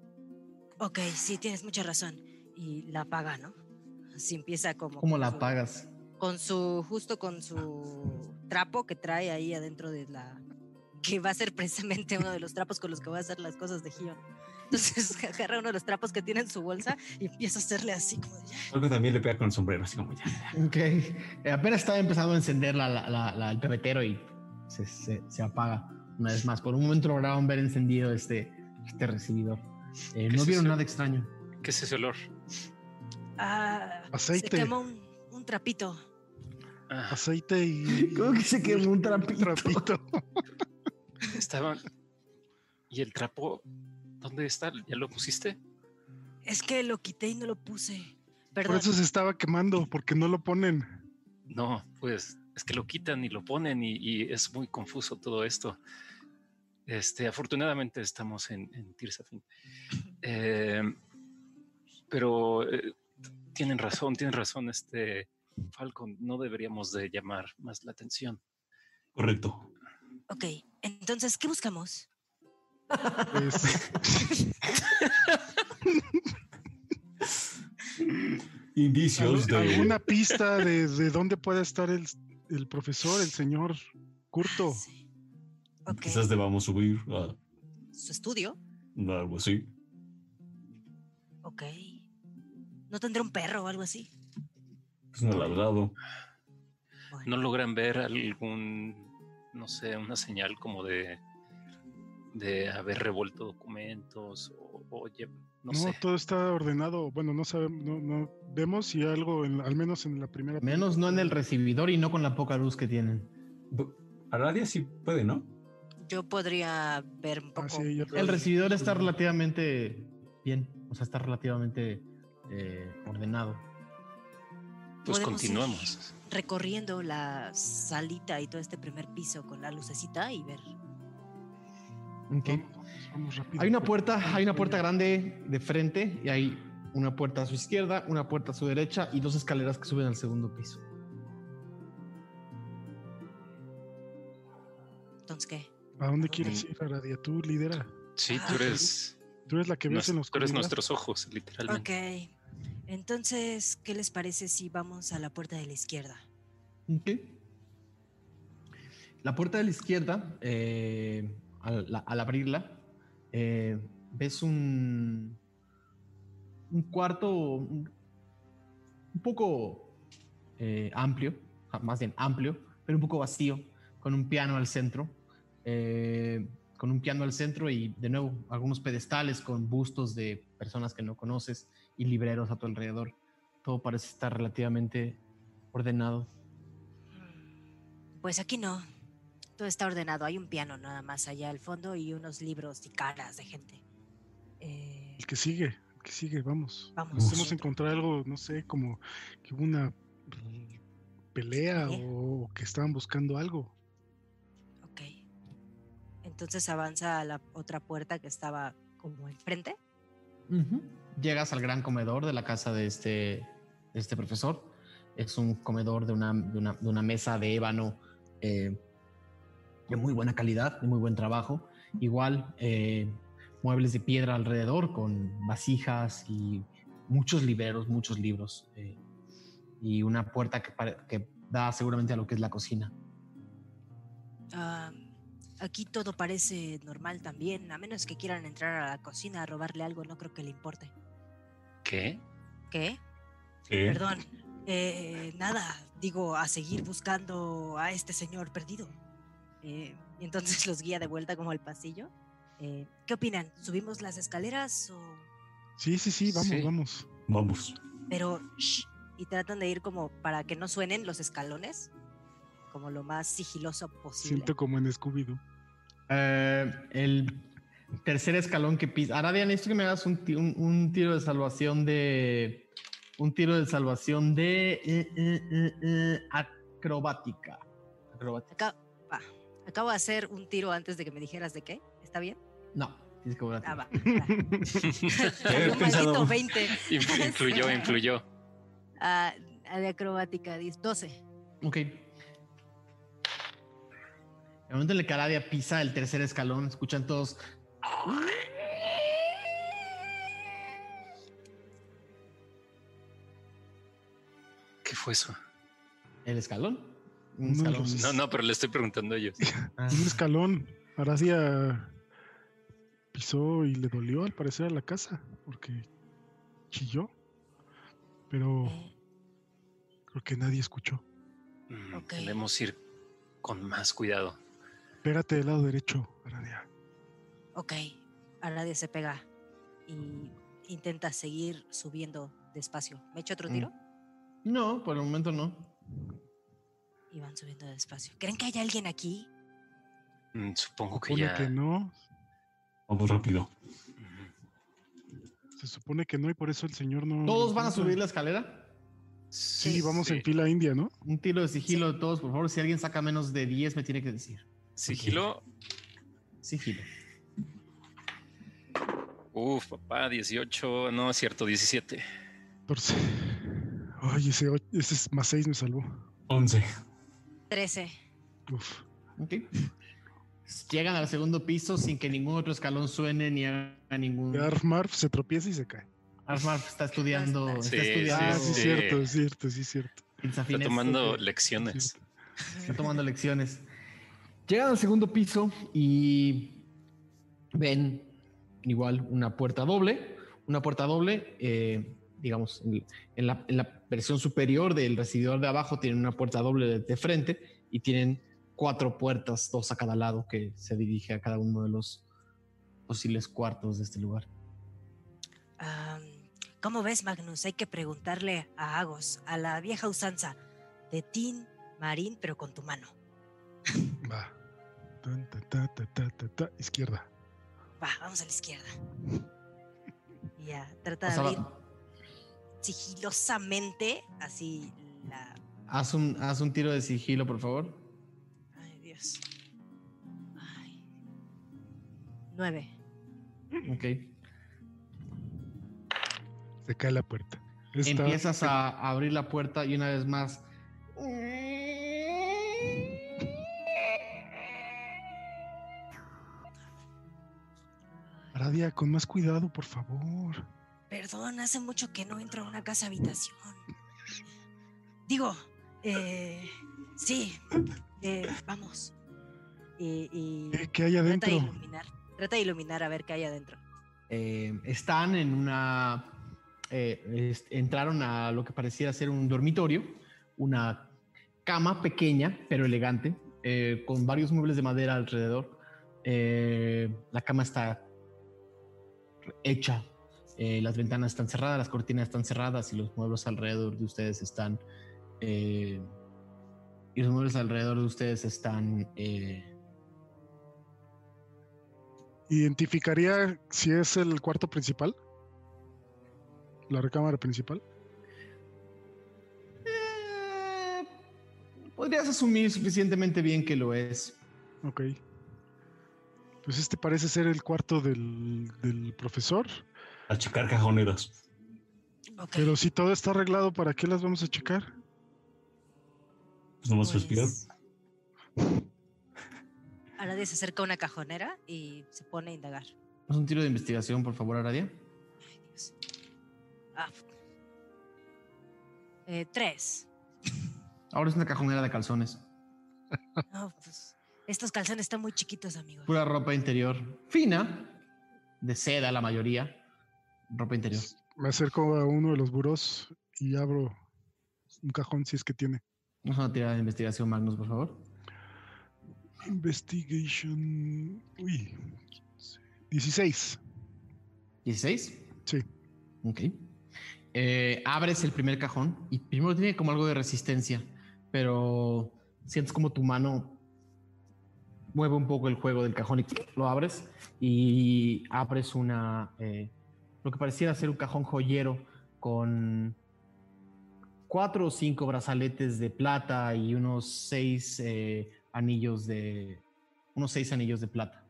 Ok, sí, tienes mucha razón. Y la apaga, ¿no? Así empieza como... ¿Cómo la su- apagas? Con su, justo con su trapo que trae ahí adentro de la... Que va a ser precisamente uno de los trapos con los que va a hacer las cosas de Gion. Entonces agarra uno de los trapos que tiene en su bolsa y empieza a hacerle así como ya. Que también le pega con el sombrero, así como ya. ya. Ok. Eh, apenas estaba empezando a encender la, la- la- la- el pebetero y se, se- se apaga una vez más. Por un momento lograron ver encendido este, este recibidor. Eh, ¿Qué no es vieron nada extraño. ¿Qué es ese olor? Ah, Aceite. Se quemó un trapito. Ah, Aceite y. ¿Cómo que se quemó un trapito? trapito. estaban. ¿Y el trapo? ¿Dónde está? ¿Ya lo pusiste? Es que lo quité y no lo puse. Por Perdón. eso se estaba quemando, porque no lo ponen. No, pues es que lo quitan y lo ponen y, y es muy confuso todo esto. Este, afortunadamente estamos en, en Tirsafin. Eh, pero eh, tienen razón, tienen razón, este Falcon, no deberíamos de llamar más la atención. Correcto. Ok, entonces, ¿qué buscamos? Pues, Indicios ¿al- de. ¿Alguna pista de, de dónde puede estar el, el profesor, el señor Curto? Sí. Ok, Quizás debamos subir a su estudio. algo así. Ok. ¿No tendrá un perro o algo así? Es un ladrado. Bueno, ¿No logran ver algún, no sé, una señal como de, de haber revuelto documentos o, no, No, sé? todo está ordenado. Bueno, no sabemos, no, no vemos si algo, en- al menos en la primera. Menos no en el recibidor y no con la poca luz que tienen. Bu- Aradia sí puede, ¿no? yo podría ver un poco. Ah, sí, yo El recibidor está relativamente bien, o sea, está relativamente eh, ordenado. Pues podemos ir continuamos. recorriendo la salita y todo este primer piso con la lucecita y ver. Ok. Vamos, vamos rápido. Hay una puerta, hay una puerta grande de frente y hay una puerta a su izquierda, una puerta a su derecha y dos escaleras que suben al segundo piso. Entonces, ¿qué? ¿A dónde quieres ir, Aradia? Tú lidera. Sí, Ah, tú ok. eres, Tú eres la que ves nos- en los tú eres nuestros ojos, literalmente. Ok. Entonces, ¿qué les parece si vamos a la puerta de la izquierda? Ok. La puerta de la izquierda, eh, al, la- al abrirla, eh, ves un, un cuarto un, poco eh, amplio, más bien amplio, pero un poco vacío, con un piano al centro. con un piano al centro y de nuevo algunos pedestales con bustos de personas que no conoces y libreros a tu alrededor. Todo parece estar relativamente ordenado. Pues aquí no. Todo está ordenado. Hay un piano nada más allá al fondo y unos libros y caras de gente. Eh, El que sigue, el que sigue, vamos. vamos. Podemos encontrar algo, no sé, como que hubo una pelea o que estaban buscando algo. Ok. Entonces avanza a la otra puerta que estaba como enfrente. Ujú. Llegas al gran comedor de la casa de este, de este profesor. Es un comedor de una, de una, de una mesa de ébano eh, de muy buena calidad, de muy buen trabajo. Igual, eh, muebles de piedra alrededor con vasijas y muchos libreros, muchos libros. eh, y una puerta que, que da seguramente a lo que es la cocina. Ah, aquí todo parece normal también. A menos que quieran entrar a la cocina a robarle algo, no creo que le importe. ¿Qué? ¿Qué? ¿Qué? Perdón. Eh, nada, digo, a seguir buscando a este señor perdido. Eh, y entonces los guía de vuelta como al pasillo. Eh, ¿Qué opinan? ¿Subimos las escaleras o...? Sí, sí, sí, vamos, Sí. vamos. Vamos. Pero... shh, y tratan de ir como para que no suenen los escalones. Como lo más sigiloso posible. Siento como en Scooby-Doo. Eh, el tercer escalón que pisa. Aradia, necesito que me hagas un, un- un tiro de salvación de. Un tiro de salvación de. eh, eh, eh, eh, acrobática. Acrobática. Acabo de hacer un tiro antes de que me dijeras de qué. ¿Está bien? No, tienes que volver a Ah, va. Maldito 20. Influ- influyó, influyó. Ah, de acrobática, 10, 12. Ok. El momento en el que Aradia pisa el tercer escalón, escuchan todos. ¿Qué fue eso? ¿El escalón? Un escalón. los- No, no, pero le estoy preguntando a ellos. Ah. Un escalón. Aradia pisó y le dolió al parecer a la casa porque chilló. Pero creo que nadie escuchó. Mm, Ok. Debemos ir con más cuidado. Pégate del lado derecho, Aradia. Ok, Aradia se pega y intenta seguir subiendo despacio. ¿Me echo otro Mm. tiro? No, por el momento no. Y van subiendo despacio. ¿Creen que hay alguien aquí? Mm, Supongo que Supone ya. que no. Vamos rápido. Se supone que no y por eso el señor no. ¿Todos van a subir la escalera? Sí, vamos Sí. en fila india, ¿no? Un tiro de sigilo de todos, por favor. Si alguien saca menos de 10, me tiene que decir. Sigilo. Sigilo. Uf, papá, 18. No, es cierto, 17. 14. Ay, ese, ese es más 6 me salvó. 11. 13. Uf. Ok. Llegan al segundo piso sin que ningún otro escalón suene ni haga ningún. Armarf se tropieza y se cae. Armar está estudiando. Sí, está sí, estudiando. Ah, sí, es sí. cierto, es cierto, sí, es cierto. Está tomando lecciones. Está tomando lecciones. Llegan al segundo piso y ven igual una puerta doble. Una puerta doble, eh, digamos, en, la, en la versión superior del recibidor de abajo tienen una puerta doble de, de frente y tienen cuatro puertas, dos a cada lado, que se dirige a cada uno de los posibles cuartos de este lugar. Am, ¿Cómo ves, Magnus? Hay que preguntarle a Agos, a la vieja usanza, de Tin Marín, pero con tu mano. Va. Tan, ta, ta, ta, ta, ta, ta, Izquierda. Va, vamos a la izquierda. Y ya, trata O de abrir va- sigilosamente, así la... haz, un, haz un tiro de sigilo, por favor. Ay, Dios. Ay. Nueve. Ok. Se cae la puerta. Empiezas a abrir la puerta y una vez más. Aradia, con más cuidado, por favor. Perdón, hace mucho que no entro a una casa habitación. Digo, eh, sí, eh, vamos. Y, y ¿Qué, hay trata de adentro? iluminar, trata de iluminar a ver qué hay adentro. Eh, están en una. eh, es- entraron a lo que pareciera ser un dormitorio, una cama pequeña pero elegante, eh, con varios muebles de madera alrededor. Eh, la cama está hecha, eh, las ventanas están cerradas, las cortinas están cerradas y los muebles alrededor de ustedes están. eh, y los muebles alrededor de ustedes están. eh, ¿Identificaría si es el cuarto principal? ¿La recámara principal? Eh, podrías asumir suficientemente bien que lo es. Ok. Pues este parece ser el cuarto del, del profesor. A checar cajoneras. Ok, Pero si todo está arreglado, ¿para qué las vamos a checar? Pues nomás pues, respirar. Aradia se acerca a una cajonera y se pone a indagar. Haz un tiro de investigación, por favor, Aradia. Ay, Dios. Ah. Eh, tres. Ahora es una cajonera de calzones. No, pues, estos calzones están muy chiquitos, amigos. Pura ropa interior. Fina. De seda, la mayoría. Ropa interior. Me acerco a uno de los burós y abro un cajón si es que tiene. Vamos a una tirada de investigación, Magnus, por favor. Investigation. Uy. 16. ¿16? Sí. Ok. Eh, abres el primer cajón y primero tiene como algo de resistencia, pero sientes como tu mano mueve un poco el juego del cajón y lo abres y abres una eh, lo que pareciera ser un cajón joyero con cuatro o cinco brazaletes de plata y unos seis eh, anillos de unos seis anillos de plata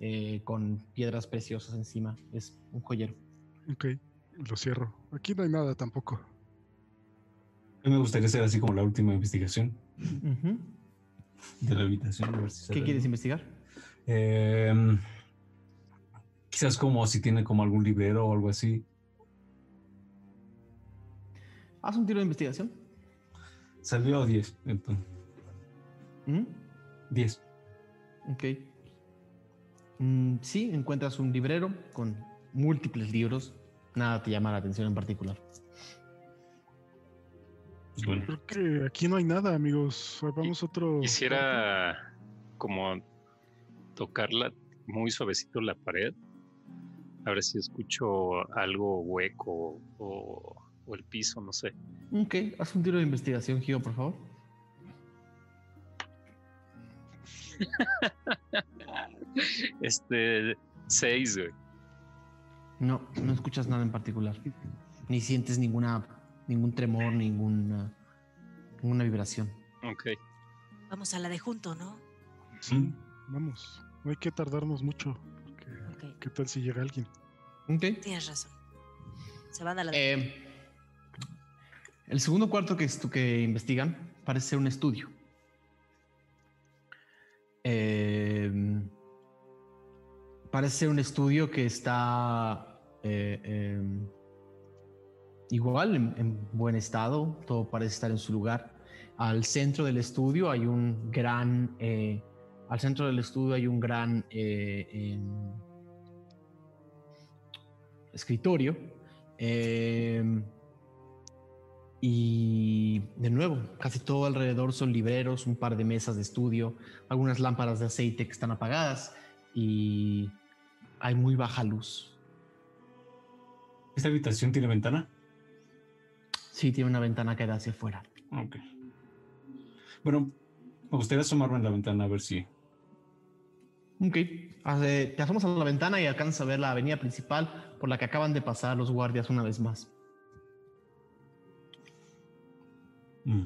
eh, con piedras preciosas encima. Es un joyero. Ok, lo cierro. Aquí no hay nada tampoco. A mí me gustaría hacer así como la última investigación. De la habitación. a ver si ¿Qué quieres investigar? Em, quizás como si tiene como algún librero o algo así. Haz un tiro de investigación. Salió 10. Entonces, ¿Mm? 10. Ok. Mm, sí, encuentras un librero con múltiples libros. Nada te llama la atención en particular. Bueno. Creo que aquí no hay nada, amigos. Vamos a otro. Quisiera como tocarla muy suavecito la pared. A ver si escucho algo hueco o, o el piso, no sé. Ok, haz un tiro de investigación, Gio, por favor. Este, seis, güey. No, no escuchas nada en particular. Ni sientes ninguna, ningún tremor, ninguna, ninguna vibración. Ok. Vamos a la de junto, ¿no? Sí, vamos. No hay que tardarnos mucho. porque ¿Qué tal si llega alguien? Ok. tienes razón. Se van a la de Eh, el segundo cuarto que, que investigan parece ser un estudio. Eh, parece ser un estudio que está eh, eh, igual, en, en buen estado, todo parece estar en su lugar. Al centro del estudio hay un gran, eh, al centro del estudio hay un gran eh, em, escritorio. Eh, y de nuevo, casi todo alrededor son libreros, un par de mesas de estudio, algunas lámparas de aceite que están apagadas y hay muy baja luz. ¿Esta habitación tiene ventana? Sí, tiene una ventana que da hacia afuera. Ok. Bueno, me gustaría asomarme en la ventana a ver si. Ok, te asomas a la ventana y alcanzas a ver la avenida principal por la que acaban de pasar los guardias una vez más. Mm.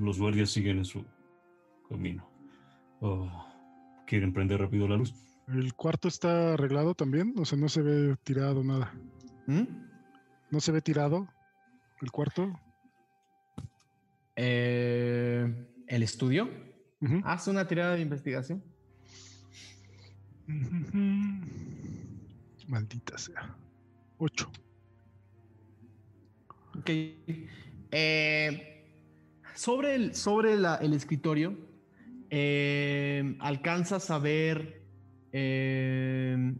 Los guardias siguen en su camino. Oh, ¿Quieren prender rápido la luz? ¿El cuarto está arreglado también? O sea, no se ve tirado nada. ¿Mm? ¿No se ve tirado el cuarto? Eh, ¿El estudio? Ujú. Haz una tirada de investigación. Maldita sea. Ocho. Ok. Eh, sobre el, sobre la- el escritorio, eh, alcanzas a ver eh,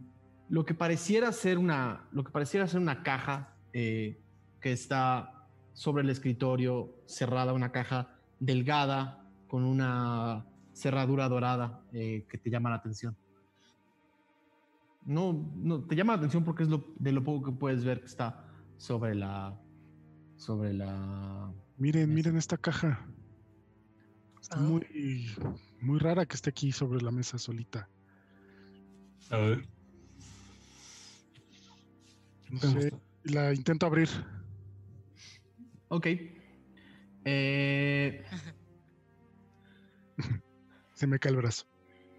lo que pareciera ser una, lo que pareciera ser una caja que está sobre el escritorio, cerrada, una caja delgada con una cerradura dorada eh, que te llama la atención. No, no, te llama la atención porque es lo, de lo poco que puedes ver que está sobre la, sobre la... Miren, miren esta caja. Está Oh. muy, muy rara que esté aquí sobre la mesa solita. A ver. No ¿cómo sé. La intento abrir. Ok. Eh, Se me cae el brazo.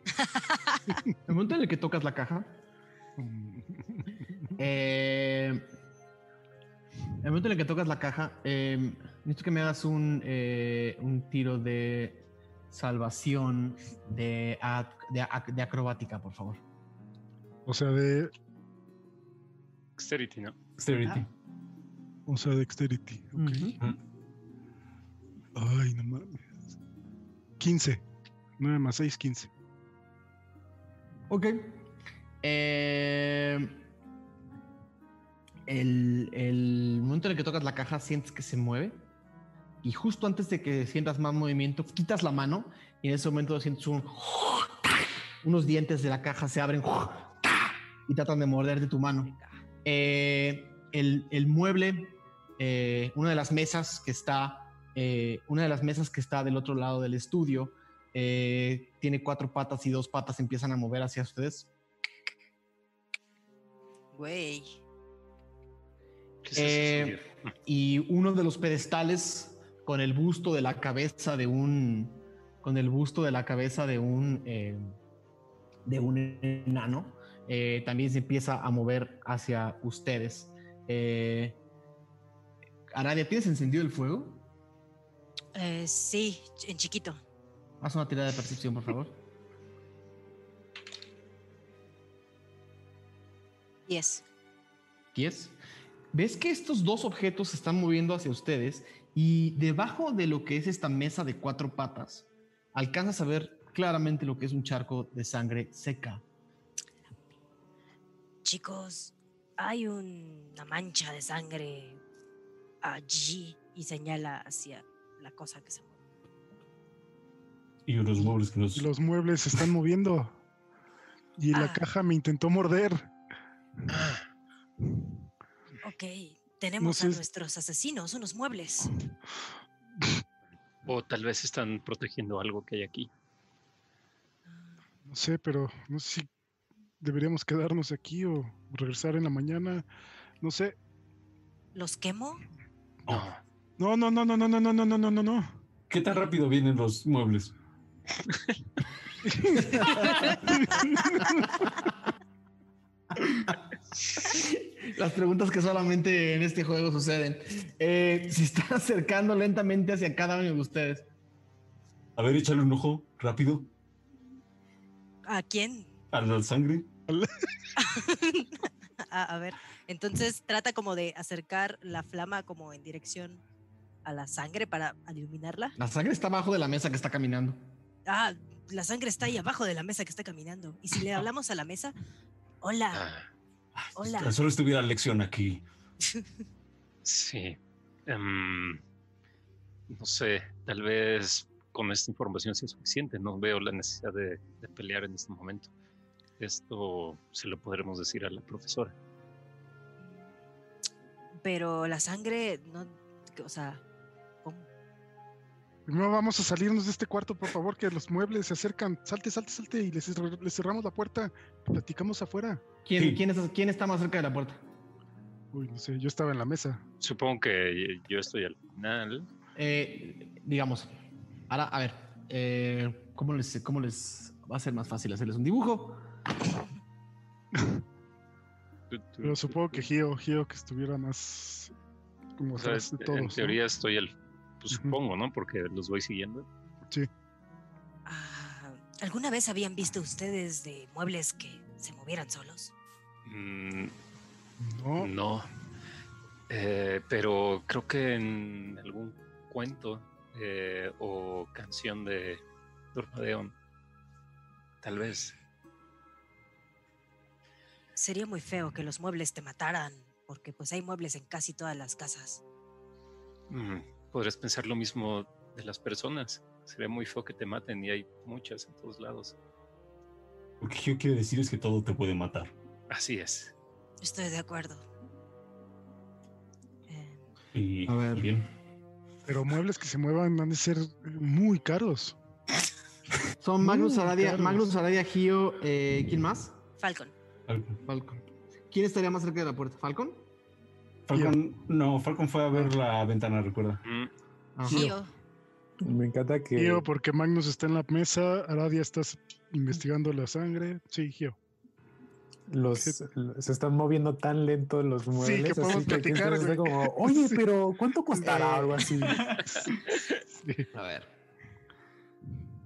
el momento en el que tocas la caja, eh, el momento en el que tocas la caja, eh, necesito que me hagas un, eh, un tiro de salvación de, de, ac- de acrobática, por favor. O sea, de, Dexterity, ¿no? Dexterity. O sea, dexterity. ok. Ay, no mames. 15. 9 más 6, 15. Ok. Eh, el, el momento en el que tocas la caja sientes que se mueve y justo antes de que sientas más movimiento, quitas la mano y en ese momento sientes un, unos dientes de la caja se abren y tratan de morderte tu mano. Eh, el, el mueble, eh, una de las mesas que está, eh, una de las mesas que está del otro lado del estudio, eh, tiene cuatro patas y dos patas empiezan a mover hacia ustedes. Güey. ¿Qué es eso, Eh, y uno de los pedestales con el busto de la cabeza de un con el busto de la cabeza de un eh, de un enano eh, también se empieza a mover hacia ustedes eh, Aradia ¿tienes encendido el fuego? Eh, sí, en chiquito. haz una tirada de percepción por favor 10. 10. Ves que estos dos objetos se están moviendo hacia ustedes y debajo de lo que es esta mesa de cuatro patas, alcanzas a ver claramente lo que es un charco de sangre seca. Chicos, hay una mancha de sangre allí y señala hacia la cosa que se mueve. Y unos muebles que nos. Los muebles se están moviendo. Y la Ah. caja me intentó morder. Ok, tenemos sé a nuestros asesinos, unos muebles. O tal vez están protegiendo algo que hay aquí. No sé, pero no sé si deberíamos quedarnos aquí o regresar en la mañana. No sé. ¿Los quemo? No. No, no, no, no, no, no, no, no, no, no, no. ¿Qué tan rápido vienen los muebles? Las preguntas que solamente en este juego suceden. Eh, se están acercando lentamente hacia cada uno de ustedes. A ver, échale un ojo rápido ¿A quién? a la sangre. a, a ver, entonces trata como de acercar la flama como en dirección a la sangre para iluminarla. La sangre está abajo de la mesa que está caminando. Ah, la sangre está ahí abajo de la mesa que está caminando. Y si le hablamos a la mesa, hola, Ah, hola. Tan Solo estuviera lección aquí. sí. Em, no sé, tal vez con esta información sea suficiente. No veo la necesidad de, de pelear en este momento. Esto se lo podremos decir a la profesora. Pero la sangre, no, o sea, ¿cómo? Primero vamos a salirnos de este cuarto, por favor, que los muebles se acercan. Salte, salte, salte y les, les cerramos la puerta. Platicamos afuera. ¿Quién, Sí. quién, es- quién está más cerca de la puerta? Uy, no sé, yo estaba en la mesa. Supongo que yo estoy al final. Eh, digamos, ahora, a ver, eh, ¿cómo, les, ¿cómo les va a ser más fácil hacerles un dibujo? Tú- tú- Pero tú- supongo que Gio, Gio que estuviera más como o sea, atrás de en todos. ¿no? teoría estoy al. Pues supongo, ¿no? Porque los voy siguiendo. Ah, ¿Alguna vez habían visto ustedes de muebles que se movieran solos? Mm, No, No. Eh, pero creo que en algún cuento eh, o canción de Dormadeon, tal vez. Sería muy feo que los muebles te mataran, porque pues hay muebles en casi todas las casas. Mm, podrías pensar lo mismo de las personas. Sería muy feo que te maten y hay muchas en todos lados. Lo que yo quiero decir es que todo te puede matar. Así es. Estoy de acuerdo. Eh, Y A ver. bien. pero muebles que se muevan han de ser muy caros. Son Magnus Aradia. Magnus Aradia, Gio, eh, ¿quién más? Falcon. Falcon. Falcon. ¿Quién estaría más cerca de la puerta? ¿Falcon? Falcon- no, Falcon fue a ver la ventana, recuerda. Mm. Gio. Me encanta que. Gio, porque Magnus está en la mesa, Aradia estás investigando la sangre. Sí, Gio. los se están moviendo tan lento los muebles. que podemos así que- que platicar, como, oye, Sí. pero ¿cuánto costará? Algo así. Sí. A ver.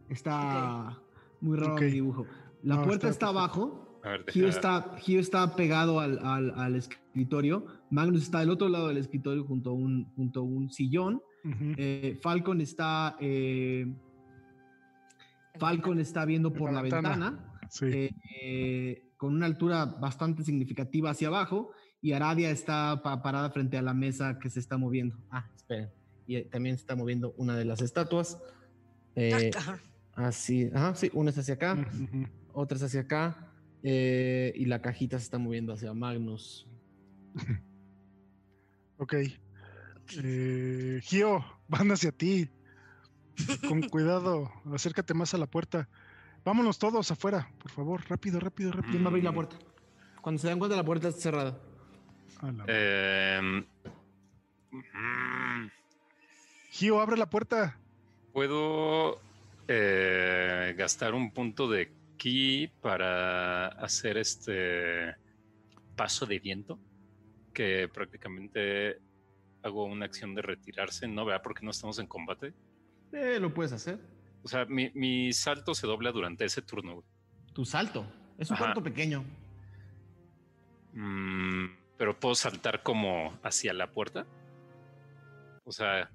Está muy raro mi dibujo. La No, puerta está está abajo. A ver, Gio está, Gio está pegado al, al- al escritorio. Magnus está del otro lado del escritorio junto a un, junto a un sillón. Eh, Falcon está. eh, Falcon está viendo por la, la ventana. ventana. Sí. eh, eh, con una altura bastante significativa hacia abajo. Y Aradia está pa- parada frente a la mesa que se está moviendo. Ah, esperen. y también se está moviendo una de las estatuas. Eh, así, ajá, sí, una es hacia acá, Ujú. otra es hacia acá, eh, y la cajita se está moviendo hacia Magnus. Ok. Eh, Gio, van hacia ti. Con cuidado, acércate más a la puerta. Vámonos todos afuera, por favor. Rápido, rápido, rápido. ¿Quién va a abrir la puerta? Cuando se dan cuenta, la puerta está cerrada. Mm, Gio, abre la puerta. Puedo eh, gastar un punto de ki para hacer este paso de viento, que prácticamente hago una acción de retirarse, ¿no? ¿Verdad? Porque no estamos en combate. Eh, lo puedes hacer. O sea, mi, mi salto se dobla durante ese turno. güey. Tu salto. Es un Ajá. salto pequeño. Mm, pero puedo saltar como hacia la puerta. O sea,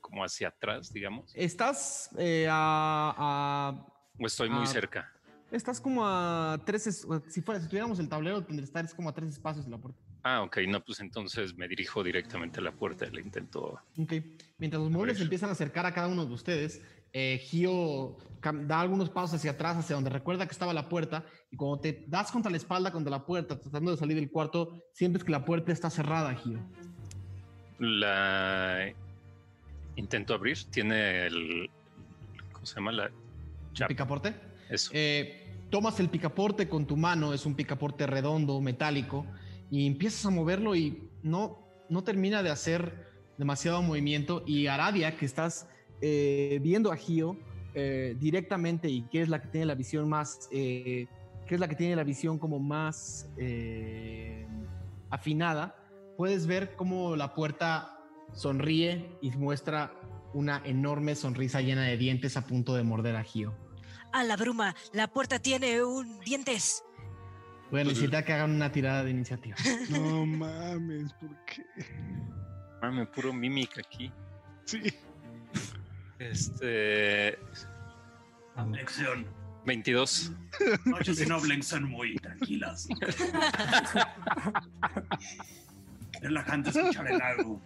como hacia atrás, digamos. Estás eh, a, a- O estoy muy cerca. Estás como a tres. es- Si, fuera, si tuviéramos el tablero, tendrías que estar como a tres espacios de la puerta. Ah, ok, no, pues entonces me dirijo directamente a la puerta y le intento. Ok. Mientras los muebles se empiezan a acercar a cada uno de ustedes, eh, Gio da algunos pasos hacia atrás, hacia donde recuerda que estaba la puerta, y cuando te das contra la espalda, contra la puerta, tratando de salir del cuarto, sientes que la puerta está cerrada, Gio. La intento abrir. Tiene el. ¿Cómo se llama? La ¿El chapa. picaporte? Eso. Eh, tomas el picaporte con tu mano, es un picaporte redondo, metálico, y empiezas a moverlo y no, no termina de hacer demasiado movimiento. Y Aradia, que estás eh, viendo a Gio eh, directamente y que es la que tiene la visión más, eh, que es la que tiene la visión como más afinada, puedes ver cómo la puerta sonríe y muestra una enorme sonrisa llena de dientes a punto de morder a Gio. A la bruma, la puerta tiene un dientes. Voy a necesitar que hagan una tirada de iniciativa. No mames, ¿por qué? Mame, puro mímica aquí. Sí. Este. Lección. 22. Noches en Oblen son muy tranquilas. Relajante escuchar el lago.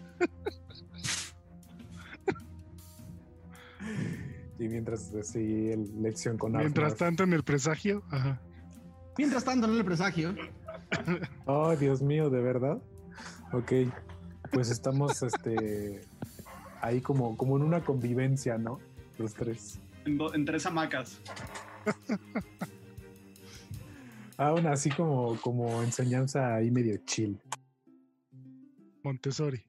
Y mientras sí, el lección con Mientras tanto, en el presagio. Ajá. Mientras tanto, en el presagio, Oh, Dios mío, ¿de verdad? Ok. Pues estamos este ahí como, como en una convivencia, ¿no? Los tres. En, do- en tres hamacas. Aún así como, como enseñanza ahí medio chill. Montessori.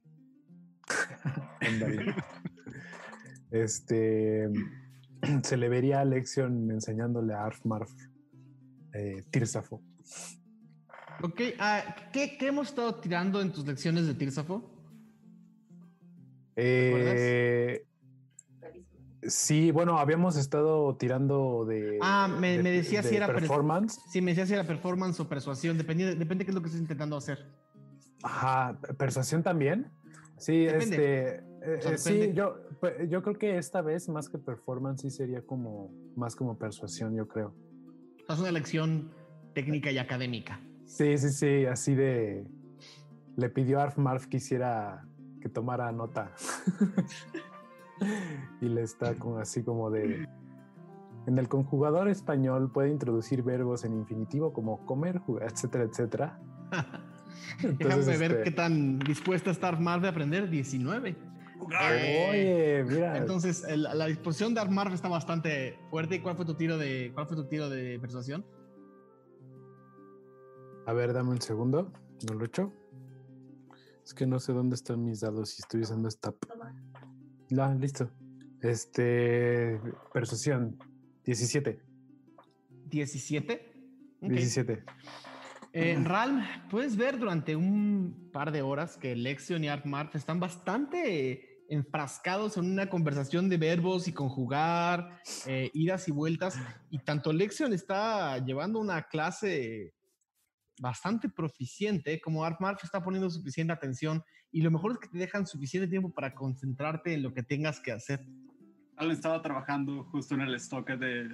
Este se le vería a Lexion enseñándole a Arfmarf eh, Tirsafo. ok. ah, ¿qué, qué hemos estado tirando en tus lecciones de Tirsafo? Eh, sí, bueno, habíamos estado tirando de. Ah, me, de- me decía de si era performance. Sí, me decía si era performance o persuasión. Depende, depende de qué es lo que estés intentando hacer. Ajá, persuasión también. Sí, Depende. este. Eh, O sea, eh, sí, yo, pues, yo creo que esta vez más que performance sí sería como más como persuasión, yo creo. Es una lección técnica y académica. Sí, sí, sí, así de. Le pidió a Arfmarf que hiciera que tomara nota. y le está como así como de. En el conjugador español puede introducir verbos en infinitivo como comer, jugar, etcétera, etcétera. Déjame ver este, qué tan dispuesta está Armar de aprender. 19. Jugar. Oye, mira. Entonces, el- la disposición de Armar está bastante fuerte. ¿Y cuál fue tu tiro de, cuál fue tu tiro de persuasión? A ver, dame un segundo. ¿No lo he hecho? Es que no sé dónde están mis dados y estoy usando esta. La, listo. Este. Persuasión. 17. 17. Ok. 17. Eh, Ralm, puedes ver durante un par de horas que Lexion y Artmart están bastante enfrascados en una conversación de verbos y conjugar, eh, idas y vueltas. Y tanto Lexion está llevando una clase bastante proficiente, como Artmart está poniendo suficiente atención. Y lo mejor es que te dejan suficiente tiempo para concentrarte en lo que tengas que hacer. Alan estaba trabajando justo en el stock de,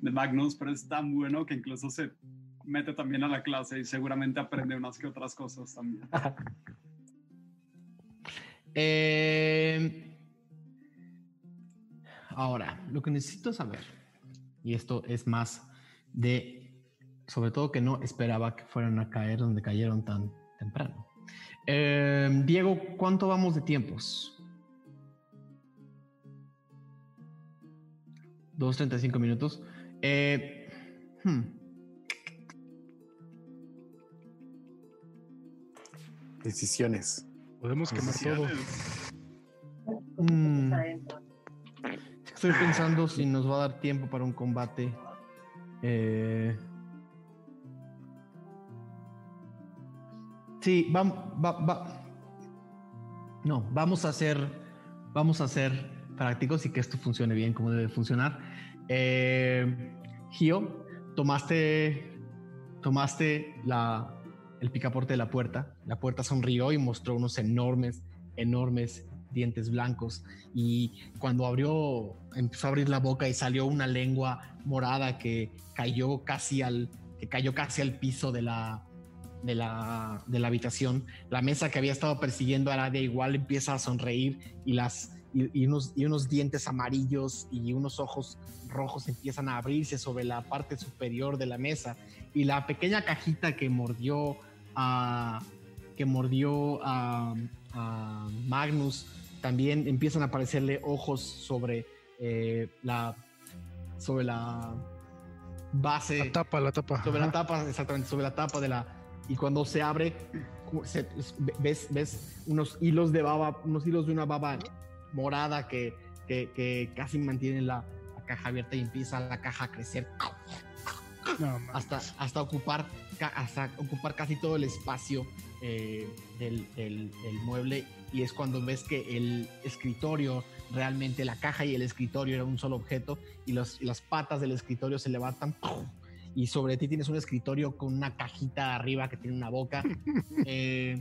de Magnus, pero es tan bueno que incluso se mete también a la clase y seguramente aprende unas que otras cosas también. Eh, ahora, lo que necesito saber, y esto es más de, sobre todo que no esperaba que fueran a caer donde cayeron tan temprano. Eh, Diego, ¿cuánto vamos de tiempos? 2.35 minutos. Eh, hmm. Decisiones. Podemos quemar todo. Mm. Estoy pensando si nos va a dar tiempo para un combate. Eh, Sí, vamos, va, va. No, vamos a hacer, vamos a ser prácticos y que esto funcione bien como debe funcionar. Eh, Gio, tomaste, tomaste la, el picaporte de la puerta. La puerta sonrió y mostró unos enormes, enormes dientes blancos. Y cuando abrió, empezó a abrir la boca y salió una lengua morada que cayó casi al, que cayó casi al piso de la, de la, de la habitación. La mesa que había estado persiguiendo a Aradia igual empieza a sonreír y, las, y unos, y unos dientes amarillos y unos ojos rojos empiezan a abrirse sobre la parte superior de la mesa. Y la pequeña cajita que mordió a, que mordió a, a Magnus también empiezan a aparecerle ojos sobre eh, la sobre la base La tapa, la tapa. sobre la tapa, exactamente, sobre la tapa de la. Y cuando se abre, se- ves, ves unos hilos de baba, unos hilos de una baba morada que, que, que casi mantienen la, la caja abierta y empieza la caja a crecer No, hasta, hasta, ocupar, hasta ocupar casi todo el espacio eh, del, del- del mueble. Y es cuando ves que el escritorio, realmente la caja y el escritorio era un solo objeto y los- las patas del escritorio se levantan. Y sobre ti tienes un escritorio con una cajita arriba que tiene una boca. Eh,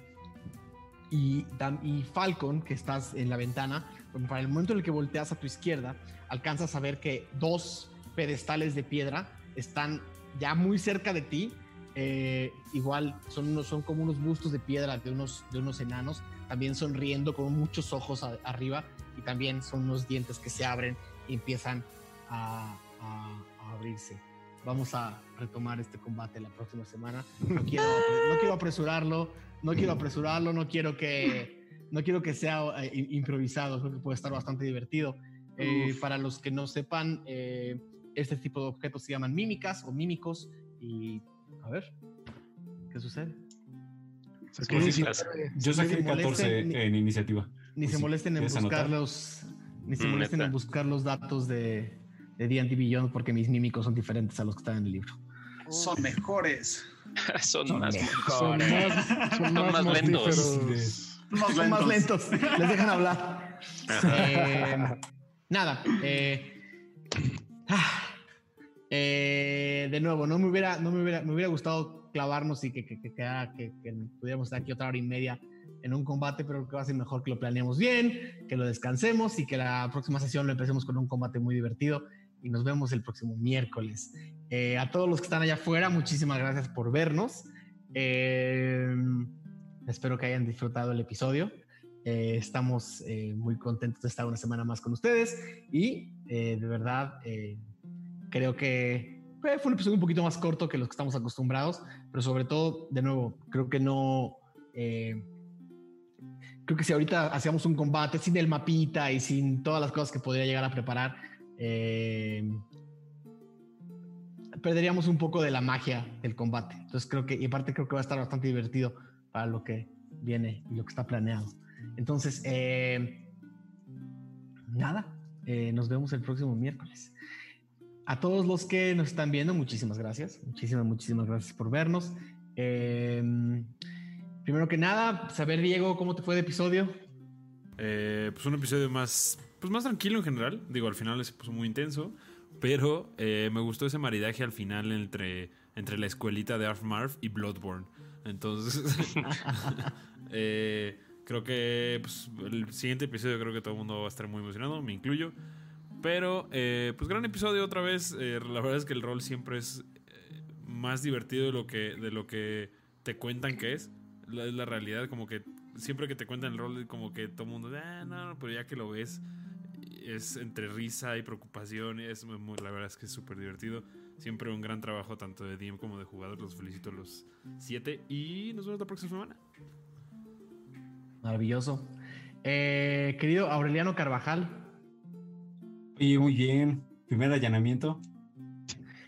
y, y Falcon, que estás en la ventana, para el momento en el que volteas a tu izquierda, alcanzas a ver que dos pedestales de piedra están ya muy cerca de ti. Eh, igual son, unos, son como unos bustos de piedra de unos, de unos enanos, también sonriendo con muchos ojos a- arriba y también son unos dientes que se abren y empiezan a, a- a abrirse. Vamos a retomar este combate la próxima semana. No quiero, no quiero apresurarlo, no quiero apresurarlo, no quiero que, no quiero que sea eh, improvisado, creo que puede estar bastante divertido. Eh, para los que no sepan, eh, este tipo de objetos se llaman mímicas o mímicos y a ver, ¿qué sucede? Saqué sí, 19. Yo saqué Ni se 14 molesten, ni- en iniciativa. Ni Pues se molesten en ¿quieres buscar los, ni se Mm, molesten en buscar los datos de de D&D Beyond porque mis mímicos son diferentes a los que están en el libro. Son mejores. Son Son más Son mejores. más, son Son más, más lentos. Más Son más lentos. lentos, les dejan hablar. Eh, nada, eh, ah, eh, de nuevo, no me hubiera, no me hubiera, me hubiera gustado clavarnos y que, que, que, que- que pudiéramos estar aquí otra hora y media en un combate, pero creo que va a ser mejor que lo planeemos bien, que lo descansemos y que la próxima sesión lo empecemos con un combate muy divertido y nos vemos el próximo miércoles. Eh, a todos los que están allá afuera, muchísimas gracias por vernos. Eh, espero que hayan disfrutado el episodio. Estamos muy contentos de estar una semana más con ustedes y de verdad creo que fue un episodio un poquito más corto que los que estamos acostumbrados, pero sobre todo, de nuevo, creo que no... eh, creo que si ahorita hacíamos un combate sin el mapita y sin todas las cosas que podría llegar a preparar, eh, perderíamos un poco de la magia del combate. Entonces creo que, y aparte creo que va a estar bastante divertido para lo que viene y lo que está planeado. Entonces, eh, nada, nos vemos el próximo miércoles. A todos los que nos están viendo, muchísimas gracias. Muchísimas, muchísimas gracias por vernos. Eh, primero que nada, saber, Diego, cómo te fue de episodio. Eh, pues un episodio más, pues más tranquilo en general. Digo, al final se puso muy intenso. Pero eh, me gustó ese maridaje al final entre, entre la escuelita de Arf Marv y Bloodborne. Entonces, eh, creo que pues, el siguiente episodio creo que todo el mundo va a estar muy emocionado, me incluyo. Pero, eh, pues gran episodio otra vez. Eh, la verdad es que el rol siempre es eh, más divertido de lo que, de lo que te cuentan que es. La, la realidad, como que siempre que te cuentan el rol, como que todo el mundo, ah, no, pero ya que lo ves, es entre risa y preocupación. Es la verdad es que es súper divertido. Siempre un gran trabajo tanto de DM como de jugador. Los felicito a los siete. Y nos vemos la próxima semana. Maravilloso. Querido Aureliano Carvajal, Oye, muy bien. Primer allanamiento.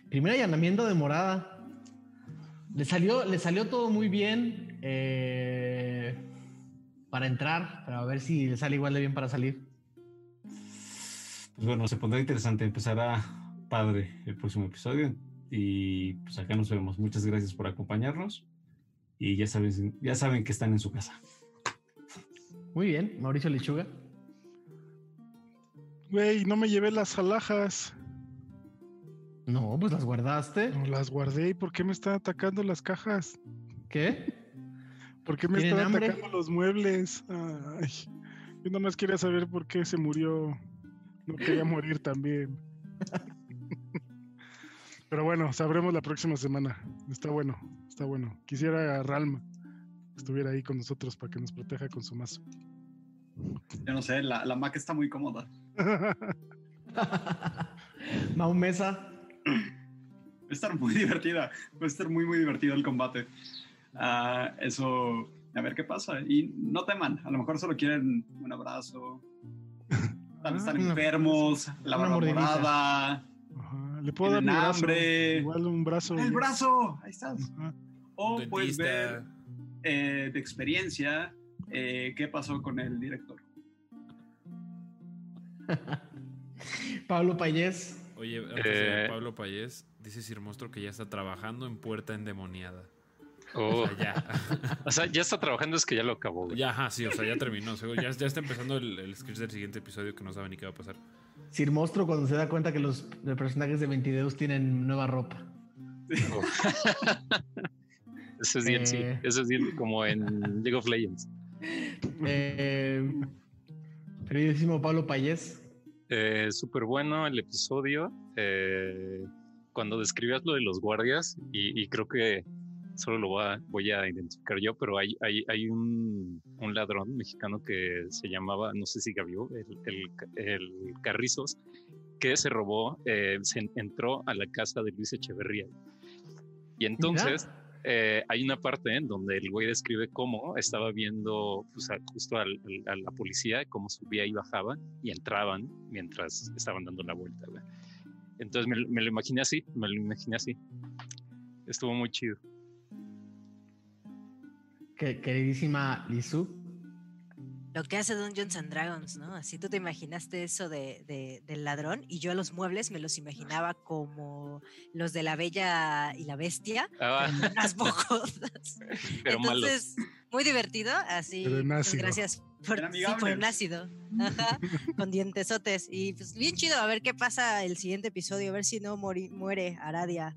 primer allanamiento de morada. Le salió, le salió todo muy bien eh, para entrar, pero a ver si le sale igual de bien para salir. Pues bueno, se pondrá interesante. Empezará padre el próximo episodio. Y pues acá nos vemos. Muchas gracias por acompañarnos. Y ya saben, ya saben que están en su casa. Muy bien, Mauricio Lechuga. Güey, no me llevé las alhajas. No, pues las guardaste. No las guardé. ¿Y por qué me están atacando las cajas? ¿Qué? ¿Por qué me ¿Tienen están hambre? atacando los muebles? Ay, yo nomás quería saber por qué se murió. No quería morir también. Pero bueno, sabremos la próxima semana. Está bueno, está bueno. Quisiera a Ralma que estuviera ahí con nosotros para que nos proteja con su mazo. Yo no sé, la, la Mac está muy cómoda. Mau Mesa. Va a estar muy divertida. Va a estar muy, muy divertido el combate. Ah, eso, a ver qué pasa. Y no teman, a lo mejor solo quieren un abrazo. Tal vez están Ah, una- enfermos, la mordidita. morada. Le puedo dar mi Tienen brazo. hambre. Igual un brazo. ¡El brazo! Ahí estás. Ajá. O puedes ver eh, de experiencia eh, qué pasó con el director. Pablo Payés. Oye, antes de Eh. Pablo Payés, dice Sir Monstruo que ya está trabajando en Puerta Endemoniada. Oh, O sea, ya. o sea, ya está trabajando, es que ya lo acabó. güey. ya, ajá, sí, o sea, ya terminó. Ya, ya está empezando el, el script del siguiente episodio que no sabe ni qué va a pasar. Sir Monstruo cuando se da cuenta que los personajes de Ventideus tienen nueva ropa. Oh. Eso es bien, sí. Eh. Eso es bien como en League of Legends. Eh, queridísimo Pablo Payés. Eh, Súper bueno el episodio. eh, cuando describías lo de los guardias, y, y creo que solo lo voy a, voy a identificar yo, pero hay, hay, hay un, un ladrón mexicano que se llamaba, no sé si Gabriel, el, el, el Carrizos, que se robó, eh, se entró a la casa de Luis Echeverría. Y entonces eh, hay una parte en donde el güey describe cómo estaba viendo justo al- a la policía, cómo subía y bajaba y entraban mientras estaban dando la vuelta. Entonces me, me lo imaginé así, me lo imaginé así. Estuvo muy chido. Que- queridísima Lizu. Lo que hace Dungeons and Dragons, ¿no? Así tú te imaginaste eso de, de- del ladrón y yo a los muebles me los imaginaba como los de la Bella y la Bestia, Ah, pero más bojotas. pero malos. Entonces, muy divertido, así. En pues, gracias por, sí, por en ácido. Ajá, con dientesotes. Y pues bien chido, a ver qué pasa el siguiente episodio, a ver si no mori- muere Aradia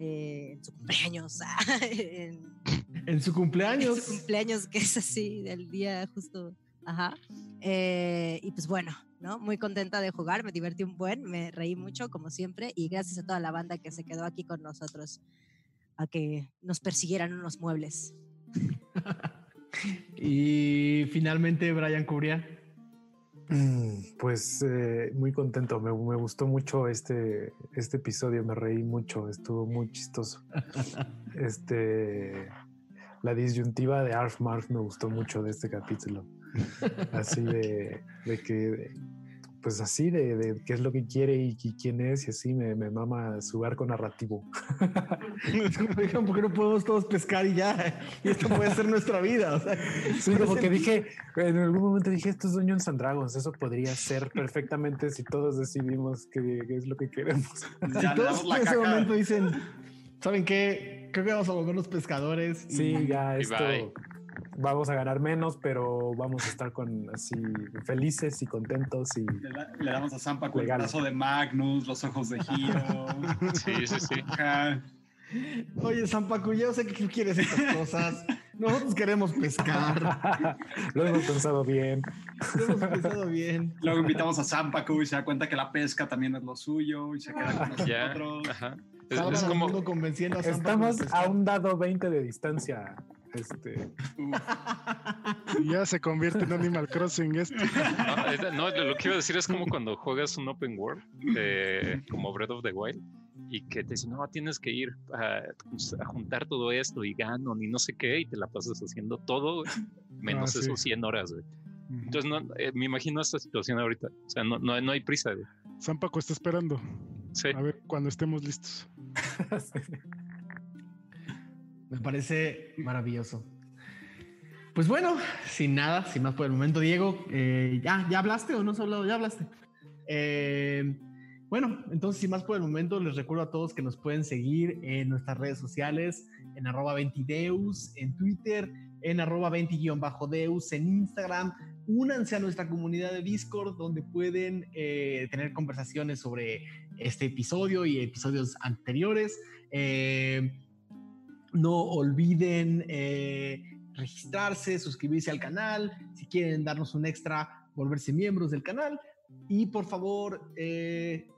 eh, en su cumpleaños. en, En su en cumpleaños. su cumpleaños, que es así, del día justo. Ajá. Eh, y pues bueno, ¿no? Muy contenta de jugar, me divertí un buen, me reí mucho, como siempre, y gracias a toda la banda que se quedó aquí con nosotros a que nos persiguieran unos muebles. Y finalmente Brian Cubría. Mm, Pues eh, muy contento, me, me gustó mucho este, este episodio, me reí mucho, estuvo muy chistoso. Este, la disyuntiva de Arf Marf me gustó mucho de este capítulo. Así de, de que, pues así de, de qué es lo que quiere y, qui- quién es, y así me, me mama su arco narrativo. Oigan, ¿por qué no podemos todos pescar y ya? Y esto puede ser nuestra vida. o sea, Sí, como que dije, en algún momento dije, estos Dungeons and Dragons, eso podría ser perfectamente si todos decidimos qué, qué es lo que queremos. Si Ya le todos en ese caca. momento dicen, ¿saben qué? Creo que vamos a volvernos pescadores. y- Sí, ya Y esto bye. Vamos a ganar menos, pero vamos a estar con así felices y contentos y Le, da- le damos a Zampa con el brazo de Magnus, los ojos de Hiro. Sí, sí, sí. Oye, Zampacu, yo sé que tú quieres estas cosas. Nosotros queremos pescar. lo hemos pensado bien. Lo hemos pensado bien. Luego invitamos a Zampacu y se da cuenta que la pesca también es lo suyo y se queda con Ya. nosotros. Ajá. Es, es como, mundo convenciendo a Zampacu Estamos a un dado 20 de distancia. Este, ya se convierte en Animal Crossing esto. No, lo que iba a decir es como cuando juegas un open world, como Breath of the Wild, y que te dicen, no, tienes que ir a, juntar todo esto y gano, ni no sé qué, y te la pasas haciendo todo, menos ah, esos 100 horas, güey. Entonces, no, eh, me imagino esta situación ahorita. O sea, no, no, no hay prisa, güey. San Paco está esperando. Sí. A ver cuando estemos listos. Me parece maravilloso. Pues bueno, sin nada, sin más por el momento, Diego, eh, ¿ya, ¿ya hablaste o no has hablado? Ya hablaste. Eh, bueno, entonces, sin más por el momento, les recuerdo a todos que nos pueden seguir en nuestras redes sociales, en arroba 20deus, en Twitter, en arroba 20-deus, en Instagram. Únanse a nuestra comunidad de Discord, donde pueden eh, tener conversaciones sobre este episodio y episodios anteriores. No olviden registrarse, suscribirse al canal, si quieren darnos un extra, volverse miembros del canal. Y por favor, eh,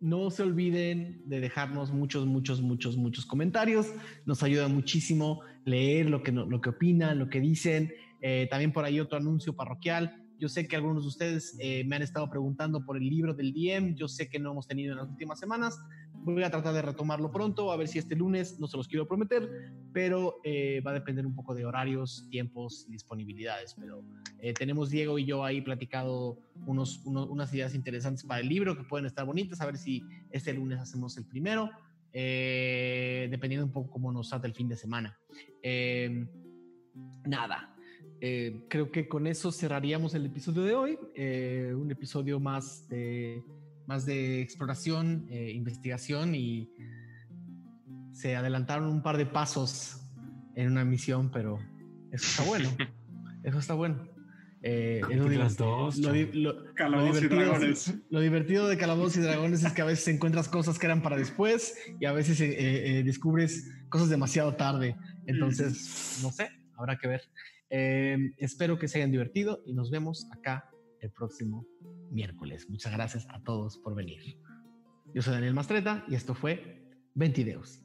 no se olviden de dejarnos muchos, muchos, muchos, muchos comentarios. Nos ayuda muchísimo leer lo que, lo que opinan, lo que dicen. Eh, también por ahí otro anuncio parroquial. Yo sé que algunos de ustedes eh, me han estado preguntando por el libro del DM. Yo sé que no hemos tenido en las últimas semanas. Voy a tratar de retomarlo pronto, a ver si este lunes, no se los quiero prometer, pero eh, va a depender un poco de horarios, tiempos y disponibilidades. Pero eh, tenemos Diego y yo ahí platicado unos, unas ideas interesantes para el libro que pueden estar bonitas, a ver si este lunes hacemos el primero, eh, dependiendo un poco cómo nos salta el fin de semana. nada, creo que con eso cerraríamos el episodio de hoy, un episodio más de más de exploración, eh, investigación y se adelantaron un par de pasos en una misión, pero eso está bueno. eso está bueno. Eh, lo, las dos, lo, divertido, lo, divertido, de Calabozos y Dragones es que a veces encuentras cosas que eran para después y a veces eh, descubres cosas demasiado tarde. Entonces, no sé, habrá que ver. espero que se hayan divertido y nos vemos acá el próximo miércoles. Muchas gracias a todos por venir. Yo soy Daniel Mastreta y esto fue Ventideos.